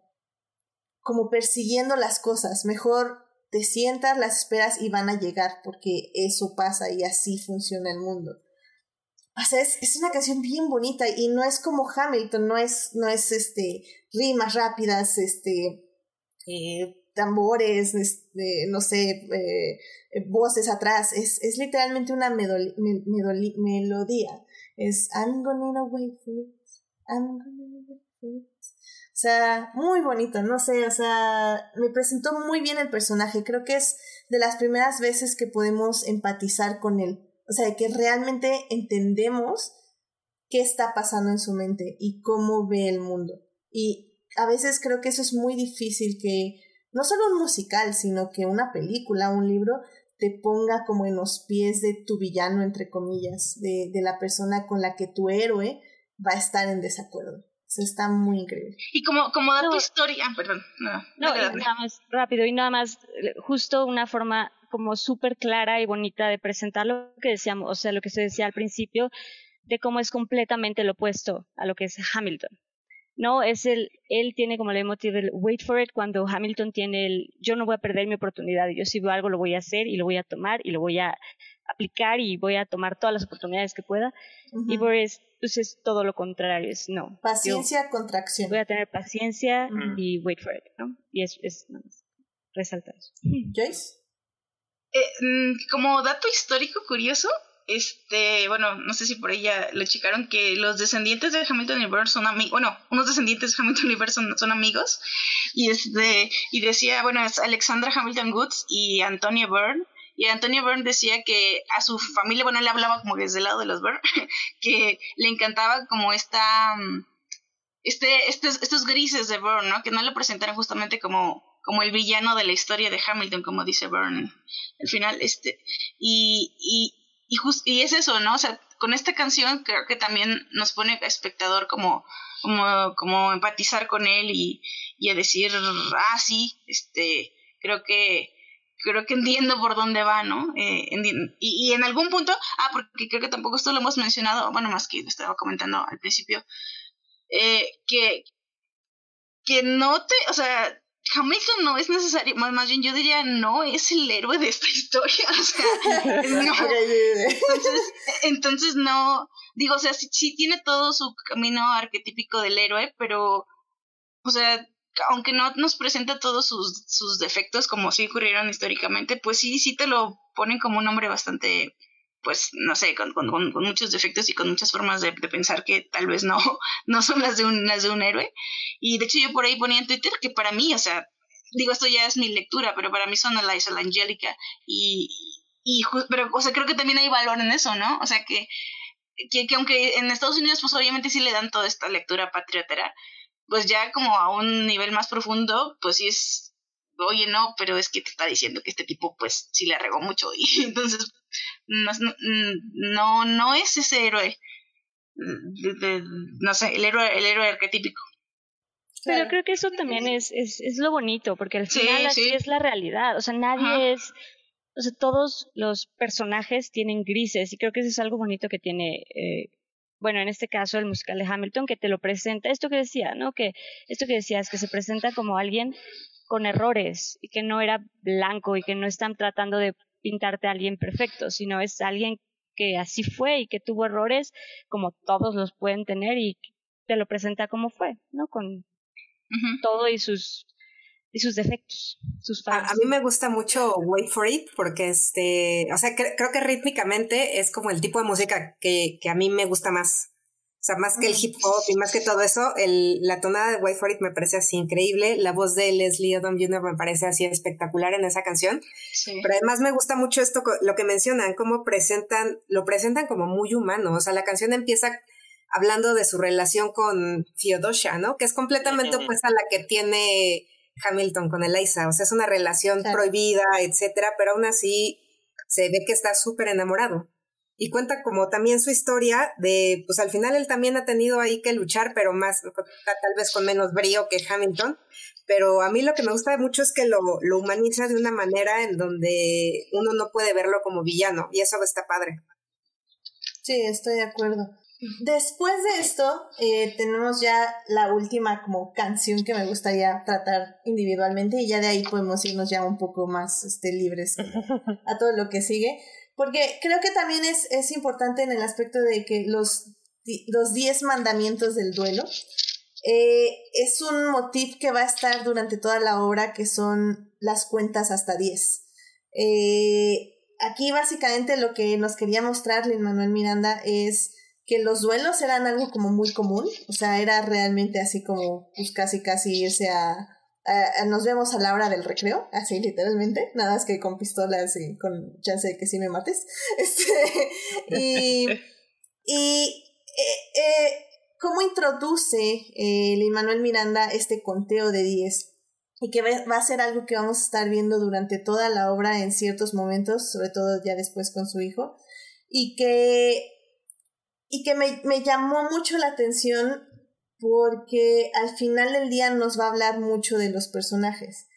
como persiguiendo las cosas, mejor te sientas, las esperas y van a llegar porque eso pasa y así funciona el mundo. O sea, es, una canción bien bonita y no es como Hamilton, no es, no es este, rimas rápidas, este, eh, tambores, este, no sé, eh, voces atrás, es, es literalmente una melodía. Es I'm gonna wait for it, I'm gonna wait for it. O sea, muy bonito, no sé, o sea, me presentó muy bien el personaje. Creo que es de las primeras veces que podemos empatizar con él. O sea, que realmente entendemos qué está pasando en su mente y cómo ve el mundo. Y a veces creo que eso es muy difícil que no solo un musical, sino que una película, un libro, te ponga como en los pies de tu villano, entre comillas, de, de la persona con la que tu héroe va a estar en desacuerdo está muy increíble. Y como, como dato historia, ah, perdón, no, no, nada más rápido y nada más, justo una forma como súper clara y bonita de presentar lo que decíamos, o sea, lo que se decía al principio, de cómo es completamente lo opuesto a lo que es Hamilton. No, es el, él tiene como el emotivo del wait for it, cuando Hamilton tiene el yo no voy a perder mi oportunidad, yo si veo algo lo voy a hacer y lo voy a tomar y lo voy a aplicar y voy a tomar todas las oportunidades que pueda. Y Boris pues es todo lo contrario, es no. Paciencia, contracción. Voy a tener paciencia y wait for it, ¿no? Y es, es resaltar eso. Joyce. Eh, mm, como dato histórico curioso, este, bueno, no sé si por ella lo checaron que los descendientes de Hamilton Burr son amigos, bueno, unos descendientes de Hamilton Burr son, son, amigos, y este, y decía, bueno, es Alexandra Hamilton Goods y Antonia Byrne, y Antonio Byrne decía que a su familia, bueno, él hablaba como desde el lado de los Byrne, que le encantaba como esta, este, estos, estos grises de Byrne, ¿no? Que no le presentaran justamente como, como el villano de la historia de Hamilton, como dice Byrne al final, este, y, y, y es eso, ¿no? O sea, con esta canción creo que también nos pone espectador como, como, como empatizar con él y, y a decir, ah, sí, este, creo que creo que entiendo por dónde va, ¿no? Eh, y, y, en algún punto, ah, porque creo que tampoco esto lo hemos mencionado, bueno, más que lo estaba comentando al principio, eh, que, que no te, o sea, Hamilton no es necesario, más, más bien yo diría, no es el héroe de esta historia, o sea, no. entonces, entonces no, digo, o sea, sí, sí tiene todo su camino arquetípico del héroe, pero, o sea, aunque no nos presenta todos sus, sus defectos como si ocurrieron históricamente, pues sí, sí te lo ponen como un hombre bastante, pues no sé, con, con, con muchos defectos y con muchas formas de, de, pensar que tal vez no, no son las de, un, las de un héroe. Y de hecho yo por ahí ponía en Twitter que para mí, o sea, digo, esto ya es mi lectura, pero para mí son Eliza, la Angélica. Y, y, pero, o sea, creo que también hay valor en eso, ¿no? O sea, que, que, que aunque en Estados Unidos, pues obviamente sí le dan toda esta lectura patriotera, pues ya como a un nivel más profundo, pues sí es, oye, no, pero es que te está diciendo que este tipo pues sí le regó mucho y entonces no, no, no es ese héroe, no sé, el héroe, el héroe arquetípico. Pero creo que eso también es, es, es lo bonito, porque al final así es la realidad, o sea, nadie es, o sea, todos los personajes tienen grises y creo que eso es algo bonito que tiene eh, bueno, en este caso el musical de Hamilton, que te lo presenta, esto que decía, ¿no? Que esto que decías, que se presenta como alguien con errores y que no era blanco y que no están tratando de pintarte a alguien perfecto, sino es alguien que así fue y que tuvo errores como todos los pueden tener y te lo presenta como fue, ¿no? Con todo y sus y sus defectos, sus A, mí me gusta mucho Wait for It porque, este, o sea, creo que rítmicamente es como el tipo de música que, que, a mí me gusta más. O sea, más que el hip hop y más que todo eso, el, la tonada de Wait for It me parece así increíble. La voz de Leslie Odom Jr. me parece así espectacular en esa canción. Pero además me gusta mucho esto, lo que mencionan, cómo presentan, lo presentan como muy humano. O sea, la canción empieza hablando de su relación con Theodosia, ¿no? Que es completamente opuesta a la que tiene Hamilton con Eliza, o sea, es una relación prohibida, etcétera, pero aún así se ve que está súper enamorado. Y cuenta como también su historia de, pues al final él también ha tenido ahí que luchar, pero más, tal vez con menos brío que Hamilton. Pero a mí lo que me gusta mucho es que lo, lo humaniza de una manera en donde uno no puede verlo como villano, y eso está padre. Sí, estoy de acuerdo. Después de esto, eh, tenemos ya la última como canción que me gustaría tratar individualmente y ya de ahí podemos irnos ya un poco más este, libres a todo lo que sigue. Porque creo que también es, es importante en el aspecto de que los, los diez mandamientos del duelo eh, es un motif que va a estar durante toda la obra, que son las cuentas hasta diez. Eh, aquí básicamente lo que nos quería mostrarle Manuel Miranda es que los duelos eran algo como muy común, o sea, era realmente así como pues casi casi irse a nos vemos a la hora del recreo, así literalmente, nada más que con pistolas y con chance de que sí me mates. Este, y y eh, eh, cómo introduce eh, el Manuel Miranda este conteo de 10 y que va a ser algo que vamos a estar viendo durante toda la obra en ciertos momentos, sobre todo ya después con su hijo, y que, y que me, me llamó mucho la atención porque al final del día nos va a hablar mucho de los personajes.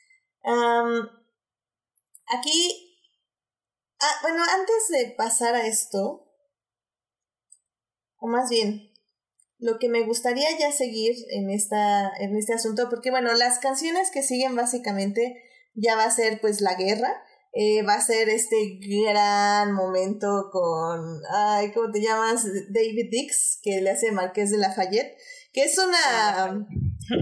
aquí, ah, bueno, antes de pasar a esto, o más bien, lo que me gustaría ya seguir en, esta, en este asunto, porque bueno, las canciones que siguen básicamente ya va a ser pues la guerra, eh, va a ser este gran momento con, ay, ¿cómo te llamas? David Dix, que le hace Marqués de Lafayette que es una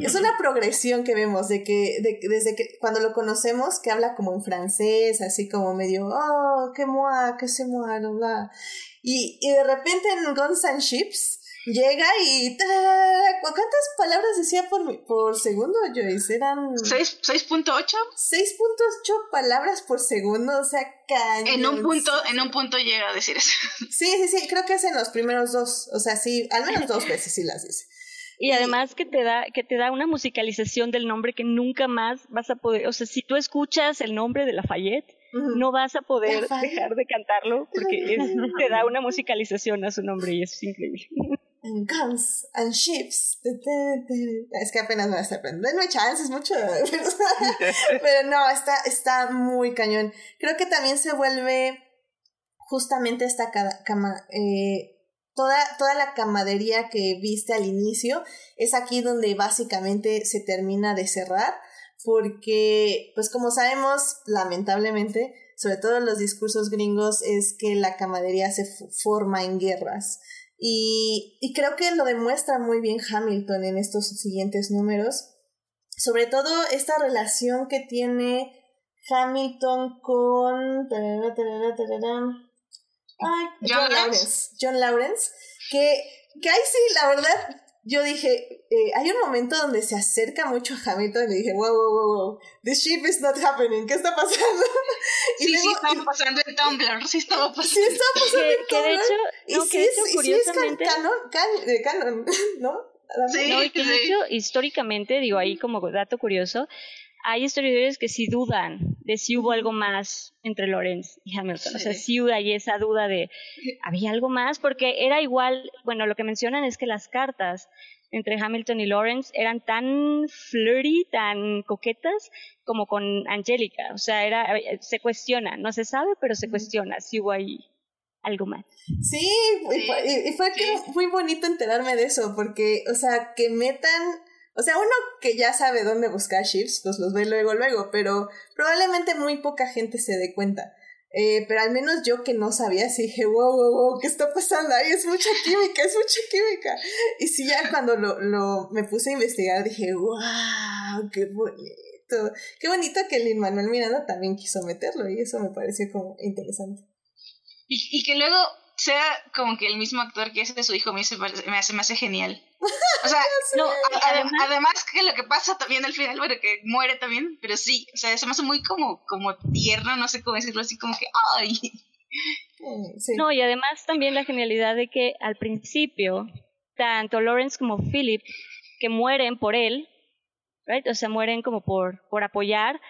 es una progresión que vemos de que desde que cuando lo conocemos que habla como en francés así como medio oh que moi que se moi bla y, y de repente en Guns and Ships llega y ¿cuántas palabras decía por por segundo Joyce? eran 6.8 6.8 palabras por segundo o sea cañón. En un punto en un punto llega a decir eso. Sí sí sí creo que es en los primeros dos o sea sí al menos dos veces sí las dice y además que te da que te da una musicalización del nombre que nunca más vas a poder, o sea, si tú escuchas el nombre de Lafayette, no vas a poder dejar de cantarlo porque te da una musicalización a su nombre y eso es increíble. And guns and ships. Es que apenas me va a estar aprendiendo. No chance, es mucho. Pero no, está, está muy cañón. Creo que también se vuelve justamente esta cama, eh, toda, toda la camadería que viste al inicio es aquí donde básicamente se termina de cerrar, porque, pues como sabemos, lamentablemente, sobre todo en los discursos gringos, es que la camadería se forma en guerras. Y, y creo que lo demuestra muy bien Hamilton en estos siguientes números. Sobre todo esta relación que tiene Hamilton con... Ay, John, Lawrence. John Lawrence. Que, que ahí sí, la verdad, yo dije, eh, hay un momento donde se acerca mucho a Hamilton y le dije, wow, wow, wow, wow, this ship is not happening, ¿qué está pasando? y sí, luego, sí estaba pasando en Tumblr, sí estaba pasando. Sí estaba pasando en Tumblr. Que de hecho, no, y que de hecho, curiosamente... es canon, can, canon, ¿no? Sí, no, y que de hecho, históricamente, digo ahí como dato curioso, hay historiadores que sí dudan de si hubo algo más entre Lawrence y Hamilton. O sea, sí hay esa duda de, ¿había algo más? Porque era igual, bueno, lo que mencionan es que las cartas entre Hamilton y Lawrence eran tan flirty, tan coquetas como con Angélica. O sea, era, se cuestiona, no se sabe, pero se cuestiona si hubo ahí algo más. Sí, y fue muy bonito enterarme de eso, porque, o sea, que metan o sea, uno que ya sabe dónde buscar ships, pues los ve luego, luego, pero probablemente muy poca gente se dé cuenta. Eh, pero al menos yo que no sabía, sí dije, wow, wow, wow, ¿qué está pasando ahí? Es mucha química, es mucha química. Y sí, ya cuando lo, lo me puse a investigar, dije, wow, qué bonito. Qué bonito que el Manuel Miranda también quiso meterlo y eso me pareció como interesante. Y, y que luego sea como que el mismo actor que es de su hijo me, me, hace, me hace genial. O sea, no, además, que lo que pasa también al final, bueno, que muere también, pero sí, o sea, se me hace muy como, como tierno, no sé cómo decirlo así, como que, ¡ay! Mm, no, y además también la genialidad de que al principio, tanto Lawrence como Philip, que mueren por él, right? o sea, mueren como por, por apoyar,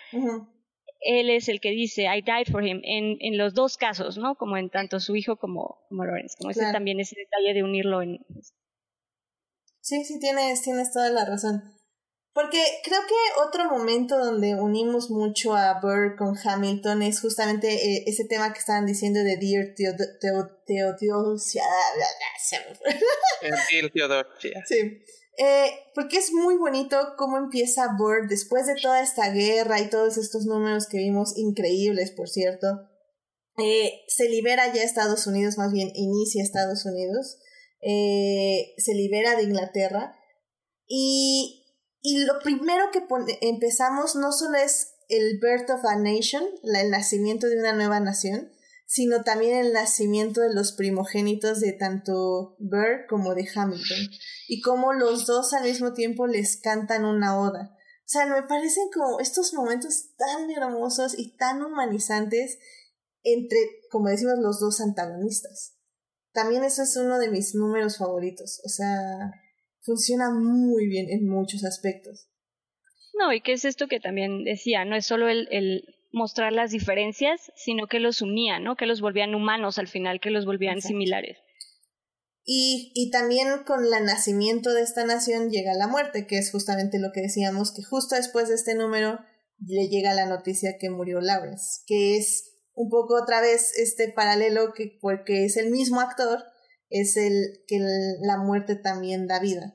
él es el que dice I died for him en, en los dos casos, ¿no? Como en tanto su hijo como, como Lawrence, como ese también ese detalle de unirlo en... Sí, sí, tienes, tienes toda la razón. Porque creo que otro momento donde unimos mucho a Burr con Hamilton es justamente eh, ese tema que estaban diciendo de Dear Theodosia. Dear Theodosia. Sí. Eh, porque es muy bonito cómo empieza Burr después de toda esta guerra y todos estos números que vimos, increíbles, por cierto. Eh, se libera ya Estados Unidos, más bien inicia Estados Unidos. se libera de Inglaterra. Y y lo primero que empezamos no solo es el birth of a nation, el nacimiento de una nueva nación, sino también el nacimiento de los primogénitos de tanto Burr como de Hamilton, y cómo los dos al mismo tiempo les cantan una oda. O sea, me parecen como estos momentos tan hermosos y tan humanizantes entre, como decimos, los dos antagonistas. También eso es uno de mis números favoritos. O sea, funciona muy bien en muchos aspectos. No, y qué es esto que también decía, no es solo el, el mostrar las diferencias, sino que los unía, ¿no? Que los volvían humanos al final, que los volvían similares. Y, y también con el nacimiento de esta nación llega la muerte, que es justamente lo que decíamos, que justo después de este número le llega la noticia que murió Lawrence, que es un poco otra vez este paralelo que porque es el mismo actor, es el que la muerte también da vida.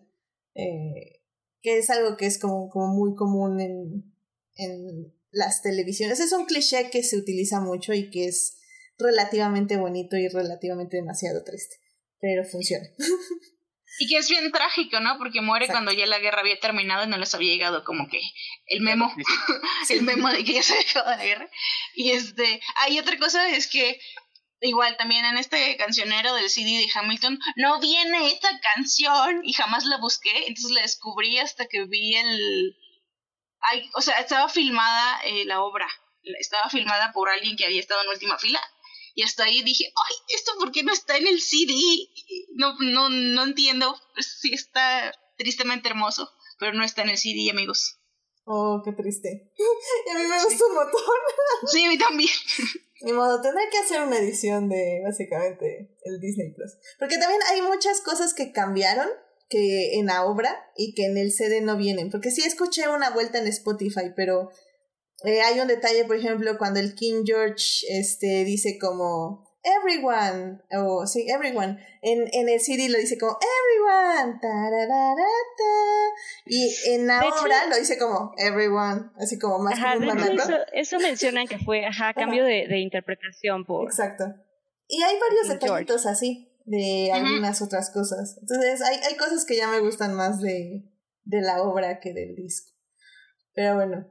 Eh, que es algo que es como, como muy común en, en las televisiones. Es un cliché que se utiliza mucho y que es relativamente bonito y relativamente demasiado triste, pero funciona. Y que es bien trágico, ¿no? Porque muere cuando ya la guerra había terminado y no les había llegado como que el memo, el memo de que ya se había acabado la guerra. Y este, hay otra cosa es que igual también en este cancionero del CD de Hamilton no viene esta canción y jamás la busqué, entonces la descubrí hasta que vi el... Ay, o sea, estaba filmada eh, la obra, estaba filmada por alguien que había estado en última fila y hasta ahí dije, ay, ¿esto por qué no está en el CD? No, no, no entiendo, pues sí está tristemente hermoso, pero no está en el CD, amigos. Oh, qué triste. Y a mí me gusta un montón. Sí, a mí también. Ni modo, tendré que hacer una edición de básicamente el Disney Plus. Porque también hay muchas cosas que cambiaron que en la obra y que en el CD no vienen. Porque sí escuché una vuelta en Spotify, pero eh, hay un detalle, por ejemplo, cuando el King George este, dice como everyone, o sí, everyone. En, en el CD lo dice como everyone, y en la obra lo dice como everyone, así como más ajá, eso, eso, mencionan que fue, ajá, cambio de, de, interpretación por... Exacto. Y hay varios detallitos así, de algunas otras cosas. Entonces, hay, hay cosas que ya me gustan más de, de la obra que del disco. Pero bueno.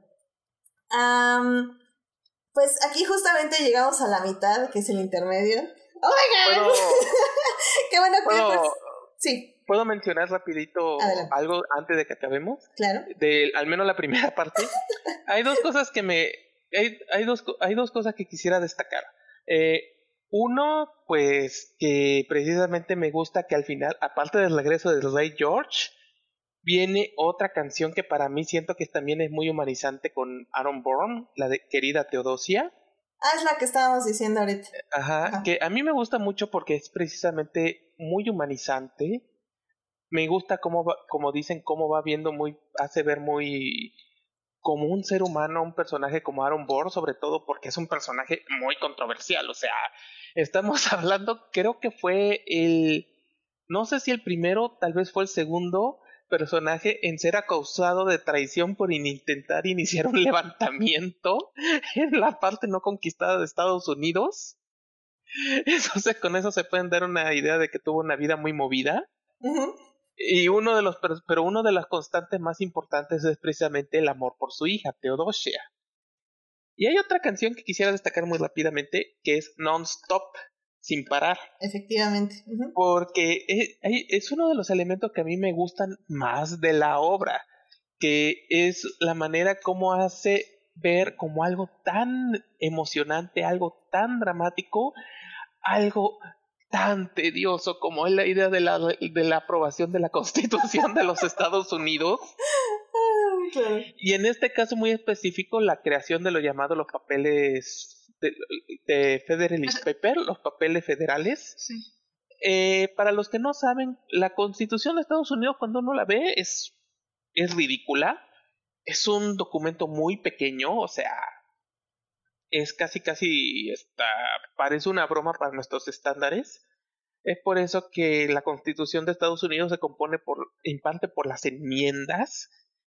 Um, pues aquí justamente llegamos a la mitad, que es el intermedio. ¡Oh, my God! ¡Qué bueno que... Pues, sí. ¿Puedo mencionar rapidito algo antes de que acabemos? Claro. De al menos la primera parte. hay dos cosas que me... Hay, hay, dos, hay dos cosas que quisiera destacar. Eh, uno, pues que precisamente me gusta que al final, aparte del regreso del Rey George, viene otra canción que para mí siento que también es muy humanizante con Aaron Bourne, la de querida Teodosia. Ah, es la que estábamos diciendo ahorita. Ajá, que a mí me gusta mucho porque es precisamente muy humanizante. Me gusta cómo como dicen, cómo va viendo muy, hace ver muy como un ser humano, un personaje como Aaron Bourne, sobre todo porque es un personaje muy controversial. O sea, estamos hablando, creo que fue el, no sé si el primero, tal vez fue el segundo, personaje en ser acusado de traición por intentar iniciar un levantamiento en la parte no conquistada de Estados Unidos. Entonces con eso se pueden dar una idea de que tuvo una vida muy movida. Y uno de los, pero uno de las constantes más importantes es precisamente el amor por su hija, Teodosia. Y hay otra canción que quisiera destacar muy rápidamente, que es Non-Stop, sin parar. Efectivamente. Porque es, es, uno de los elementos que a mí me gustan más de la obra, que es la manera como hace ver como algo tan emocionante, algo tan dramático, algo tan tedioso como es la idea de la, de la aprobación de la Constitución de los Estados Unidos. Y en este caso muy específico, la creación de lo llamado los papeles de, de Federalist Paper, los papeles federales. Sí. Eh, para los que no saben, la Constitución de Estados Unidos cuando uno la ve es, es ridícula. Es un documento muy pequeño, o sea, es casi casi está, parece una broma para nuestros estándares. Es por eso que la Constitución de Estados Unidos se compone por, en parte por las enmiendas,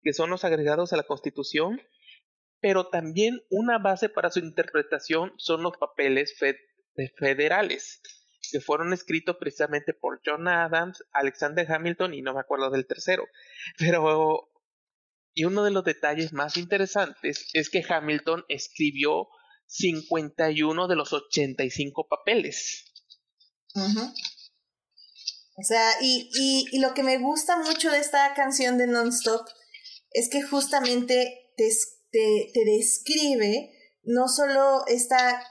que son los agregados a la Constitución, pero también una base para su interpretación son los papeles federales, que fueron escritos precisamente por John Adams, Alexander Hamilton y no me acuerdo del tercero. Pero, y uno de los detalles más interesantes es que Hamilton escribió 51 de los 85 papeles. O sea, y, y, y, lo que me gusta mucho de esta canción de Nonstop es que justamente te, te, te describe no solo esta,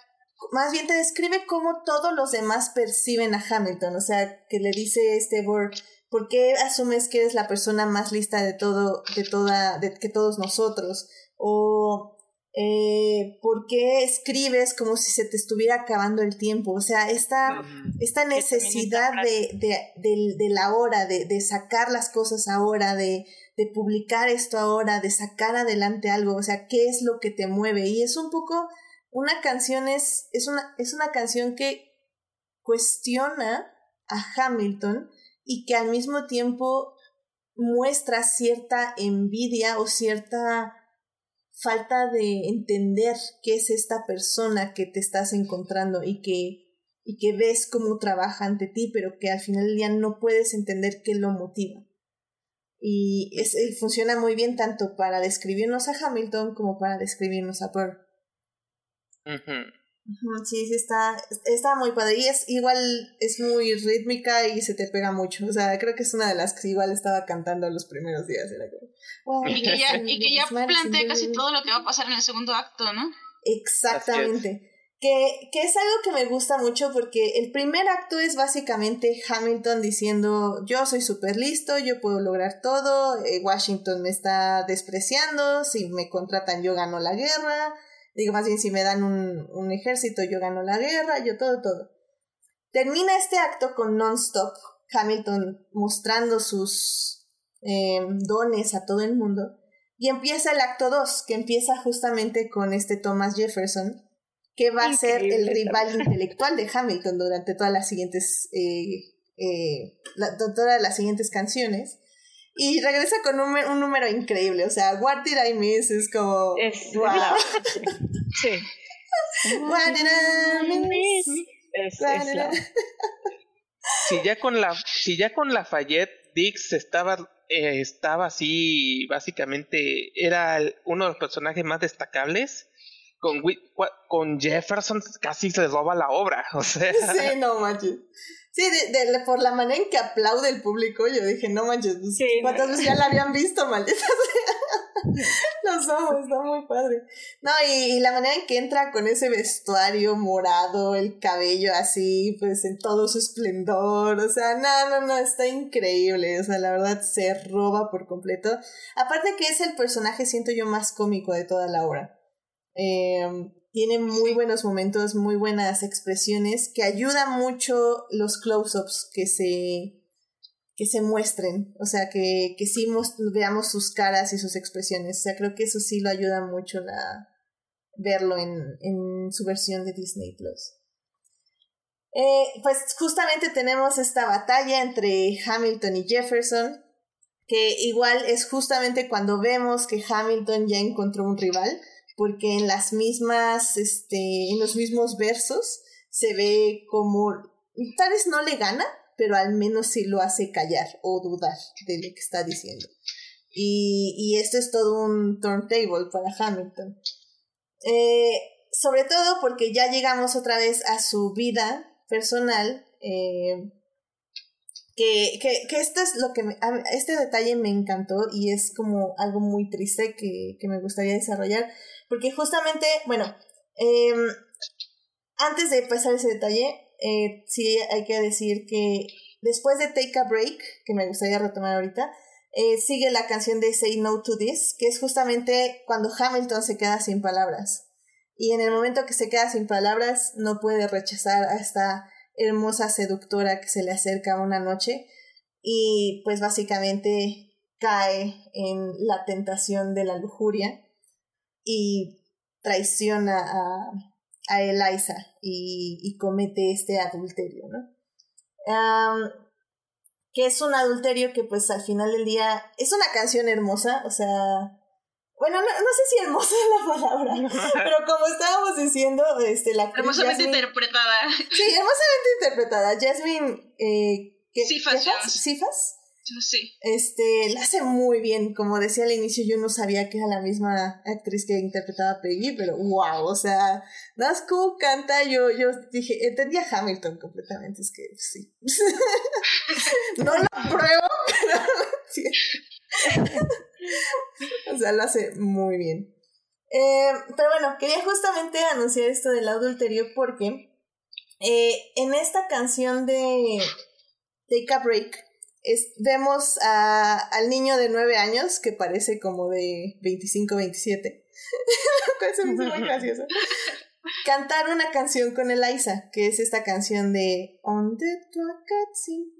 más bien te describe cómo todos los demás perciben a Hamilton, o sea, que le dice este Borg, ¿por qué asumes que eres la persona más lista de todo, de toda, de que todos nosotros? O eh, ¿por qué escribes como si se te estuviera acabando el tiempo? O sea, esta, esta necesidad de, de, de, de, la hora, de, de sacar las cosas ahora, de, de publicar esto ahora, de sacar adelante algo, o sea, ¿qué es lo que te mueve? Y es un poco, una canción es, es, una, es una canción que cuestiona a Hamilton y que al mismo tiempo muestra cierta envidia o cierta falta de entender qué es esta persona que te estás encontrando y que, y que ves cómo trabaja ante ti, pero que al final del día no puedes entender qué lo motiva. Y es, funciona muy bien tanto para describirnos a Hamilton como para describirnos a Pearl. Sí, sí, está, está muy padre. Y es igual, es muy rítmica y se te pega mucho. O sea, creo que es una de las que igual estaba cantando los primeros días. Era y que ya, y que ya plantea casi todo lo que va a pasar en el segundo acto, ¿no? Exactamente. Que, que es algo que me gusta mucho porque el primer acto es básicamente Hamilton diciendo yo soy súper listo, yo puedo lograr todo, eh, Washington me está despreciando, si me contratan yo gano la guerra, Digo, más bien, si me dan un, un ejército, yo gano la guerra, yo todo, todo. Termina este acto con non-stop, Hamilton mostrando sus eh, dones a todo el mundo. Y empieza el acto 2, que empieza justamente con este Thomas Jefferson, que va a ser el rival intelectual de Hamilton durante todas las siguientes, eh, eh, todas las siguientes canciones. Y regresa con un, un, número increíble. O sea, What Did I Miss es como. Es, wow. sí. What Did I Miss? Es, es la... si ya con la si ya con Lafayette Dix estaba eh, estaba así básicamente era uno de los personajes más destacables con con Jefferson casi se roba la obra o sea sí no manches Sí, de, de, por la manera en que aplaude el público, yo dije, no manches, pues, sí, ¿cuántas veces ya la habían visto, maldita Los ojos, está muy padre. No, y, y, la manera en que entra con ese vestuario morado, el cabello así, pues en todo su esplendor, o sea, no, no, no, está increíble, o sea, la verdad se roba por completo. Aparte que es el personaje, siento yo, más cómico de toda la obra. Eh, tiene muy buenos momentos, muy buenas expresiones, que ayuda mucho los close-ups que se, que se muestren, o sea, que, que sí veamos sus caras y sus expresiones. O sea, creo que eso sí lo ayuda mucho a verlo en, en su versión de Disney Plus. Eh, pues justamente tenemos esta batalla entre Hamilton y Jefferson, que igual es justamente cuando vemos que Hamilton ya encontró un rival porque en las mismas, este, en los mismos versos se ve como, tal vez no le gana, pero al menos sí lo hace callar o dudar de lo que está diciendo. Y, y esto es todo un turntable para Hamilton. Eh, sobre todo porque ya llegamos otra vez a su vida personal, eh, que, que, que esto es lo que este detalle me encantó y es como algo muy triste que, que me gustaría desarrollar, porque justamente, bueno, eh, antes de pasar ese detalle, eh, sí hay que decir que después de Take a Break, que me gustaría retomar ahorita, eh, sigue la canción de Say No to This, que es justamente cuando Hamilton se queda sin palabras. Y en el momento que se queda sin palabras, no puede rechazar a esta hermosa seductora que se le acerca una noche y pues básicamente cae en la tentación de la lujuria y traiciona a, a Eliza y, comete este adulterio, ¿no? que es un adulterio que pues al final del día es una canción hermosa, o sea, bueno, no, sé si hermosa es la palabra, pero como estábamos diciendo, este, la Hermosamente interpretada. Sí, hermosamente interpretada. Jasmine, eh, ¿Sifas? Sí. Este, la hace muy bien. Como decía al inicio, yo no sabía que era la misma actriz que interpretaba a Peggy, pero wow, o sea, Nasco canta, yo, yo dije, entendía Hamilton completamente, es que sí. no lo pruebo, pero sí. o sea, lo hace muy bien. Eh, pero bueno, quería justamente anunciar esto del adulterio porque eh, en esta canción de Take a Break vemos al niño de 9 años que parece como de 25, 27. Lo muy gracioso. Cantar una canción con Eliza, que es esta canción de On the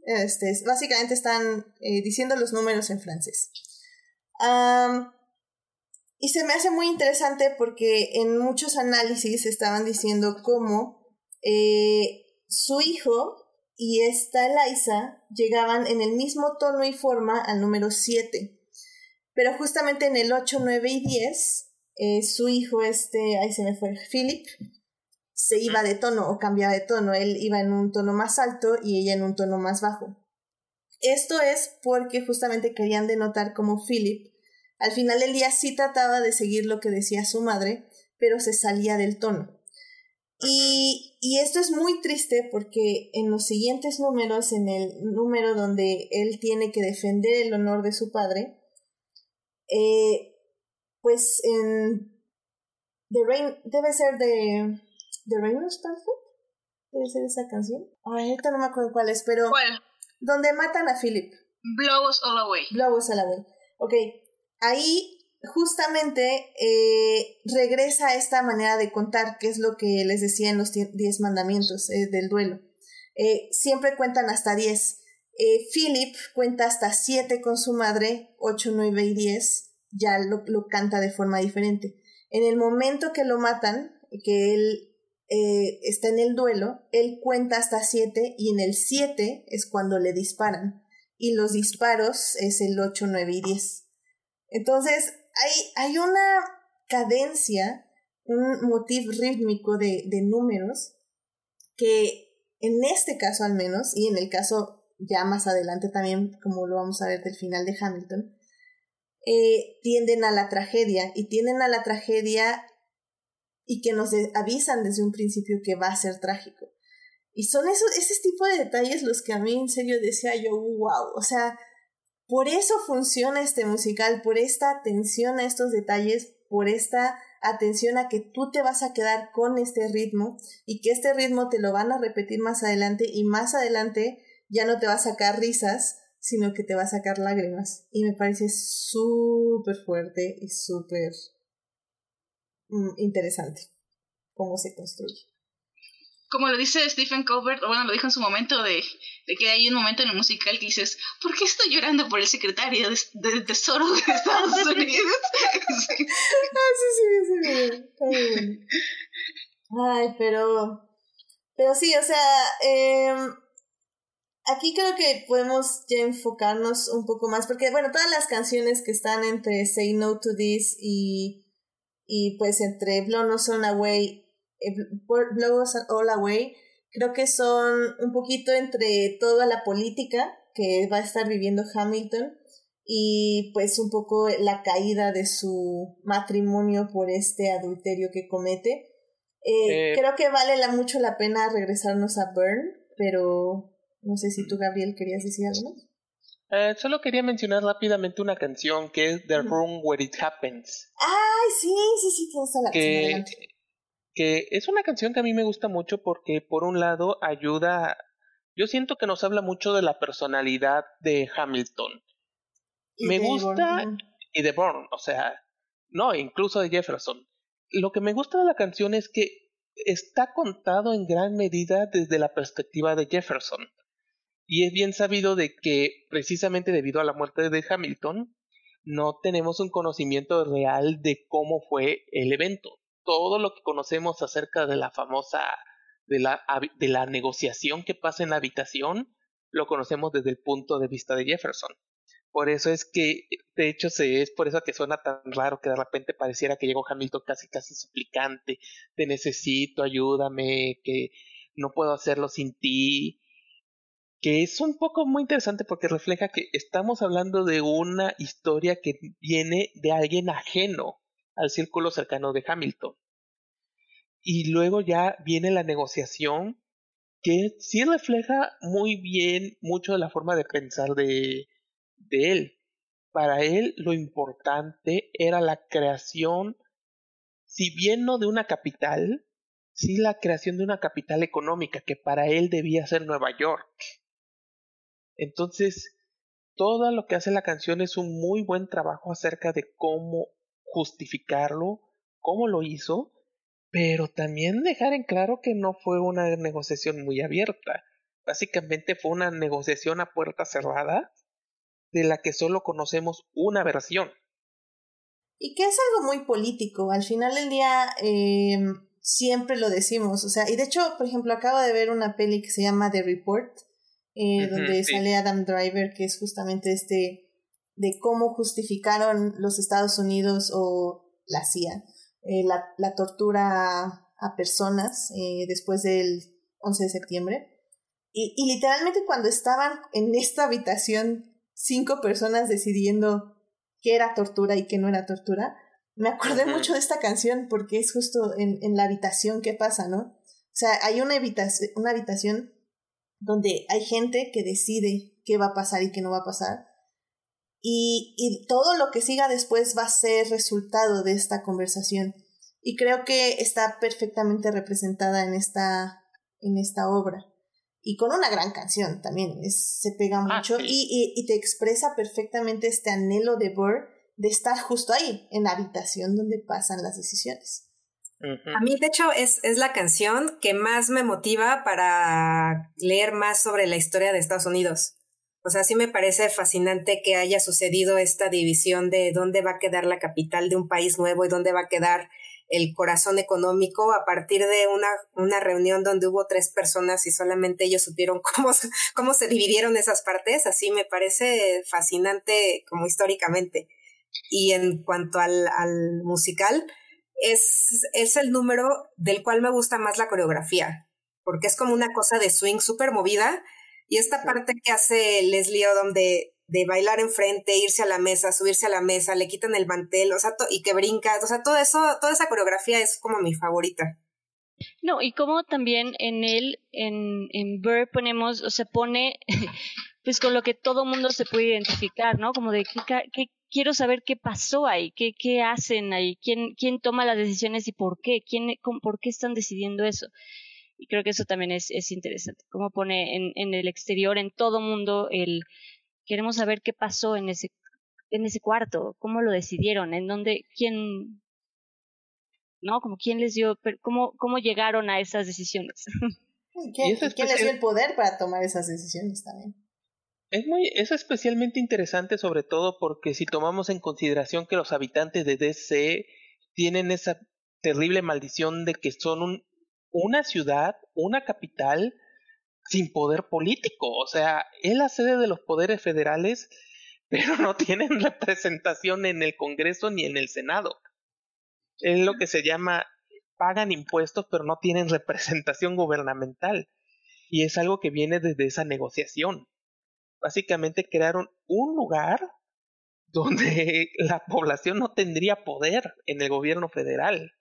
Este, básicamente están eh, diciendo los números en francés. y se me hace muy interesante porque en muchos análisis estaban diciendo cómo eh, su hijo y esta Eliza llegaban en el mismo tono y forma al número 7. Pero justamente en el 8, 9 y 10, eh, su hijo, este, ahí se me fue, Philip, se iba de tono o cambiaba de tono. Él iba en un tono más alto y ella en un tono más bajo. Esto es porque justamente querían denotar como Philip, al final del día sí trataba de seguir lo que decía su madre, pero se salía del tono. Y, y, esto es muy triste porque en los siguientes números, en el número donde él tiene que defender el honor de su padre, eh, pues en The Rain, debe ser de The Rain of debe ser esa canción. Ay, ahorita no me acuerdo cuál es, pero ¿Cuál? donde matan a Philip. Blow us all away. Blow us all away. Ok, ahí justamente eh, regresa a esta manera de contar, que es lo que les decía en los diez mandamientos eh, del duelo. Eh, siempre cuentan hasta diez. Philip cuenta hasta siete con su madre, ocho, nueve y diez, ya lo, lo, canta de forma diferente. En el momento que lo matan, que él está en el duelo, él cuenta hasta siete y en el siete es cuando le disparan. Y los disparos es el ocho, nueve y diez. Entonces, hay, una cadencia, un motivo rítmico de, números que en este caso al menos, y en el caso ya más adelante también, como lo vamos a ver del final de Hamilton, eh, tienden a la tragedia y tienden a la tragedia y que nos avisan desde un principio que va a ser trágico. Y son esos, ese tipo de detalles los que a mí en serio decía yo, wow, o sea, por eso funciona este musical, por esta atención a estos detalles, por esta atención a que tú te vas a quedar con este ritmo y que este ritmo te lo van a repetir más adelante y más adelante ya no te va a sacar risas, sino que te va a sacar lágrimas. Y me parece súper fuerte y súper mm, interesante cómo se construye como lo dice Stephen Colbert, o bueno, lo dijo en su momento, de, de, que hay un momento en el musical que dices, ¿por qué estoy llorando por el secretario de, Tesoro de Estados Unidos? sí. Ah, sí, sí, sí, sí. Ay, pero, pero sí, o sea, eh, aquí creo que podemos ya enfocarnos un poco más, porque bueno, todas las canciones que están entre Say No to This y, y pues entre Blow No Son Away eh, Blow Us All Away, creo que son un poquito entre toda la política que va a estar viviendo Hamilton y pues un poco la caída de su matrimonio por este adulterio que comete. Eh, eh, creo que vale la, mucho la pena regresarnos a Burn, pero no sé si tú, Gabriel, querías decir algo más. solo quería mencionar rápidamente una canción que es The Room Where It Happens. Ay, sí, sí, sí, tienes la que, que es una canción que a mí me gusta mucho porque por un lado ayuda, yo siento que nos habla mucho de la personalidad de Hamilton. me gusta y de Bourne, o sea, no, incluso de Jefferson. Lo que me gusta de la canción es que está contado en gran medida desde la perspectiva de Jefferson. Y es bien sabido de que precisamente debido a la muerte de Hamilton, no tenemos un conocimiento real de cómo fue el evento. Todo lo que conocemos acerca de la famosa, de la, de la negociación que pasa en la habitación, lo conocemos desde el punto de vista de Jefferson. Por eso es que, de hecho, se, es por eso que suena tan raro que de repente pareciera que llegó Hamilton casi, casi suplicante, te necesito, ayúdame, que no puedo hacerlo sin ti, que es un poco muy interesante porque refleja que estamos hablando de una historia que viene de alguien ajeno al círculo cercano de Hamilton. Y luego ya viene la negociación que sí refleja muy bien mucho de la forma de pensar de, de él. Para él lo importante era la creación, si bien no de una capital, sí la creación de una capital económica que para él debía ser Nueva York. Entonces, todo lo que hace la canción es un muy buen trabajo acerca de cómo justificarlo, cómo lo hizo, pero también dejar en claro que no fue una negociación muy abierta. Básicamente fue una negociación a puerta cerrada de la que solo conocemos una versión. Y que es algo muy político. Al final del día em, siempre lo decimos. O sea, y de hecho, por ejemplo, acabo de ver una peli que se llama The Report, eh, donde sale Adam Driver, que es justamente este de cómo justificaron los Estados Unidos o la CIA eh, la, la, tortura a, personas eh, después del 11 de septiembre. Y, y literalmente cuando estaban en esta habitación cinco personas decidiendo qué era tortura y qué no era tortura, me acordé mucho de esta canción porque es justo en, en, la habitación que pasa, ¿no? O sea, hay una, habitación, una habitación donde hay gente que decide qué va a pasar y qué no va a pasar. Y, y todo lo que siga después va a ser resultado de esta conversación. Y creo que está perfectamente representada en esta, en esta obra y con una gran canción también, es, se pega ah, mucho y, y, te expresa perfectamente este anhelo de Burr de estar justo ahí, en la habitación donde pasan las decisiones. A mí, de hecho, es, es la canción que más me motiva para leer más sobre la historia de Estados Unidos. O sea, sí me parece fascinante que haya sucedido esta división de dónde va a quedar la capital de un país nuevo y dónde va a quedar el corazón económico a partir de una, una reunión donde hubo tres personas y solamente ellos supieron cómo, cómo se dividieron esas partes. Así me parece fascinante como históricamente. Y en cuanto al, al musical, es, es el número del cual me gusta más la coreografía, porque es como una cosa de swing súper movida. Y esta parte que hace Leslie Odom de de bailar enfrente, irse a la mesa, subirse a la mesa, le quitan el mantel, o sea, y que brinca, o sea, todo eso, toda esa coreografía es como mi favorita. No, y como también en él, en, en Burr ponemos, o sea, pone, pues con lo que todo mundo se puede identificar, ¿no? Como de qué, quiero saber qué pasó ahí, qué, qué hacen ahí, quién, quién toma las decisiones y por qué, quién, por qué están decidiendo eso. Y creo que eso también es, es interesante, cómo pone en, en el exterior, en todo mundo, el, Queremos saber qué pasó en ese, en ese cuarto, cómo lo decidieron, en dónde, quién, ¿no? Como quién les dio, cómo, cómo llegaron a esas decisiones. ¿Quién, ¿quién les dio el poder para tomar esas decisiones también? Es, muy, es especialmente interesante sobre todo porque si tomamos en consideración que los habitantes de DC tienen esa terrible maldición de que son un, una ciudad, una capital sin poder político. O sea, es la sede de los poderes federales, pero no tienen representación en el Congreso ni en el Senado. Es lo que se llama, pagan impuestos, pero no tienen representación gubernamental. Y es algo que viene desde esa negociación. Básicamente crearon un lugar donde la población no tendría poder en el gobierno federal.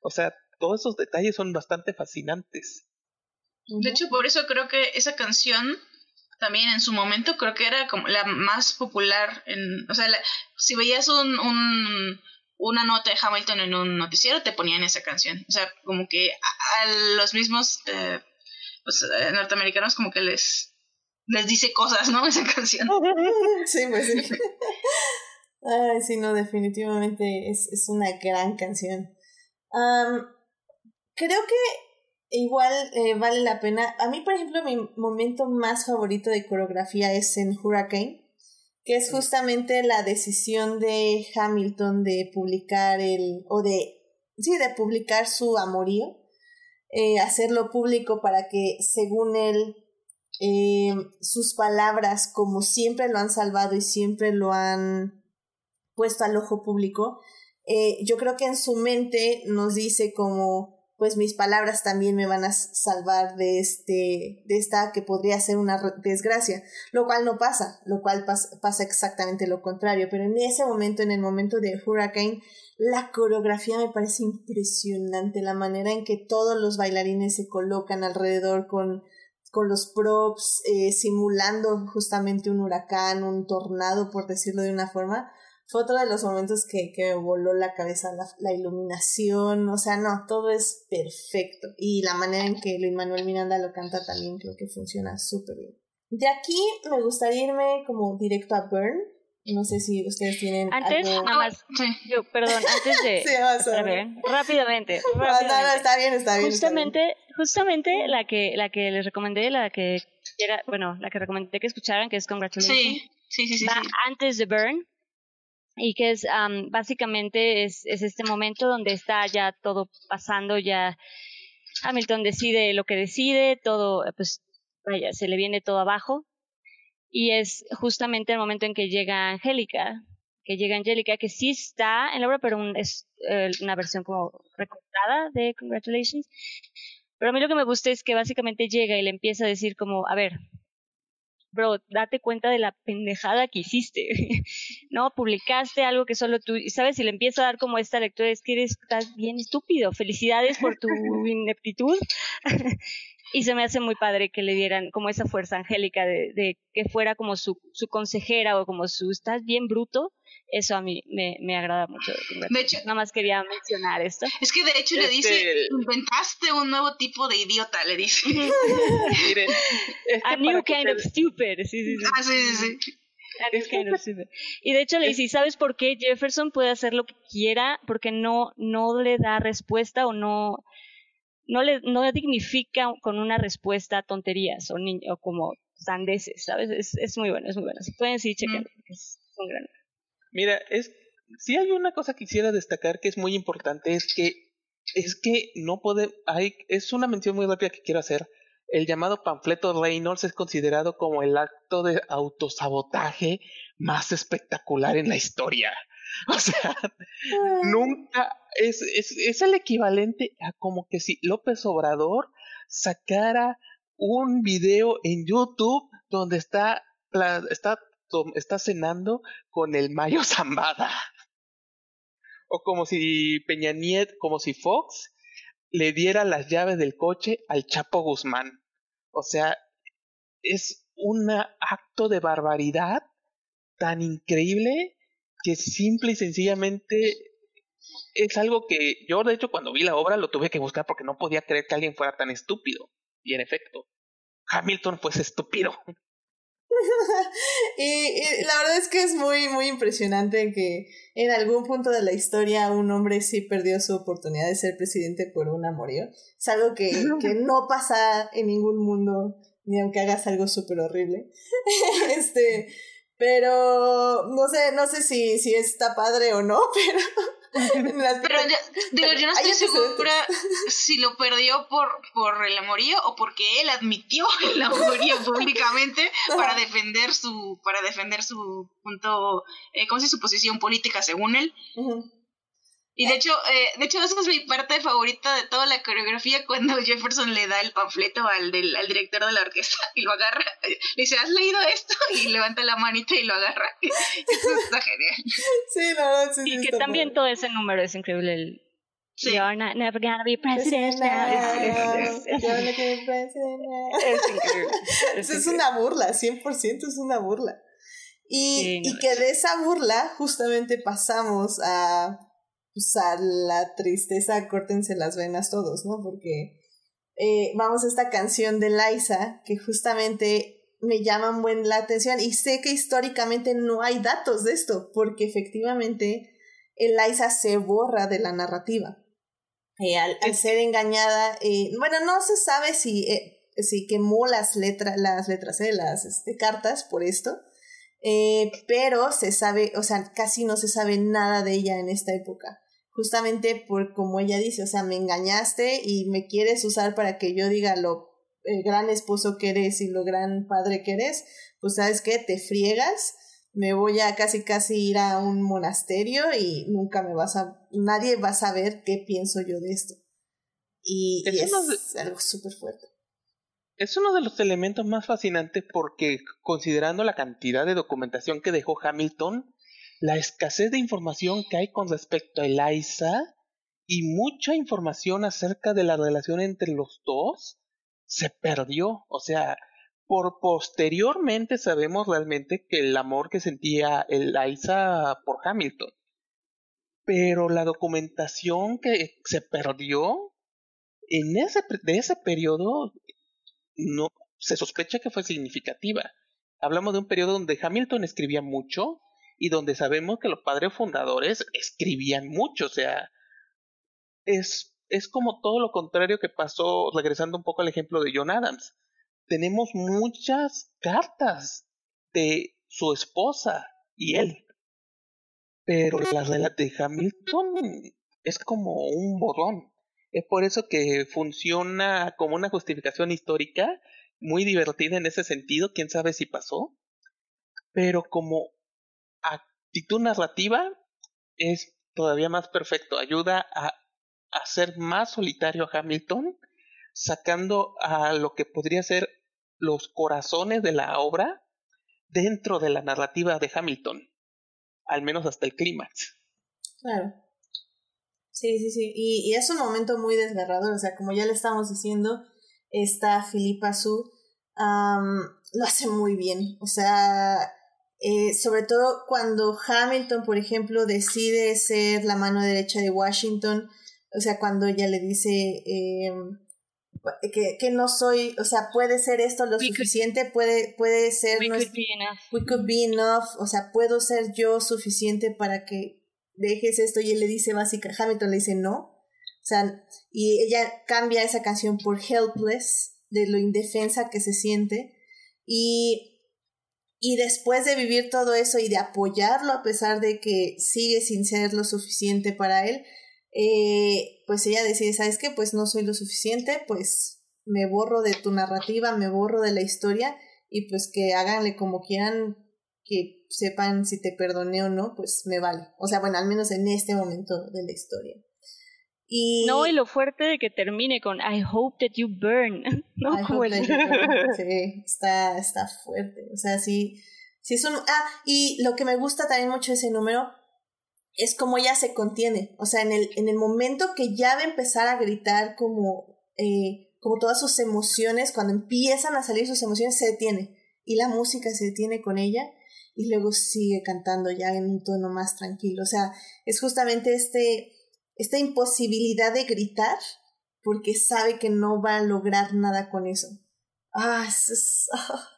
O sea, todos esos detalles son bastante fascinantes. De hecho, por eso creo que esa canción también en su momento creo que era como la más popular en, o sea, si veías un, un, una nota de Hamilton en un noticiero te ponían esa canción, o sea, como que a, los mismos eh, pues, eh, norteamericanos como que les les dice cosas, ¿no? Esa canción. Sí, pues sí. Ay, sí, no, definitivamente es, es una gran canción. Creo que igual eh, vale la pena. A mí, por ejemplo, mi momento más favorito de coreografía es en Hurricane, que es justamente la decisión de Hamilton de publicar el, o de, sí, de publicar su amorío, eh, hacerlo público para que, según él, eh, sus palabras, como siempre lo han salvado y siempre lo han puesto al ojo público, eh, yo creo que en su mente nos dice como pues mis palabras también me van a salvar de este de esta que podría ser una desgracia lo cual no pasa lo cual pasa exactamente lo contrario pero en ese momento en el momento de Hurricane la coreografía me parece impresionante la manera en que todos los bailarines se colocan alrededor con con los props eh, simulando justamente un huracán un tornado por decirlo de una forma fue otro de los momentos que, que me voló la cabeza, la, iluminación, o sea, no, todo es perfecto. Y la manera en que Luis Manuel Miranda lo canta también creo que funciona súper bien. De aquí me gustaría irme como directo a Burn. No sé si ustedes tienen antes, algo... nada más, yo, perdón, antes de... sí, vamos a ver. Rápidamente, rápidamente. No, no, está bien, está bien. Justamente, justamente la que, la que les recomendé, la que era, bueno, la que recomendé que escucharan, que es Congratulations. Sí, sí, sí, sí. Va antes de Burn, y que es básicamente es, es, este momento donde está ya todo pasando, ya Hamilton decide lo que decide, todo, pues vaya, se le viene todo abajo y es justamente el momento en que llega Angélica, que llega Angélica, que sí está en la obra, pero es eh, una versión como recortada de Congratulations. Pero a mí lo que me gusta es que básicamente llega y le empieza a decir como, a ver, bro, date cuenta de la pendejada que hiciste, ¿no? Publicaste algo que solo tú, y sabes, si le empiezo a dar como esta lectura, es que eres, estás bien estúpido, felicidades por tu ineptitud. y se me hace muy padre que le dieran como esa fuerza angélica de, de que fuera como su, su consejera o como su, estás bien bruto, eso a mí me, me agrada mucho. De hecho, nada más quería mencionar esto. Es que de hecho le dice, inventaste un nuevo tipo de idiota, le dice. A new kind of stupid. Sí, sí, sí. Ah, sí, sí, sí. Kind of stupid. Y de hecho le dice, ¿sabes por qué Jefferson puede hacer lo que quiera? Porque no, no le da respuesta o no, no le no dignifica con una respuesta tonterías o, ni, o como sandeces, ¿sabes? Es, es muy bueno, es muy bueno. Si pueden sí, chequen, es un gran Mira, es si hay una cosa que quisiera destacar que es muy importante es que es que no puede hay es una mención muy rápida que quiero hacer. El llamado panfleto Reynolds es considerado como el acto de autosabotaje más espectacular en la historia. O sea, nunca es, es, es el equivalente a como que si López Obrador sacara un video en YouTube donde está, está está cenando con el Mayo Zambada. O como si Peña Nieto, como si Fox le diera las llaves del coche al Chapo Guzmán. O sea, es un acto de barbaridad tan increíble que simple y sencillamente es algo que yo de hecho cuando vi la obra lo tuve que buscar porque no podía creer que alguien fuera tan estúpido. Y en efecto, Hamilton pues estúpido. y, la verdad es que es muy, muy impresionante que en algún punto de la historia un hombre sí perdió su oportunidad de ser presidente por un amorío. Es algo que, que no pasa en ningún mundo, ni aunque hagas algo súper horrible. este, pero no sé, no sé si, si está padre o no, pero pero yo, digo, yo no estoy segura si lo perdió por, por el amorío o porque él admitió el amorío públicamente para defender su para defender su punto, eh, ¿cómo se su posición política según él. Y de hecho, eh, de hecho esa es mi parte favorita de toda la coreografía cuando Jefferson le da el panfleto al, del, al director de la orquesta y lo agarra. Le dice, ¿has leído esto? Y levanta la manita y lo agarra. Eso está genial. Sí, no, sí, Y que también todo ese número es increíble. El, Sí. You're not never gonna be president now. Es, es, increíble. Es, una burla, 100% es una burla. Y, y que de esa burla justamente pasamos a pues a la tristeza, córtense las venas todos, ¿no? Porque eh, vamos a esta canción de Liza, que justamente me llaman buen la atención y sé que históricamente no hay datos de esto, porque efectivamente Eliza se borra de la narrativa. Eh, al, ser engañada, eh, bueno, no se sabe si, eh, si quemó las letras, las letras, las este, cartas por esto, pero se sabe, o sea, casi no se sabe nada de ella en esta época. Justamente por como ella dice, o sea, me engañaste y me quieres usar para que yo diga lo el gran esposo que eres y lo gran padre que eres, pues sabes que te friegas, me voy a casi casi ir a un monasterio y nunca me vas a, nadie va a saber qué pienso yo de esto. Y es, algo súper fuerte. Es uno de los elementos más fascinantes porque considerando la cantidad de documentación que dejó Hamilton, la escasez de información que hay con respecto a Eliza y mucha información acerca de la relación entre los dos, se perdió. O sea, por posteriormente sabemos realmente que el amor que sentía Eliza por Hamilton. Pero la documentación que se perdió en ese, de ese periodo no se sospecha que fue significativa. Hablamos de un periodo donde Hamilton escribía mucho y donde sabemos que los padres fundadores escribían mucho, o sea, es es como todo lo contrario que pasó, regresando un poco al ejemplo de John Adams. Tenemos muchas cartas de su esposa y él. Pero la de Hamilton es como un borrón. Es por eso que funciona como una justificación histórica muy divertida en ese sentido, quién sabe si pasó. Pero como actitud narrativa es todavía más perfecto, ayuda a hacer más solitario a Hamilton, sacando a lo que podría ser los corazones de la obra dentro de la narrativa de Hamilton, al menos hasta el clímax. Claro. Sí, sí, sí. Y, es un momento muy desgarrador, o sea, como ya le estamos diciendo, esta Filipa Su lo hace muy bien, o sea, eh, sobre todo cuando Hamilton, por ejemplo, decide ser la mano derecha de Washington, o sea, cuando ella le dice eh, que, que, no soy, o sea, puede ser esto lo suficiente, puede, puede ser... We could be enough. We could be enough, o sea, puedo ser yo suficiente para que dejes esto. Y él le dice básicamente, Hamilton le dice no, o sea, y ella cambia esa canción por Helpless, de lo indefensa que se siente, y, y después de vivir todo eso y de apoyarlo a pesar de que sigue sin ser lo suficiente para él, eh, pues ella decide, ¿sabes qué? Pues no soy lo suficiente, pues me borro de tu narrativa, me borro de la historia y pues que háganle como quieran, que sepan si te perdoné o no, pues me vale. O sea, bueno, al menos en este momento de la historia. Y... No, y lo fuerte de que termine con I hope that you burn. No, Sí, está, está fuerte. O sea, sí, sí es un... Ah, y lo que me gusta también mucho ese número es como ella se contiene. O sea, en el, en el momento que ya va a empezar a gritar como, eh, como todas sus emociones, cuando empiezan a salir sus emociones, se detiene. Y la música se detiene con ella y luego sigue cantando ya en un tono más tranquilo. O sea, es justamente este, esta imposibilidad de gritar porque sabe que no va a lograr nada con eso. Ah, es, ah,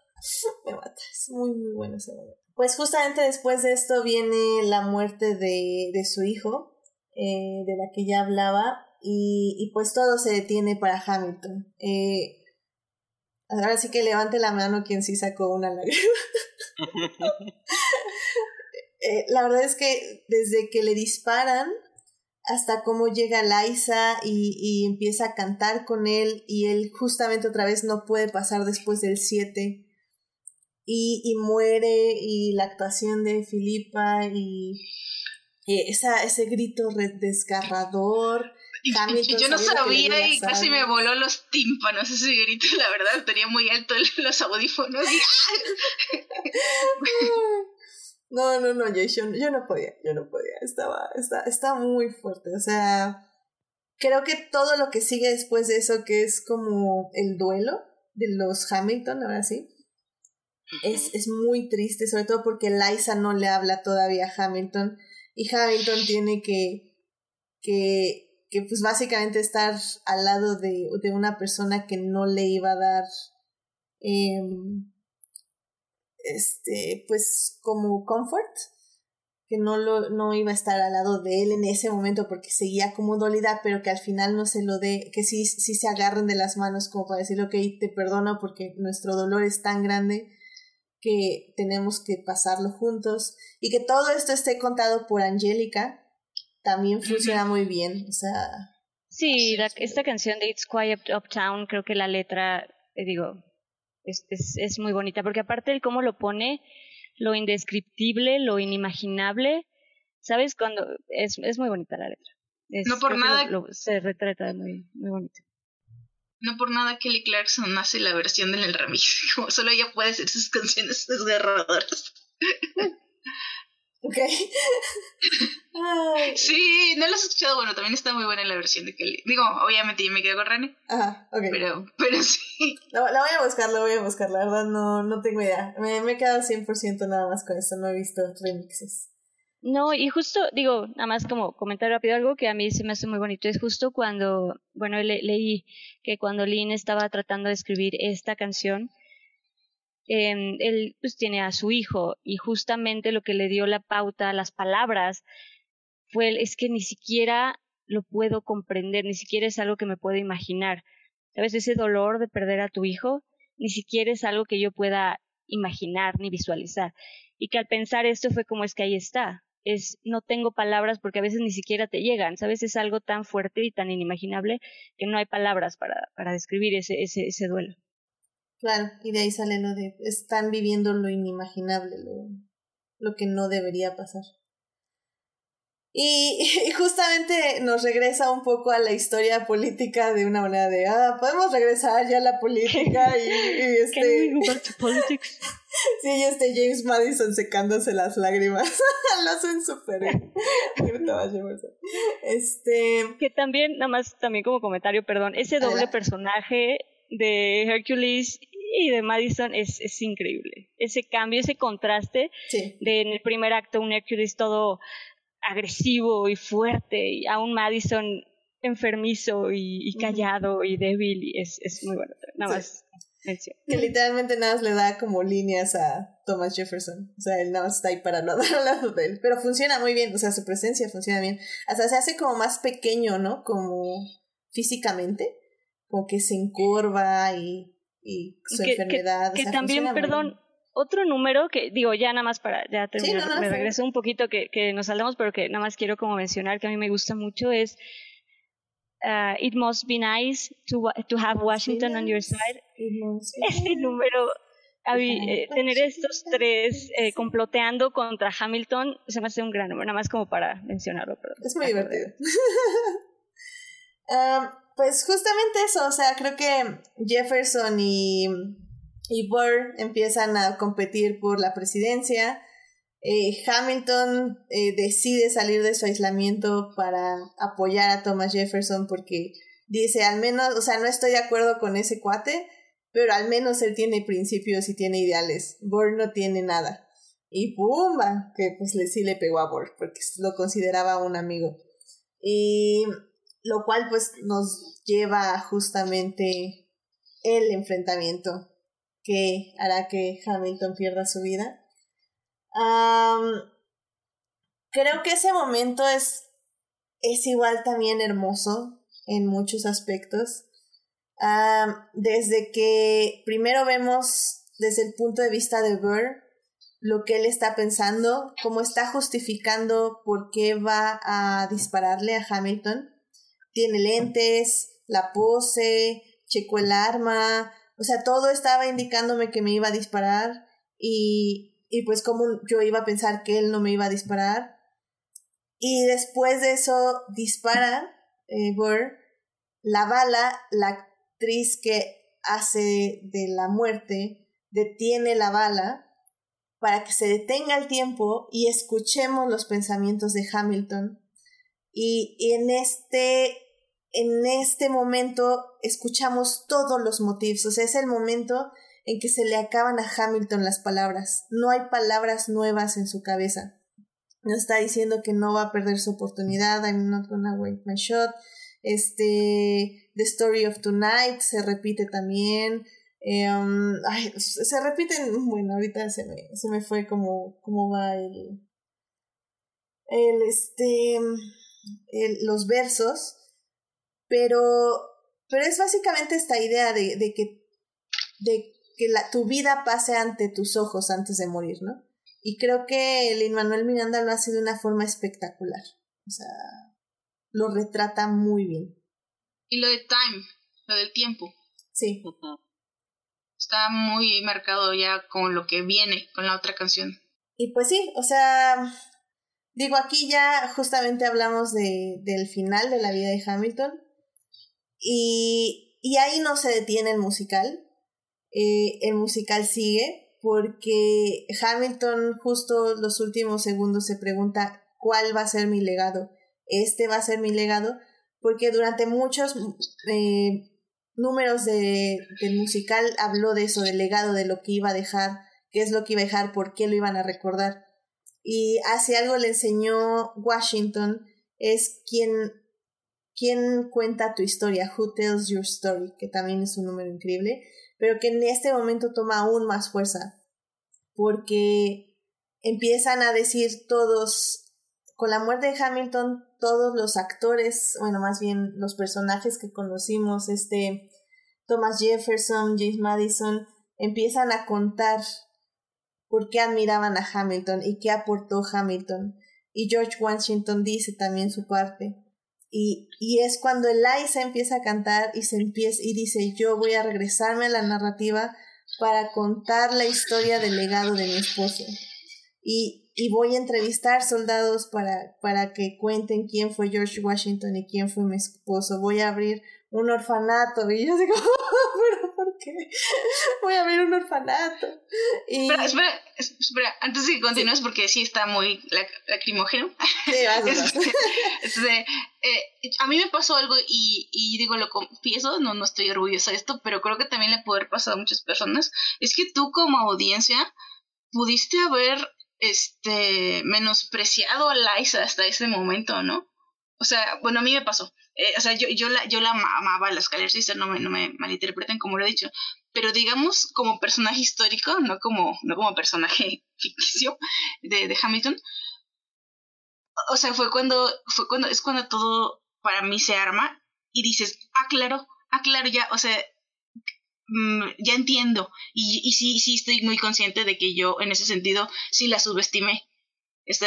me mata. Es muy, muy bueno ese momento. Pues justamente después de esto viene la muerte de, de su hijo, eh, de la que ya hablaba, y, y, pues todo se detiene para Hamilton. Eh, ahora sí que levante la mano quien sí sacó una lágrima. eh, la verdad es que desde que le disparan hasta cómo llega Liza y, y, empieza a cantar con él y él justamente otra vez no puede pasar después del 7 y, y muere y la actuación de Filipa y, esa, ese grito desgarrador. yo no sabía y casi me voló los tímpanos ese grito, la verdad, tenía muy alto los audífonos. no, no, no, yo, yo, no podía, yo no podía, estaba, está, está muy fuerte, o sea, creo que todo lo que sigue después de eso, que es como el duelo de los Hamilton, ahora sí, es, es muy triste, sobre todo porque Liza no le habla todavía a Hamilton y Hamilton tiene que, que, que pues básicamente estar al lado de, de una persona que no le iba a dar eh, este, pues como comfort, que no, lo, no iba a estar al lado de él en ese momento porque seguía como dolida, pero que al final no se lo dé, que sí, sí se agarren de las manos como para decir, ok, te perdono porque nuestro dolor es tan grande que tenemos que pasarlo juntos. Y que todo esto esté contado por Angélica también funciona muy bien, o sea... Sí, esta canción de It's Quiet Uptown, creo que la letra, eh, digo, es, es, muy bonita, porque aparte de cómo lo pone, lo indescriptible, lo inimaginable, ¿sabes? Cuando es, es muy bonita la letra. no por nada. se retrata muy, muy bonito. No por nada Kelly Clarkson hace la versión del remix. solo ella puede hacer sus canciones desgarradoras. Ok. Sí, no lo has escuchado. Bueno, también está muy buena la versión de Kelly. Digo, obviamente yo me quedo con Rene. Ajá, ok. Pero, pero sí. La, la, voy a buscar, la voy a buscar. La verdad no, no tengo idea. Me, me he quedado 100% nada más con esto. No he visto remixes. No, y justo, digo, nada más como comentar rápido algo que a mí se me hace muy bonito. Es justo cuando, bueno, leí que cuando Lynn estaba tratando de escribir esta canción, eh, él pues tiene a su hijo y justamente lo que le dio la pauta, las palabras, fue el, es que ni siquiera lo puedo comprender, ni siquiera es algo que me puedo imaginar. ¿Sabes? Ese dolor de perder a tu hijo, ni siquiera es algo que yo pueda imaginar ni visualizar. Y que al pensar esto fue como es que ahí está. Es, no tengo palabras porque a veces ni siquiera te llegan, ¿sabes? Es algo tan fuerte y tan inimaginable que no hay palabras para, para describir ese, ese, ese duelo. Claro, y de ahí sale lo de están viviendo lo inimaginable, lo, lo que no debería pasar. Y, justamente nos regresa un poco a la historia política de una manera de, ah, podemos regresar ya a la política y, y este... sí, y este James Madison secándose las lágrimas. Lo hacen súper Este... Que también, nada más, también como comentario, perdón, ese doble personaje de Hercules y de Madison es, es increíble. Ese cambio, ese contraste de en el primer acto un Hercules todo agresivo y fuerte y a un Madison enfermizo y, callado y débil y es, es muy bueno. Nada más. Que literalmente nada más le da como líneas a Thomas Jefferson. O sea, él nada más está ahí para al lado de él. Pero funciona muy bien, o sea, su presencia funciona bien. Hasta se hace como más pequeño, ¿no? Como físicamente. Como que se encorva y y su enfermedad. Que, también, perdón, otro número que digo ya nada más para ya terminar, me regreso un poquito que, que nos saldamos, pero que nada más quiero como mencionar que a mí me gusta mucho es uh, It must be nice to, to have Washington on your side. Este número, eh, tener estos tres eh, comploteando contra Hamilton se me hace un gran número, nada más como para mencionarlo. es muy divertido. um, Pues justamente eso, o sea, creo que Jefferson y, y Burr empiezan a competir por la presidencia. Eh, Hamilton eh, decide salir de su aislamiento para apoyar a Thomas Jefferson porque dice, al menos, o sea, no estoy de acuerdo con ese cuate, pero al menos él tiene principios y tiene ideales. Burr no tiene nada. Y ¡pumba! Que pues le, sí le pegó a Burr porque lo consideraba un amigo. Y lo cual pues nos lleva justamente el enfrentamiento que hará que Hamilton pierda su vida. creo que ese momento es, es igual también hermoso en muchos aspectos. desde que primero vemos desde el punto de vista de Burr lo que él está pensando, cómo está justificando por qué va a dispararle a Hamilton tiene lentes, la pose, checó el arma, o sea, todo estaba indicándome que me iba a disparar y, y pues como yo iba a pensar que él no me iba a disparar. Y después de eso dispara eh, Burr, la bala, la actriz que hace de la muerte, detiene la bala para que se detenga el tiempo y escuchemos los pensamientos de Hamilton. Y, y en este en este momento escuchamos todos los motivos, o sea, es el momento en que se le acaban a Hamilton las palabras, no hay palabras nuevas en su cabeza. No está diciendo que no va a perder su oportunidad, I'm not gonna wait my shot. Este, The Story of Tonight se repite también. Um, ay, se repiten, bueno, ahorita se me, se me fue como, como va el, el este, el, los versos, pero, pero es básicamente esta idea de, de que, de que la, tu vida pase ante tus ojos antes de morir, ¿no? Y creo que el Manuel Miranda lo hace de una forma espectacular. O sea, lo retrata muy bien. Y lo de time, lo del tiempo. Sí. Está muy marcado ya con lo que viene con la otra canción. Y pues sí, o sea, digo, aquí ya justamente hablamos de, del final de la vida de Hamilton. Y, y ahí no se detiene el musical. Eh, el musical sigue porque Hamilton justo los últimos segundos se pregunta cuál va a ser mi legado. Este va a ser mi legado porque durante muchos eh, números de, del musical habló de eso, del legado, de lo que iba a dejar, qué es lo que iba a dejar, por qué lo iban a recordar. Y hace algo le enseñó Washington, es quien, quien cuenta tu historia, Who Tells Your Story, que también es un número increíble, pero que en este momento toma aún más fuerza, porque empiezan a decir todos, con la muerte de Hamilton, todos los actores, bueno, más bien los personajes que conocimos, este Thomas Jefferson, James Madison, empiezan a contar por qué admiraban a Hamilton y qué aportó Hamilton. Y George Washington dice también su parte. Y, y es cuando Eliza empieza a cantar y se empieza y dice yo voy a regresarme a la narrativa para contar la historia del legado de mi esposo. Y, y voy a entrevistar soldados para, para que cuenten quién fue George Washington y quién fue mi esposo. Voy a abrir un orfanato. Y yo digo, pero Voy a abrir un orfanato. Y... Espera, espera, espera, antes de que continúes, porque sí está muy lacrimógeno. Sí, vas, este, este, eh, a mí me pasó algo y, y digo, lo confieso, no, no estoy orgullosa de esto, pero creo que también le puede haber pasado a muchas personas. Es que tú como audiencia pudiste haber este menospreciado a Liza hasta ese momento, ¿no? O sea, bueno, a mí me pasó. Eh, o sea, yo, yo, la, yo la amaba, la Skyler Sister, no me, no me malinterpreten como lo he dicho, pero digamos como personaje histórico, no como, no como personaje ficticio de, de Hamilton. O sea, fue cuando, fue cuando, es cuando todo para mí se arma y dices, ah, claro, ah, claro, ya, o sea, mm, ya entiendo. Y, y sí, sí estoy muy consciente de que yo en ese sentido sí la subestimé. Este,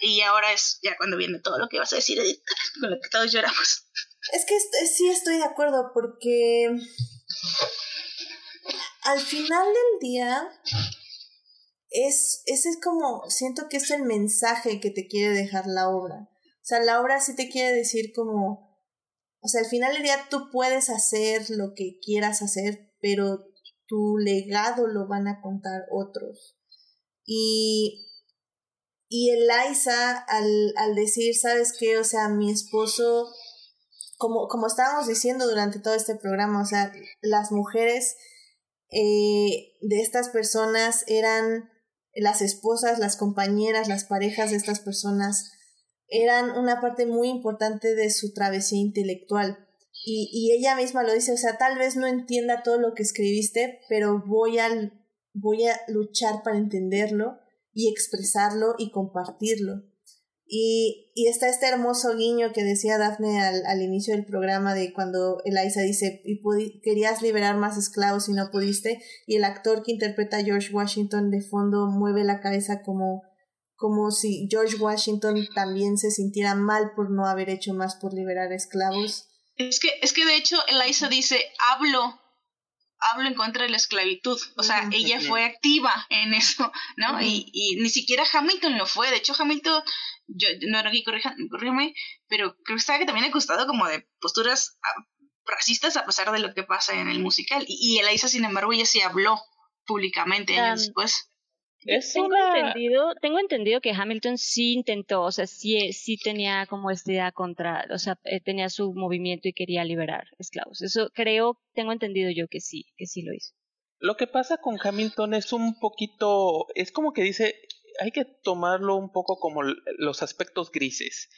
y ahora es ya cuando viene todo lo que vas a decir, con lo que todos lloramos. Es que sí estoy de acuerdo porque al final del día es, ese es como, siento que es el mensaje que te quiere dejar la obra. O sea, la obra sí te quiere decir como, o sea, al final del día tú puedes hacer lo que quieras hacer, pero tu legado lo van a contar otros. Y y Eliza, al, al decir, ¿sabes qué? O sea, mi esposo, como, como estábamos diciendo durante todo este programa, o sea, las mujeres eh, de estas personas eran las esposas, las compañeras, las parejas de estas personas, eran una parte muy importante de su travesía intelectual. Y, y ella misma lo dice, o sea, tal vez no entienda todo lo que escribiste, pero voy a, voy a luchar para entenderlo y expresarlo y compartirlo. Y, y está este hermoso guiño que decía Daphne al, al inicio del programa de cuando Eliza dice, y querías liberar más esclavos y no pudiste, y el actor que interpreta a George Washington de fondo mueve la cabeza como, como si George Washington también se sintiera mal por no haber hecho más por liberar esclavos. Es que, es que de hecho Eliza dice, hablo hablo en contra de la esclavitud. O sea, ella fue activa en eso, ¿no? y, y, ni siquiera Hamilton lo fue. De hecho, Hamilton, yo no era aquí, corrígeme, pero creo que estaba que también acostado como de posturas ah, racistas a pesar de lo que pasa en el musical. Y, y Eliza, sin embargo, ella sí habló públicamente años después tengo, entendido, tengo entendido que Hamilton sí intentó, o sea, sí, sí tenía como esta idea contra, o sea, eh, tenía su movimiento y quería liberar esclavos. Eso creo, tengo entendido yo que sí, que sí lo hizo. Lo que pasa con Hamilton es un poquito, es como que dice, hay que tomarlo un poco como los aspectos grises.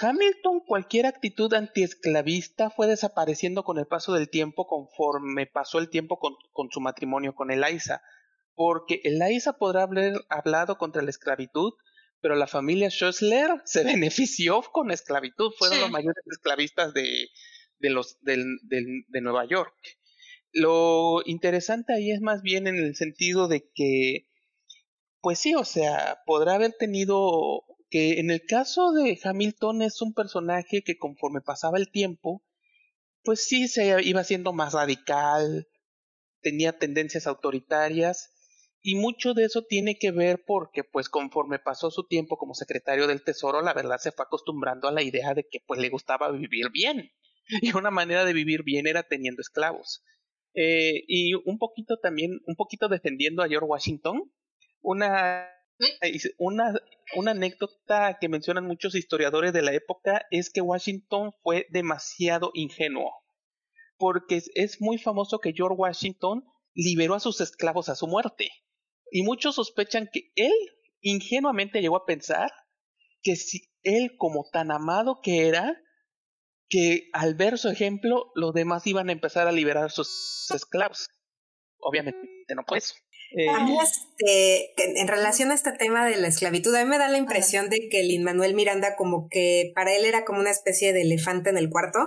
Hamilton, cualquier actitud antiesclavista fue desapareciendo con el paso del tiempo conforme pasó el tiempo con, su matrimonio con Eliza, porque Eliza podrá haber hablado contra la esclavitud, pero la familia Schoessler se benefició con la esclavitud, fueron los mayores esclavistas de, de, los, del, de Nueva York. Lo interesante ahí es más bien en el sentido de que, pues sí, o sea, podrá haber tenido que en el caso de Hamilton es un personaje que conforme pasaba el tiempo, pues sí se iba siendo más radical, tenía tendencias autoritarias y mucho de eso tiene que ver porque pues conforme pasó su tiempo como secretario del Tesoro, la verdad se fue acostumbrando a la idea de que pues le gustaba vivir bien. Y una manera de vivir bien era teniendo esclavos. Eh, y un poquito también, un poquito defendiendo a George Washington, una una, una anécdota que mencionan muchos historiadores de la época es que Washington fue demasiado ingenuo, porque es muy famoso que George Washington liberó a sus esclavos a su muerte, y muchos sospechan que él ingenuamente llegó a pensar que si él como tan amado que era, que al ver su ejemplo los demás iban a empezar a liberar a sus esclavos. Obviamente no pues. A mí, este, en relación a este tema de la esclavitud, a mí me da la impresión de que Lin Manuel Miranda como que para él era como una especie de elefante en el cuarto.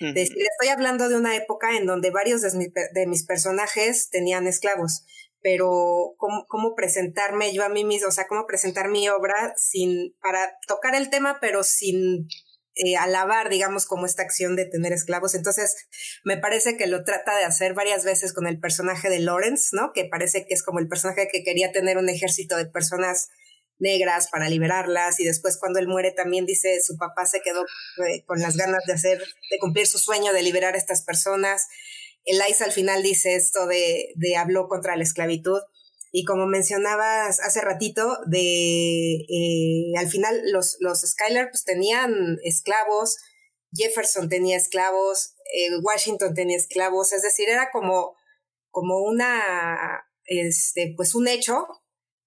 estoy hablando de una época en donde varios de, mis personajes tenían esclavos, pero ¿cómo, presentarme yo a mí mismo, o sea, cómo presentar mi obra sin, para tocar el tema, pero sin eh, alabar, digamos, como esta acción de tener esclavos. Entonces, me parece que lo trata de hacer varias veces con el personaje de Lawrence, ¿no? Que parece que es como el personaje que quería tener un ejército de personas negras para liberarlas y después cuando él muere también dice su papá se quedó eh, con las ganas de hacer, de cumplir su sueño de liberar a estas personas. Eliza al final dice esto de, de habló contra la esclavitud. Y como mencionabas hace ratito, de eh, al final los, los Skylar pues, tenían esclavos, Jefferson tenía esclavos, eh, Washington tenía esclavos, es decir, era como, como una, este, pues un hecho,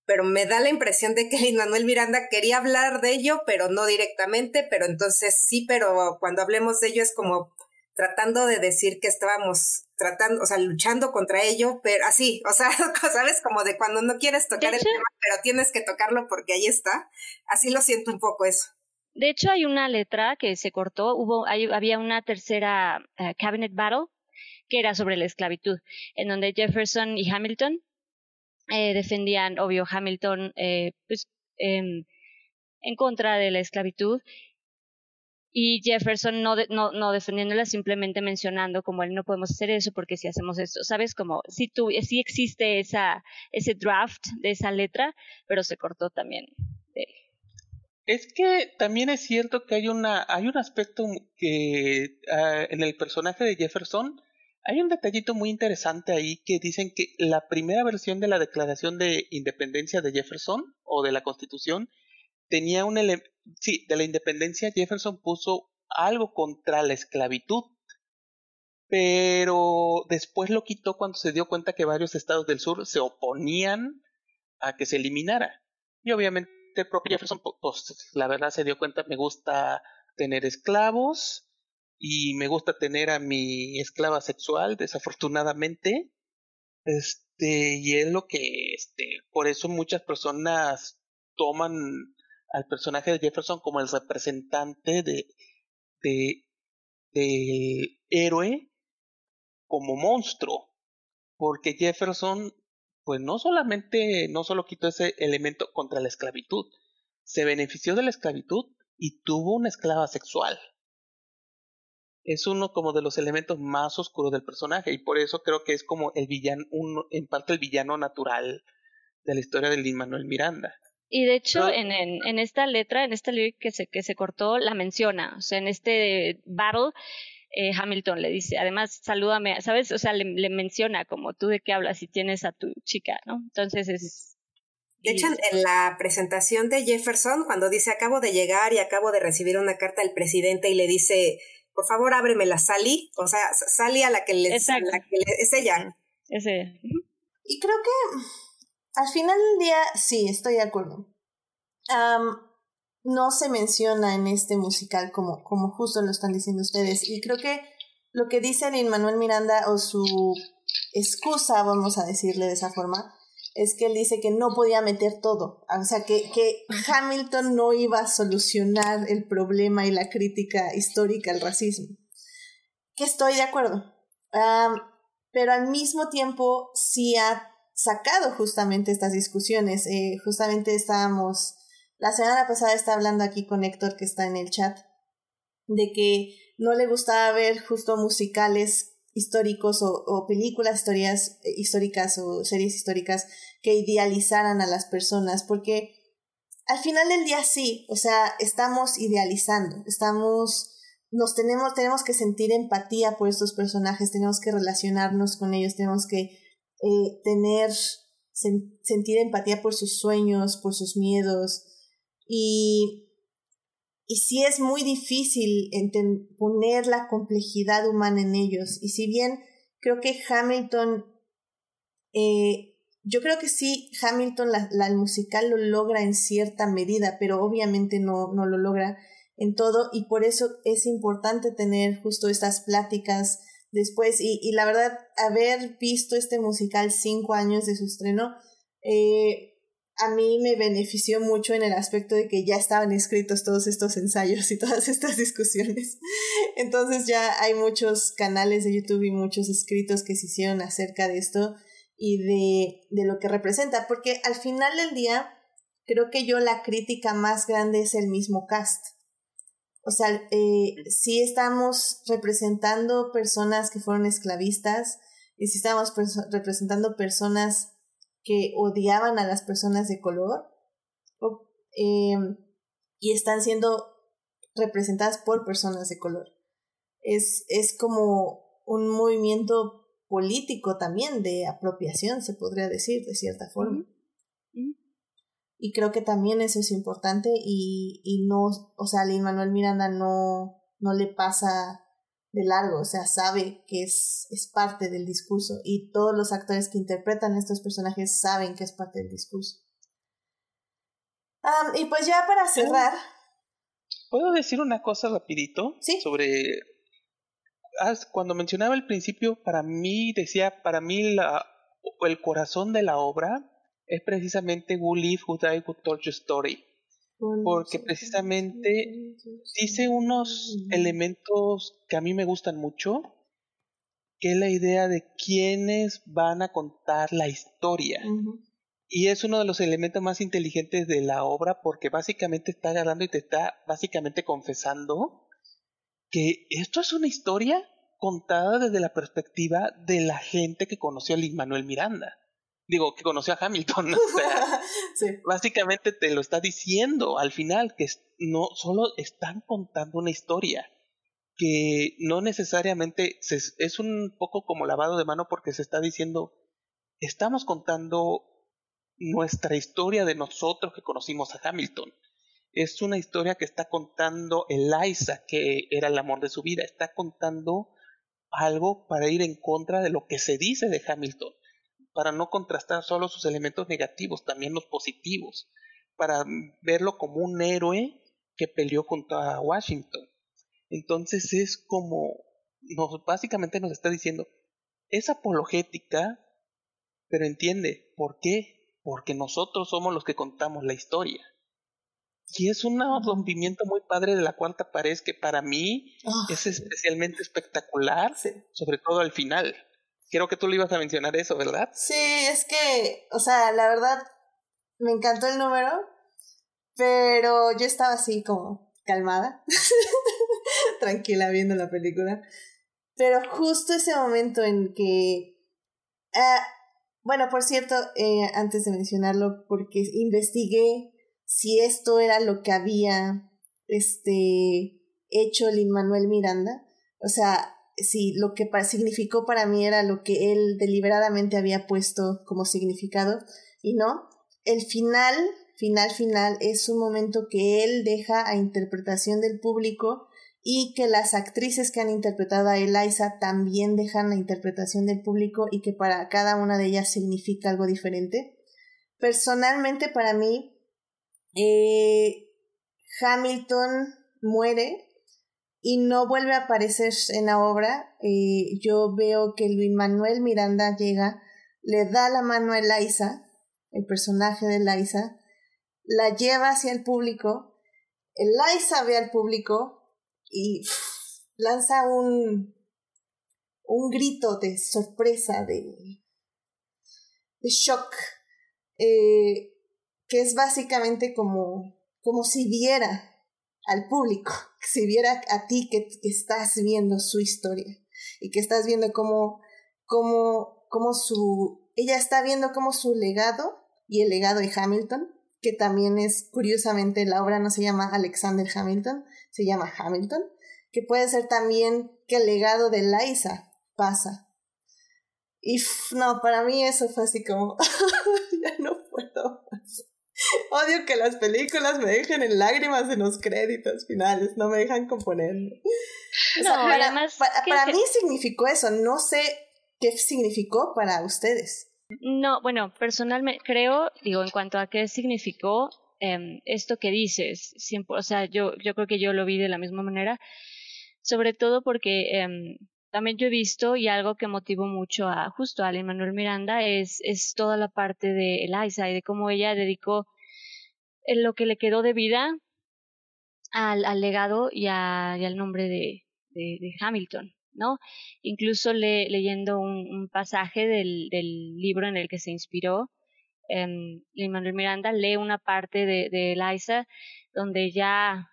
pero me da la impresión de que Manuel Miranda quería hablar de ello, pero no directamente, pero entonces sí, pero cuando hablemos de ello es como tratando de decir que estábamos tratando, o sea, luchando contra ello, pero así, o sea, sabes, como de cuando no quieres tocar el tema, pero tienes que tocarlo porque ahí está. Así lo siento un poco eso. De hecho, hay una letra que se cortó, hubo, había una tercera eh, cabinet battle que era sobre la esclavitud, en donde Jefferson y Hamilton eh, defendían, obvio, Hamilton, eh, pues, em, en contra de la esclavitud y Jefferson no, no, no defendiéndola, simplemente mencionando como él no podemos hacer eso porque si hacemos esto, ¿sabes? Como si tú, si existe esa, ese draft de esa letra, pero se cortó también. Es que también es cierto que hay una, hay un aspecto que ah, en el personaje de Jefferson hay un detallito muy interesante ahí que dicen que la primera versión de la Declaración de Independencia de Jefferson o de la Constitución tenía un elemento, sí, de la independencia Jefferson puso algo contra la esclavitud, pero después lo quitó cuando se dio cuenta que varios estados del sur se oponían a que se eliminara. Y obviamente el propio Jefferson, pues la verdad se dio cuenta, me gusta tener esclavos y me gusta tener a mi esclava sexual, desafortunadamente. Este, y es lo que, este, por eso muchas personas toman al personaje de Jefferson como el representante de, de del héroe como monstruo porque Jefferson pues no solamente no solo quitó ese elemento contra la esclavitud se benefició de la esclavitud y tuvo una esclava sexual. Es uno como de los elementos más oscuros del personaje y por eso creo que es como el villano en parte el villano natural de la historia de Lin Manuel Miranda y de hecho, en, en, en, esta letra, en esta lyric que se, que se cortó, la menciona. O sea, en este battle, eh, Hamilton le dice, además, salúdame, ¿sabes? O sea, le, le, menciona como tú de qué hablas si tienes a tu chica, ¿no? Entonces es... De hecho, en la presentación de Jefferson, cuando dice, acabo de llegar y acabo de recibir una carta del presidente y le dice, por favor, ábreme la Sally, o sea, Sally a la que le... Exacto. La que le, es ella. Es ella. Y creo que al final del día, sí, estoy de acuerdo. no se menciona en este musical como, como justo lo están diciendo ustedes. Y creo que lo que dice Lin Manuel Miranda o su excusa, vamos a decirle de esa forma, es que él dice que no podía meter todo. O sea, que, que Hamilton no iba a solucionar el problema y la crítica histórica al racismo. Que estoy de acuerdo. pero al mismo tiempo sí ha sacado justamente estas discusiones. Eh, justamente estábamos, la semana pasada estaba hablando aquí con Héctor que está en el chat, de que no le gustaba ver justo musicales históricos o, películas historias, eh, históricas o series históricas que idealizaran a las personas, porque al final del día sí, o sea, estamos idealizando, estamos, nos tenemos, tenemos que sentir empatía por estos personajes, tenemos que relacionarnos con ellos, tenemos que eh, tener, sentir empatía por sus sueños, por sus miedos. Y, y sí es muy difícil poner la complejidad humana en ellos. Y si bien creo que Hamilton, eh, yo creo que sí, Hamilton, la, musical lo logra en cierta medida, pero obviamente no, no lo logra en todo y por eso es importante tener justo estas pláticas después y, y la verdad haber visto este musical cinco años de su estreno eh, a mí me benefició mucho en el aspecto de que ya estaban escritos todos estos ensayos y todas estas discusiones. Entonces ya hay muchos canales de YouTube y muchos escritos que se hicieron acerca de esto y de, de lo que representa, porque al final del día creo que yo la crítica más grande es el mismo cast. O sea, eh, sí estamos representando personas que fueron esclavistas y sí estamos representando personas que odiaban a las personas de color em, y están siendo representadas por personas de color. Es, es como un movimiento político también de apropiación, se podría decir, de cierta forma. Y creo que también eso es importante y, y no, o sea, Lin Manuel Miranda no, no le pasa de largo, o sea, sabe que es, es parte del discurso y todos los actores que interpretan estos personajes saben que es parte del discurso. y pues ya para cerrar. ¿Puedo decir una cosa rapidito? Sí. Sobre... Cuando mencionaba al principio, para mí, decía, para mí la, el corazón de la obra es precisamente Who Live, Who Die, Who Told Your Story. Porque precisamente dice unos elementos que a mí me gustan mucho, que es la idea de quiénes van a contar la historia. Y es uno de los elementos más inteligentes de la obra porque básicamente está agarrando y te está básicamente confesando que esto es una historia contada desde la perspectiva de la gente que conoció a Lin Manuel Miranda digo, que conoció a Hamilton. O sea, básicamente te lo está diciendo al final, que no solo están contando una historia, que no necesariamente es un poco como lavado de mano porque se está diciendo, estamos contando nuestra historia de nosotros que conocimos a Hamilton. Es una historia que está contando Eliza, que era el amor de su vida, está contando algo para ir en contra de lo que se dice de Hamilton para no contrastar solo sus elementos negativos, también los positivos, para verlo como un héroe que peleó contra Washington. Entonces es como, nos, básicamente nos está diciendo, es apologética, pero entiende, ¿por qué? Porque nosotros somos los que contamos la historia. Y es un rompimiento muy padre de la cuarta pared que para mí ah. es especialmente espectacular, sobre todo al final. Creo que tú le ibas a mencionar eso, ¿verdad? Sí, es que, o sea, la verdad, me encantó el número, pero yo estaba así como calmada, tranquila viendo la película. Pero justo ese momento en que... Ah, bueno, por cierto, eh, antes de mencionarlo, porque investigué si esto era lo que había este, hecho Lin Manuel Miranda. O sea, si lo que significó para mí era lo que él deliberadamente había puesto como significado y no. El final, final, final es un momento que él deja a interpretación del público y que las actrices que han interpretado a Eliza también dejan la interpretación del público y que para cada una de ellas significa algo diferente. Personalmente para mí, eh, Hamilton muere y no vuelve a aparecer en la obra. Eh, yo veo que Luis Manuel Miranda llega, le da la mano a Eliza, el personaje de Eliza, la lleva hacia el público, Eliza ve al público y lanza un, un grito de sorpresa, de, shock, eh, que es básicamente como, como si viera al público, si viera a ti que, estás viendo su historia y que estás viendo cómo, cómo, cómo su, ella está viendo cómo su legado y el legado de Hamilton, que también es, curiosamente, la obra no se llama Alexander Hamilton, se llama Hamilton, que puede ser también que el legado de Liza pasa. Y no, para mí eso fue así como, ya no puedo más. Odio que las películas me dejen en lágrimas en los créditos finales, no me dejan componerme. no, además, para, mí significó eso, no sé qué significó para ustedes. No, bueno, personalmente creo, digo, en cuanto a qué significó em, esto que dices, siempre, o sea, yo, yo creo que yo lo vi de la misma manera, sobre todo porque em, también yo he visto y algo que motivó mucho a justo a Manuel Miranda es, es toda la parte de Eliza y de cómo ella dedicó lo que le quedó de vida al, al legado y, a, y, al nombre de, de, Hamilton, ¿no? Incluso le, leyendo un, pasaje del, del, libro en el que se inspiró, eh, Manuel Miranda lee una parte de, de Eliza donde ya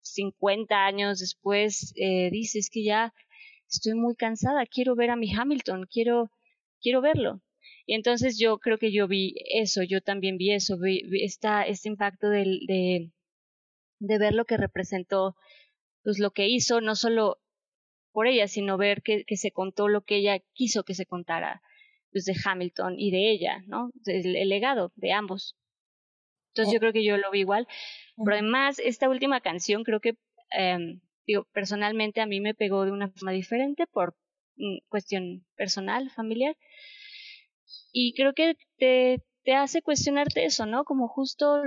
50 años después eh, dice es que ya estoy muy cansada, quiero ver a mi Hamilton, quiero, quiero verlo. Y entonces yo creo que yo vi eso, yo también vi eso, vi, esta, este impacto de, de, de, ver lo que representó, pues lo que hizo, no solo por ella, sino ver que, que se contó lo que ella quiso que se contara, pues de Hamilton y de ella, ¿no? El, el legado de ambos. Entonces yo creo que yo lo vi igual. Pero además, esta última canción creo que eh, digo, personalmente a mí me pegó de una forma diferente por mm, cuestión personal, familiar. Y creo que te, te hace cuestionarte eso, ¿no? Como justo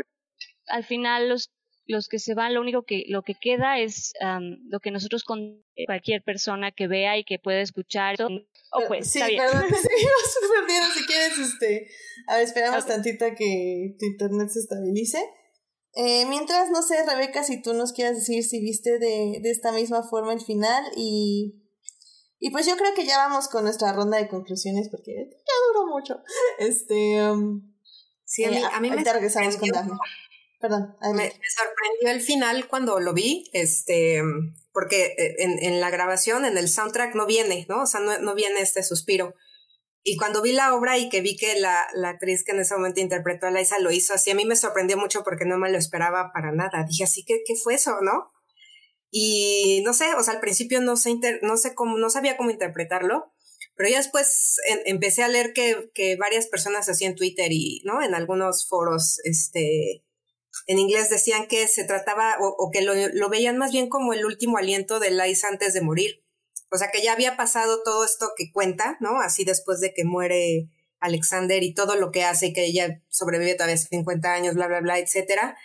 al final los los que se van, lo único que lo que queda es lo que nosotros con cualquier persona que vea y que pueda escuchar. Oh, pues, sí, perdón, seguimos. Si quieres, este, a ver, esperamos tantito a que tu internet se estabilice. Eh, mientras, no sé, Rebeca, si tú nos quieras decir si viste de, de esta misma forma el final y, y pues yo creo que ya vamos con nuestra ronda de conclusiones porque ya duró mucho. Este, um, sí, a mí, a mí me regresamos con Perdón. Me, sorprendió el final cuando lo vi, este, porque eh, en, en, la grabación, en el soundtrack no viene, ¿no? O sea, no, no viene este suspiro. Y cuando vi la obra y que vi que la, la actriz que en ese momento interpretó a Liza lo hizo así, a mí me sorprendió mucho porque no me lo esperaba para nada. Dije así, ¿qué, qué fue eso, no? Y no sé, o sea, al principio no sé, no sé cómo, no sabía cómo interpretarlo, pero ya después empecé a leer que, que varias personas así en Twitter y, ¿no? En algunos foros, este, en inglés decían que se trataba, o, o que lo, lo, veían más bien como el último aliento de Liza antes de morir. O sea, que ya había pasado todo esto que cuenta, ¿no? Así después de que muere Alexander y todo lo que hace y que ella sobrevive todavía 50 años, bla, bla, bla, etcétera.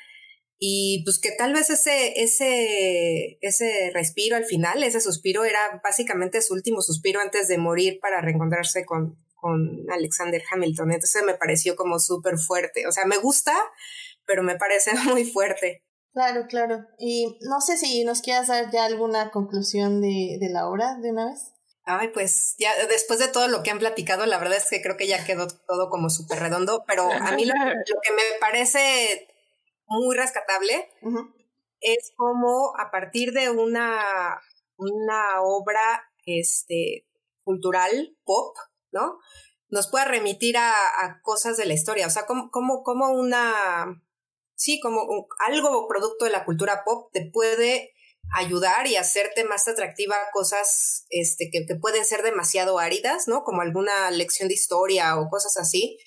Y pues que tal vez ese, ese, ese respiro al final, ese suspiro era básicamente su último suspiro antes de morir para reencontrarse con, con Alexander Hamilton. Entonces me pareció como súper fuerte. O sea, me gusta, pero me parece muy fuerte. Claro, claro. Y no sé si nos quieras dar ya alguna conclusión de, de la obra de una vez. Ay, pues ya después de todo lo que han platicado, la verdad es que creo que ya quedó todo como súper redondo, pero a mí lo, que me parece muy rescatable es como a partir de una, una obra este, cultural, pop, ¿no? Nos puede remitir a, a cosas de la historia, o sea, como, como, como una sí, como algo producto de la cultura pop te puede ayudar y hacerte más atractiva cosas este, que, que, pueden ser demasiado áridas, ¿no? Como alguna lección de historia o cosas así.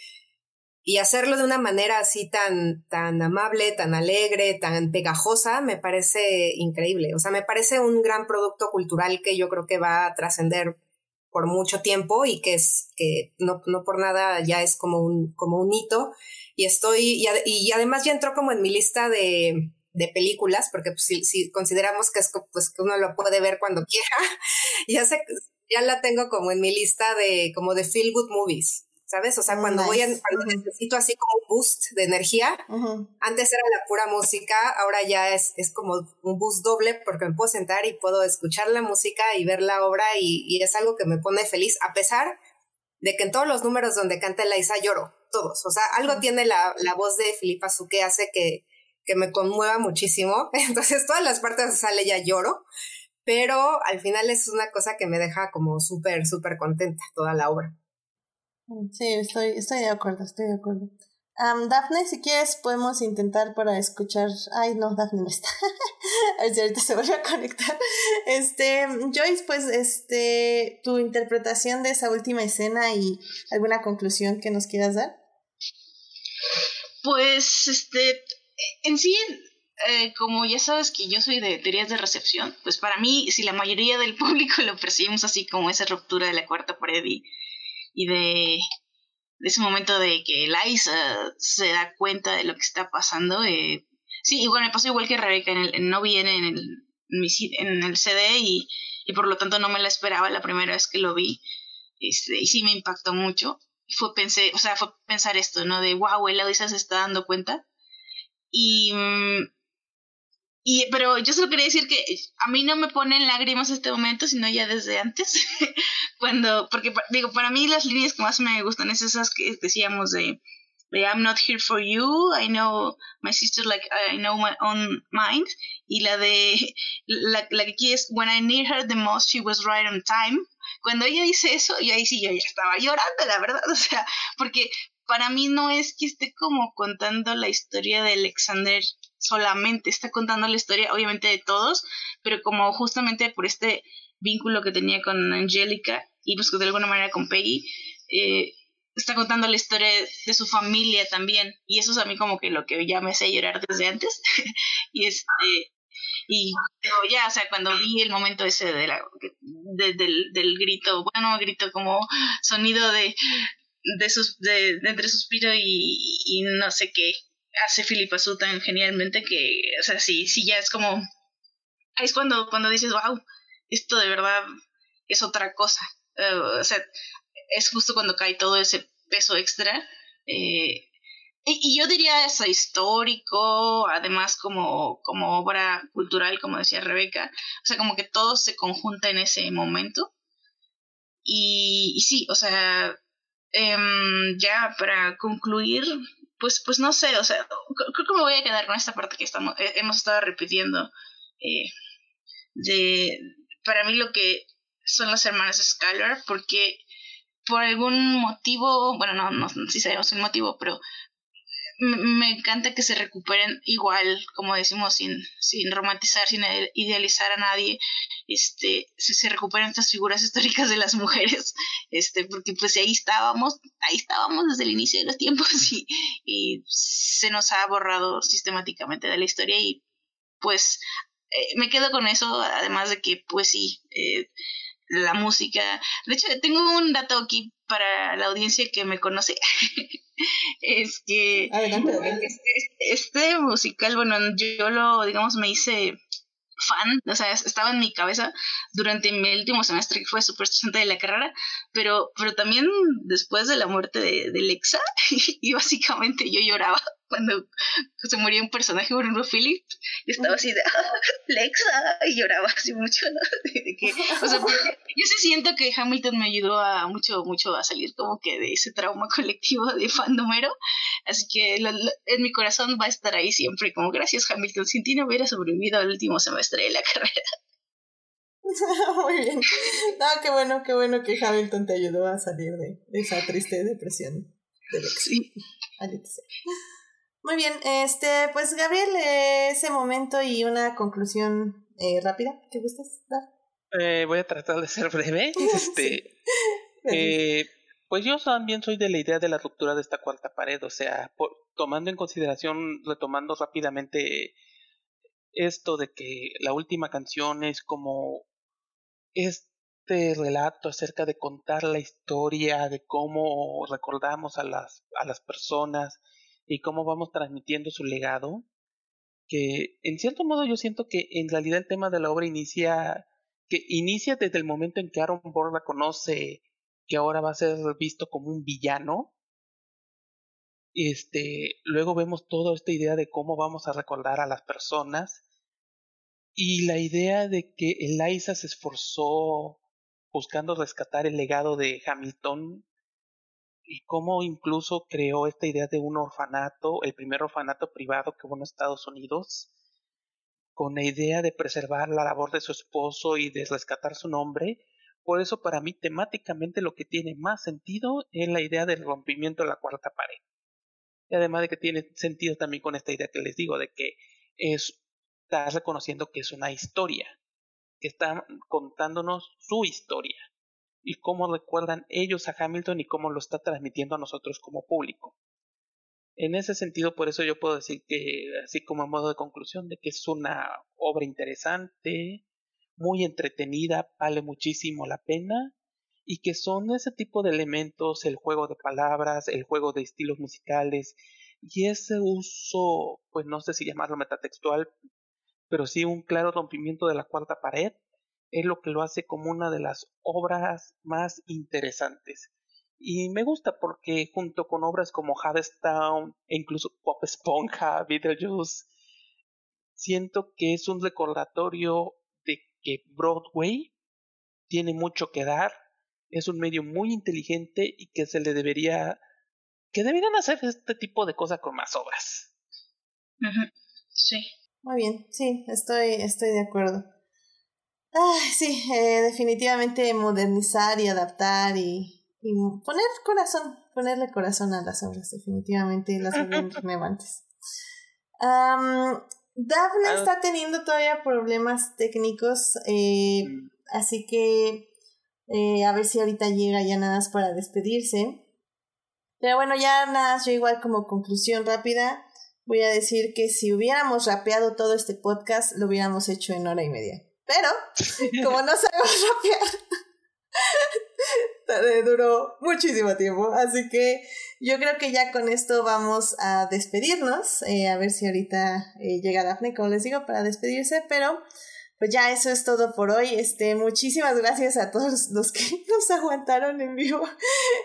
Y hacerlo de una manera así tan, tan amable, tan alegre, tan pegajosa, me parece increíble. O sea, me parece un gran producto cultural que yo creo que va a trascender por mucho tiempo y que es que no, no por nada ya es como un, como un hito y estoy, y, y, además ya entró como en mi lista de, de películas, porque pues, si, consideramos que es pues que uno lo puede ver cuando quiera, ya sé, ya la tengo como en mi lista de como de feel good movies. ¿sabes? O sea, cuando voy a, cuando necesito así como un boost de energía, antes era la pura música, ahora ya es, es como un boost doble porque me puedo sentar y puedo escuchar la música y ver la obra y, y es algo que me pone feliz, a pesar de que en todos los números donde canta Eliza lloro, todos. O sea, algo tiene la, la voz de Filipa Su que hace que, que me conmueva muchísimo. Entonces, todas las partes donde sale ya lloro, pero al final es una cosa que me deja como súper, súper contenta toda la obra. Sí, estoy, estoy de acuerdo, estoy de acuerdo. Um, Dafne, si quieres, podemos intentar para escuchar. Ay, no, Dafne no está. ahorita se vuelve a conectar. Este, Joyce, pues, este, tu interpretación de esa última escena y alguna conclusión que nos quieras dar. Pues, este, en sí, eh, como ya sabes que yo soy de teorías de recepción, pues para mí, si la mayoría del público lo percibimos así como esa ruptura de la cuarta pared y y de, ese momento de que Eliza se da cuenta de lo que está pasando. Eh, sí, igual me pasó igual que Rebeca, en el, no viene en el, en el CD y, y, por lo tanto no me la esperaba la primera vez que lo vi. Este, y sí me impactó mucho. Fue, pensé, o sea, fue pensar esto, ¿no? De, wow, Eliza se está dando cuenta. Y, mm, y, pero yo solo quería decir que a mí no me ponen lágrimas este momento, sino ya desde antes. Cuando, porque digo, para mí las líneas que más me gustan es esas que decíamos de, de I'm not here for you, I know my sister like I know my own mind. Y la de, la, la que aquí es When I need her the most, she was right on time. Cuando ella dice eso, y ahí sí yo ya estaba llorando, la verdad. O sea, porque para mí no es que esté como contando la historia de Alexander solamente, está contando la historia obviamente de todos, pero como justamente por este vínculo que tenía con Angélica y pues de alguna manera con Peggy, eh, está contando la historia de su familia también. Y eso es a mí como que lo que ya me hace llorar desde antes. Y este y ya o sea cuando vi el momento ese de la, del, del grito bueno grito como sonido de de, sus, de, entre suspiro y, y, no sé qué hace Filipa Su tan genialmente que, o sea, sí, sí, ya es como, es cuando, cuando dices, wow, esto de verdad es otra cosa. Eh, o sea, es justo cuando cae todo ese peso extra. Eh, y, yo diría eso histórico, además como, como obra cultural, como decía Rebeca. O sea, como que todo se conjunta en ese momento. Y, y sí, o sea, Em, ya para concluir, pues, pues no sé, o sea, creo que me voy a quedar con esta parte que estamos, hemos estado repitiendo. Eh, de, para mí lo que son las hermanas Skylar, porque por algún motivo, bueno, no, no, no si sabemos el motivo, pero me encanta que se recuperen igual, como decimos, sin, sin romantizar, sin idealizar a nadie, este, se, se recuperen estas figuras históricas de las mujeres, este, porque pues ahí estábamos, ahí estábamos desde el inicio de los tiempos y, y se nos ha borrado sistemáticamente de la historia y pues eh, me quedo con eso, además de que pues sí, eh, la música. De hecho, tengo un dato aquí para la audiencia que me conoce. es que este, este, musical, bueno, yo lo, digamos, me hice fan, o sea, estaba en mi cabeza durante mi último semestre que fue súper estresante de la carrera, pero, pero también después de la muerte de, Lexa, y básicamente yo lloraba cuando se murió un personaje, ejemplo, Philip, y estaba así de, ah, Lexa, y lloraba así mucho, ¿no? o sea, yo sí siento que Hamilton me ayudó a mucho, mucho a salir como que de ese trauma colectivo de fandomero, así que en mi corazón va a estar ahí siempre, como gracias Hamilton, sin ti no hubiera sobrevivido al último semestre de la carrera. Muy bien. No, qué bueno, qué bueno que Hamilton te ayudó a salir de, esa triste depresión de Lexa. Sí. Muy bien, este, pues Gabriel, ese momento y una conclusión eh, rápida, ¿te gustas dar? Eh, voy a tratar de ser breve. Este, eh, pues yo también soy de la idea de la ruptura de esta cuarta pared, o sea, tomando en consideración, retomando rápidamente esto de que la última canción es como este relato acerca de contar la historia, de cómo recordamos a las, a las personas, y cómo vamos transmitiendo su legado. que en cierto modo yo siento que en realidad el tema de la obra inicia, que inicia desde el momento en que Aaron Borla conoce que ahora va a ser visto como un villano. Este, luego vemos toda esta idea de cómo vamos a recordar a las personas y la idea de que Eliza se esforzó buscando rescatar el legado de Hamilton y cómo incluso creó esta idea de un orfanato, el primer orfanato privado que hubo en Estados Unidos, con la idea de preservar la labor de su esposo y de rescatar su nombre. Por eso para mí temáticamente lo que tiene más sentido es la idea del rompimiento de la cuarta pared. Y además de que tiene sentido también con esta idea que les digo, de que es, está reconociendo que es una historia, que está contándonos su historia y cómo recuerdan ellos a Hamilton y cómo lo está transmitiendo a nosotros como público. En ese sentido, por eso yo puedo decir que, así como a modo de conclusión, de que es una obra interesante, muy entretenida, vale muchísimo la pena, y que son ese tipo de elementos, el juego de palabras, el juego de estilos musicales, y ese uso, pues no sé si llamarlo metatextual, pero sí un claro rompimiento de la cuarta pared, es lo que lo hace como una de las obras más interesantes. Y me gusta porque junto con obras como Hadestown e incluso Pop Esponja, Beetlejuice, siento que es un recordatorio de que Broadway tiene mucho que dar, es un medio muy inteligente y que se le debería, que deberían hacer este tipo de cosas con más obras. Sí. Muy bien, sí, estoy, estoy de acuerdo. Ah, sí, eh, definitivamente modernizar y adaptar y, y, poner corazón, ponerle corazón a las obras, definitivamente las obras relevantes. Um, Daphne está teniendo todavía problemas técnicos, eh, así que eh, a ver si ahorita llega ya nada más para despedirse. Pero bueno, ya nada más yo igual como conclusión rápida, voy a decir que si hubiéramos rapeado todo este podcast, lo hubiéramos hecho en hora y media. Pero, como no sabemos rapear, duró muchísimo tiempo. Así que yo creo que ya con esto vamos a despedirnos. Eh, a ver si ahorita eh, llega Daphne, como les digo, para despedirse. Pero pues ya eso es todo por hoy. Este, muchísimas gracias a todos los que nos aguantaron en vivo.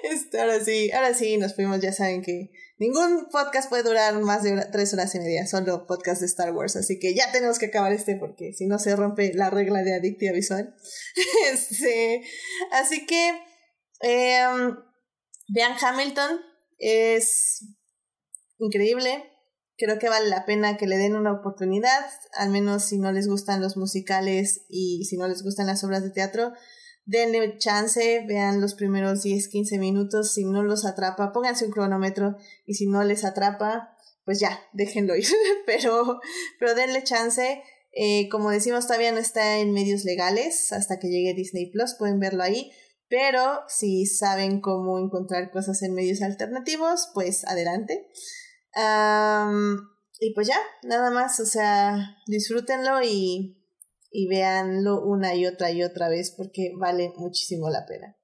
Este, ahora sí, ahora sí nos fuimos, ya saben que Ningún podcast puede durar más de tres horas y media, solo podcast de Star Wars, así que ya tenemos que acabar este porque si no se rompe la regla de adictia visual. este, así que em, vean Hamilton, es increíble, creo que vale la pena que le den una oportunidad, al menos si no les gustan los musicales y si no les gustan las obras de teatro denle chance, vean los primeros 10, 15 minutos, si no los atrapa, pónganse un cronómetro y si no les atrapa, pues ya, déjenlo ir, pero, pero denle chance. Eh, como decimos, todavía no está en medios legales hasta que llegue Disney Plus, pueden verlo ahí. Pero si saben cómo encontrar cosas en medios alternativos, pues adelante. y pues ya, nada más, o sea, disfrútenlo y y véanlo una y otra y otra vez porque vale muchísimo la pena.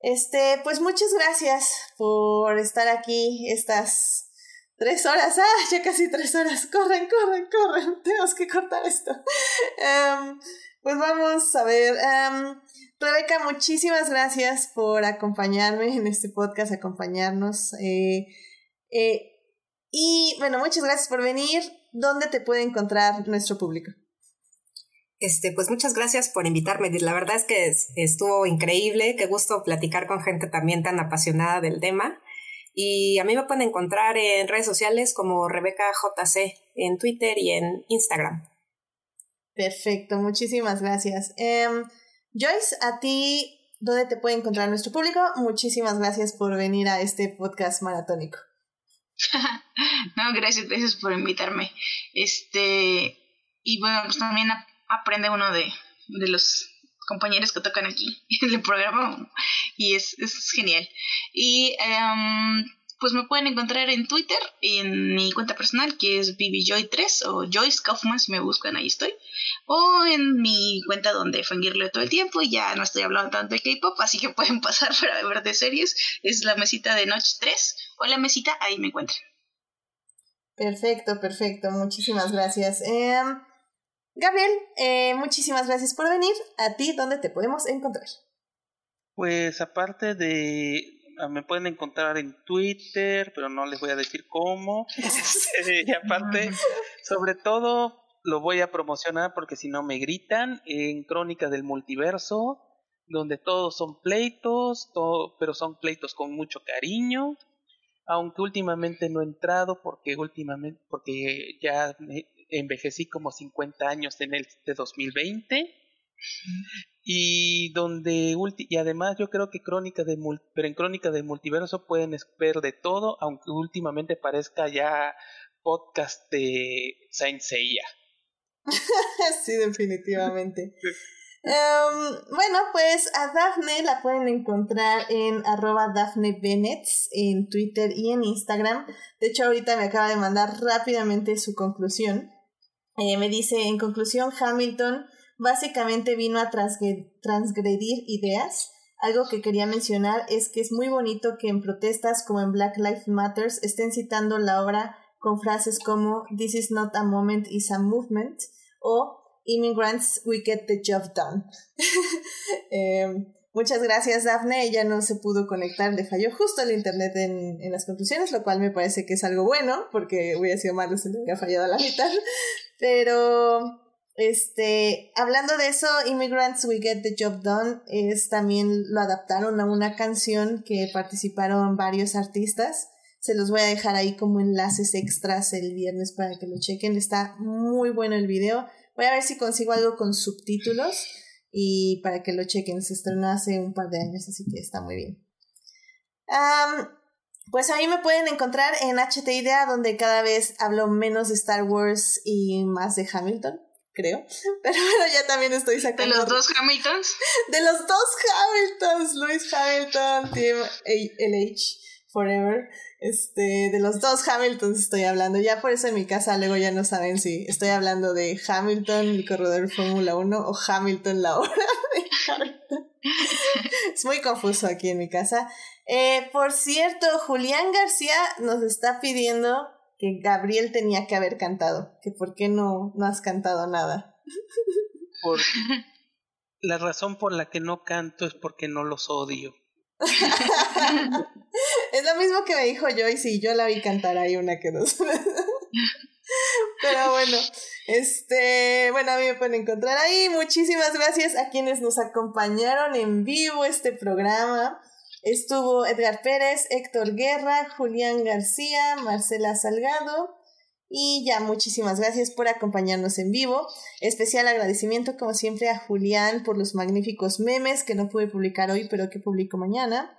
Este, pues muchas gracias por estar aquí estas tres horas. Ah, ya casi tres horas. Corren, corren, corren. Tenemos que cortar esto. Em, pues vamos a ver. Um, Rebeca, muchísimas gracias por acompañarme en este podcast, acompañarnos. Eh, eh, y bueno, muchas gracias por venir. ¿Dónde te puede encontrar nuestro público? Este, pues muchas gracias por invitarme. La verdad es que estuvo increíble. Qué gusto platicar con gente también tan apasionada del tema. Y a mí me pueden encontrar en redes sociales como Rebeca JC en Twitter y en Instagram. Perfecto, muchísimas gracias. Em, Joyce, a ti, ¿dónde te puede encontrar nuestro público? Muchísimas gracias por venir a este podcast maratónico. no, gracias, gracias por invitarme. Este, y bueno, pues también aprende uno de, de los compañeros que tocan aquí en el programa y es, es genial. Y um, pues me pueden encontrar en Twitter, en mi cuenta personal que es BBJoy3 o Joyce Kaufman si me buscan ahí estoy. O en mi cuenta donde fangirlo todo el tiempo y ya no estoy hablando tanto de K-pop, así que pueden pasar para ver de series. Es la mesita de Noche 3 o la mesita, ahí me encuentran. Perfecto, perfecto. Muchísimas gracias. Em, Gabriel, eh, muchísimas gracias por venir. ¿A ti dónde te podemos encontrar? Pues aparte de... Ah, me pueden encontrar en Twitter, pero no les voy a decir cómo. Este, y aparte, sobre todo, lo voy a promocionar porque si no me gritan en Crónica del Multiverso, donde todos son pleitos, todo, pero son pleitos con mucho cariño. Aunque últimamente no he entrado porque últimamente porque ya envejecí como 50 años en el de 2020 y donde y además yo creo que crónica de pero en crónica de multiverso pueden ver de todo aunque últimamente parezca ya podcast de Saint Seiya sí definitivamente em, bueno, pues a Daphne la pueden encontrar en arroba Daphne Bennett en Twitter y en Instagram. De hecho, ahorita me acaba de mandar rápidamente su conclusión. Eh, me dice, en conclusión, Hamilton básicamente vino a transgredir ideas. Algo que quería mencionar es que es muy bonito que en protestas como en Black Lives Matters estén citando la obra con frases como This is not a moment, it's a movement o Immigrants, we get the job done. Em, muchas gracias, Daphne. Ella no se pudo conectar, le falló justo el internet en, en, las conclusiones, lo cual me parece que es algo bueno, porque hubiera sido malo si le hubiera fallado a la mitad. Pero, este, hablando de eso, Immigrants We Get the Job Done es también lo adaptaron a una canción que participaron varios artistas. Se los voy a dejar ahí como enlaces extras el viernes para que lo chequen. Está muy bueno el video. Voy a ver si consigo algo con subtítulos y para que lo chequen. Se estrenó hace un par de años, así que está muy bien. Pues ahí me pueden encontrar en HT Idea, donde cada vez hablo menos de Star Wars y más de Hamilton, creo. Pero bueno, ya también estoy sacando. ¿De los dos Hamiltons? De los dos Hamiltons, Luis Hamilton, Team LH, Forever. Este, de los dos Hamiltons estoy hablando. Ya por eso en mi casa luego ya no saben si estoy hablando de Hamilton, el corredor Fórmula 1, o Hamilton, la hora de Hamilton. es muy confuso aquí en mi casa. Eh, por cierto, Julián García nos está pidiendo que Gabriel tenía que haber cantado, que por qué no, no has cantado nada. Por, la razón por la que no canto es porque no los odio. es lo mismo que me dijo Joyce y yo la vi cantar ahí una que dos. Pero bueno, este, bueno, a mí me pueden encontrar ahí. Muchísimas gracias a quienes nos acompañaron en vivo este programa. Estuvo Edgar Pérez, Héctor Guerra, Julián García, Marcela Salgado. Y ya, muchísimas gracias por acompañarnos en vivo. Especial agradecimiento, como siempre, a Julián por los magníficos memes que no pude publicar hoy, pero que publico mañana.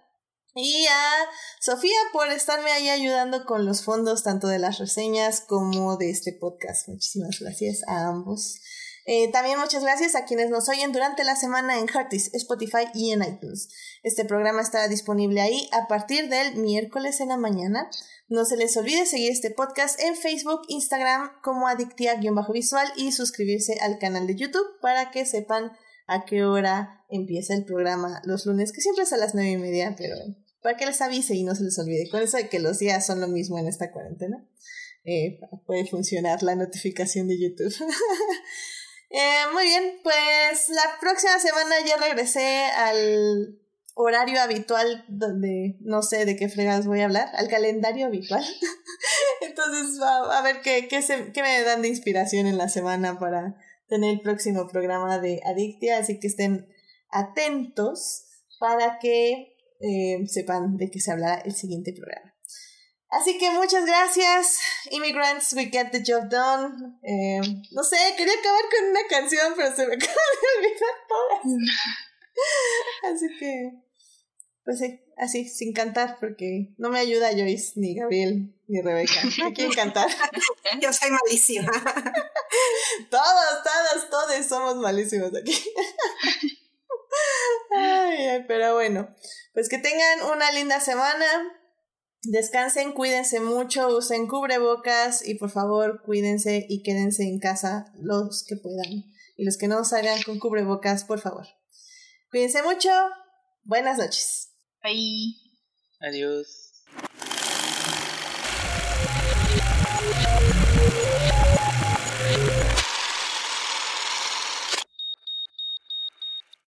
Y a Sofía por estarme ahí ayudando con los fondos, tanto de las reseñas como de este podcast. Muchísimas gracias a ambos. Eh, también muchas gracias a quienes nos oyen durante la semana en Heartis, Spotify y en iTunes. Este programa estará disponible ahí a partir del miércoles en la mañana. No se les olvide seguir este podcast en Facebook, Instagram como Adictia-Visual y suscribirse al canal de YouTube para que sepan a qué hora empieza el programa los lunes, que siempre es a las nueve y media, pero para que les avise y no se les olvide. Con eso de que los días son lo mismo en esta cuarentena, eh, puede funcionar la notificación de YouTube. Eh, muy bien, pues la próxima semana ya regresé al horario habitual donde no sé de qué fregas voy a hablar, al calendario habitual. Entonces, a, a ver qué, qué, se, qué me dan de inspiración en la semana para tener el próximo programa de Adictia, así que estén atentos para que eh, sepan de qué se hablará el siguiente programa. Así que muchas gracias, Immigrants, we get the job done. Eh, no sé, quería acabar con una canción, pero se me acaba de olvidar todas. Así que, pues sí, así, sin cantar, porque no me ayuda Joyce, ni Gabriel, ni Rebeca. No quieren cantar. Yo soy malísima. todos, todos, todos somos malísimos aquí. ay, pero bueno, pues que tengan una linda semana Descansen, cuídense mucho, usen cubrebocas y por favor cuídense y quédense en casa los que puedan. Y los que no salgan con cubrebocas, por favor. Cuídense mucho. Buenas noches. Bye. Adiós.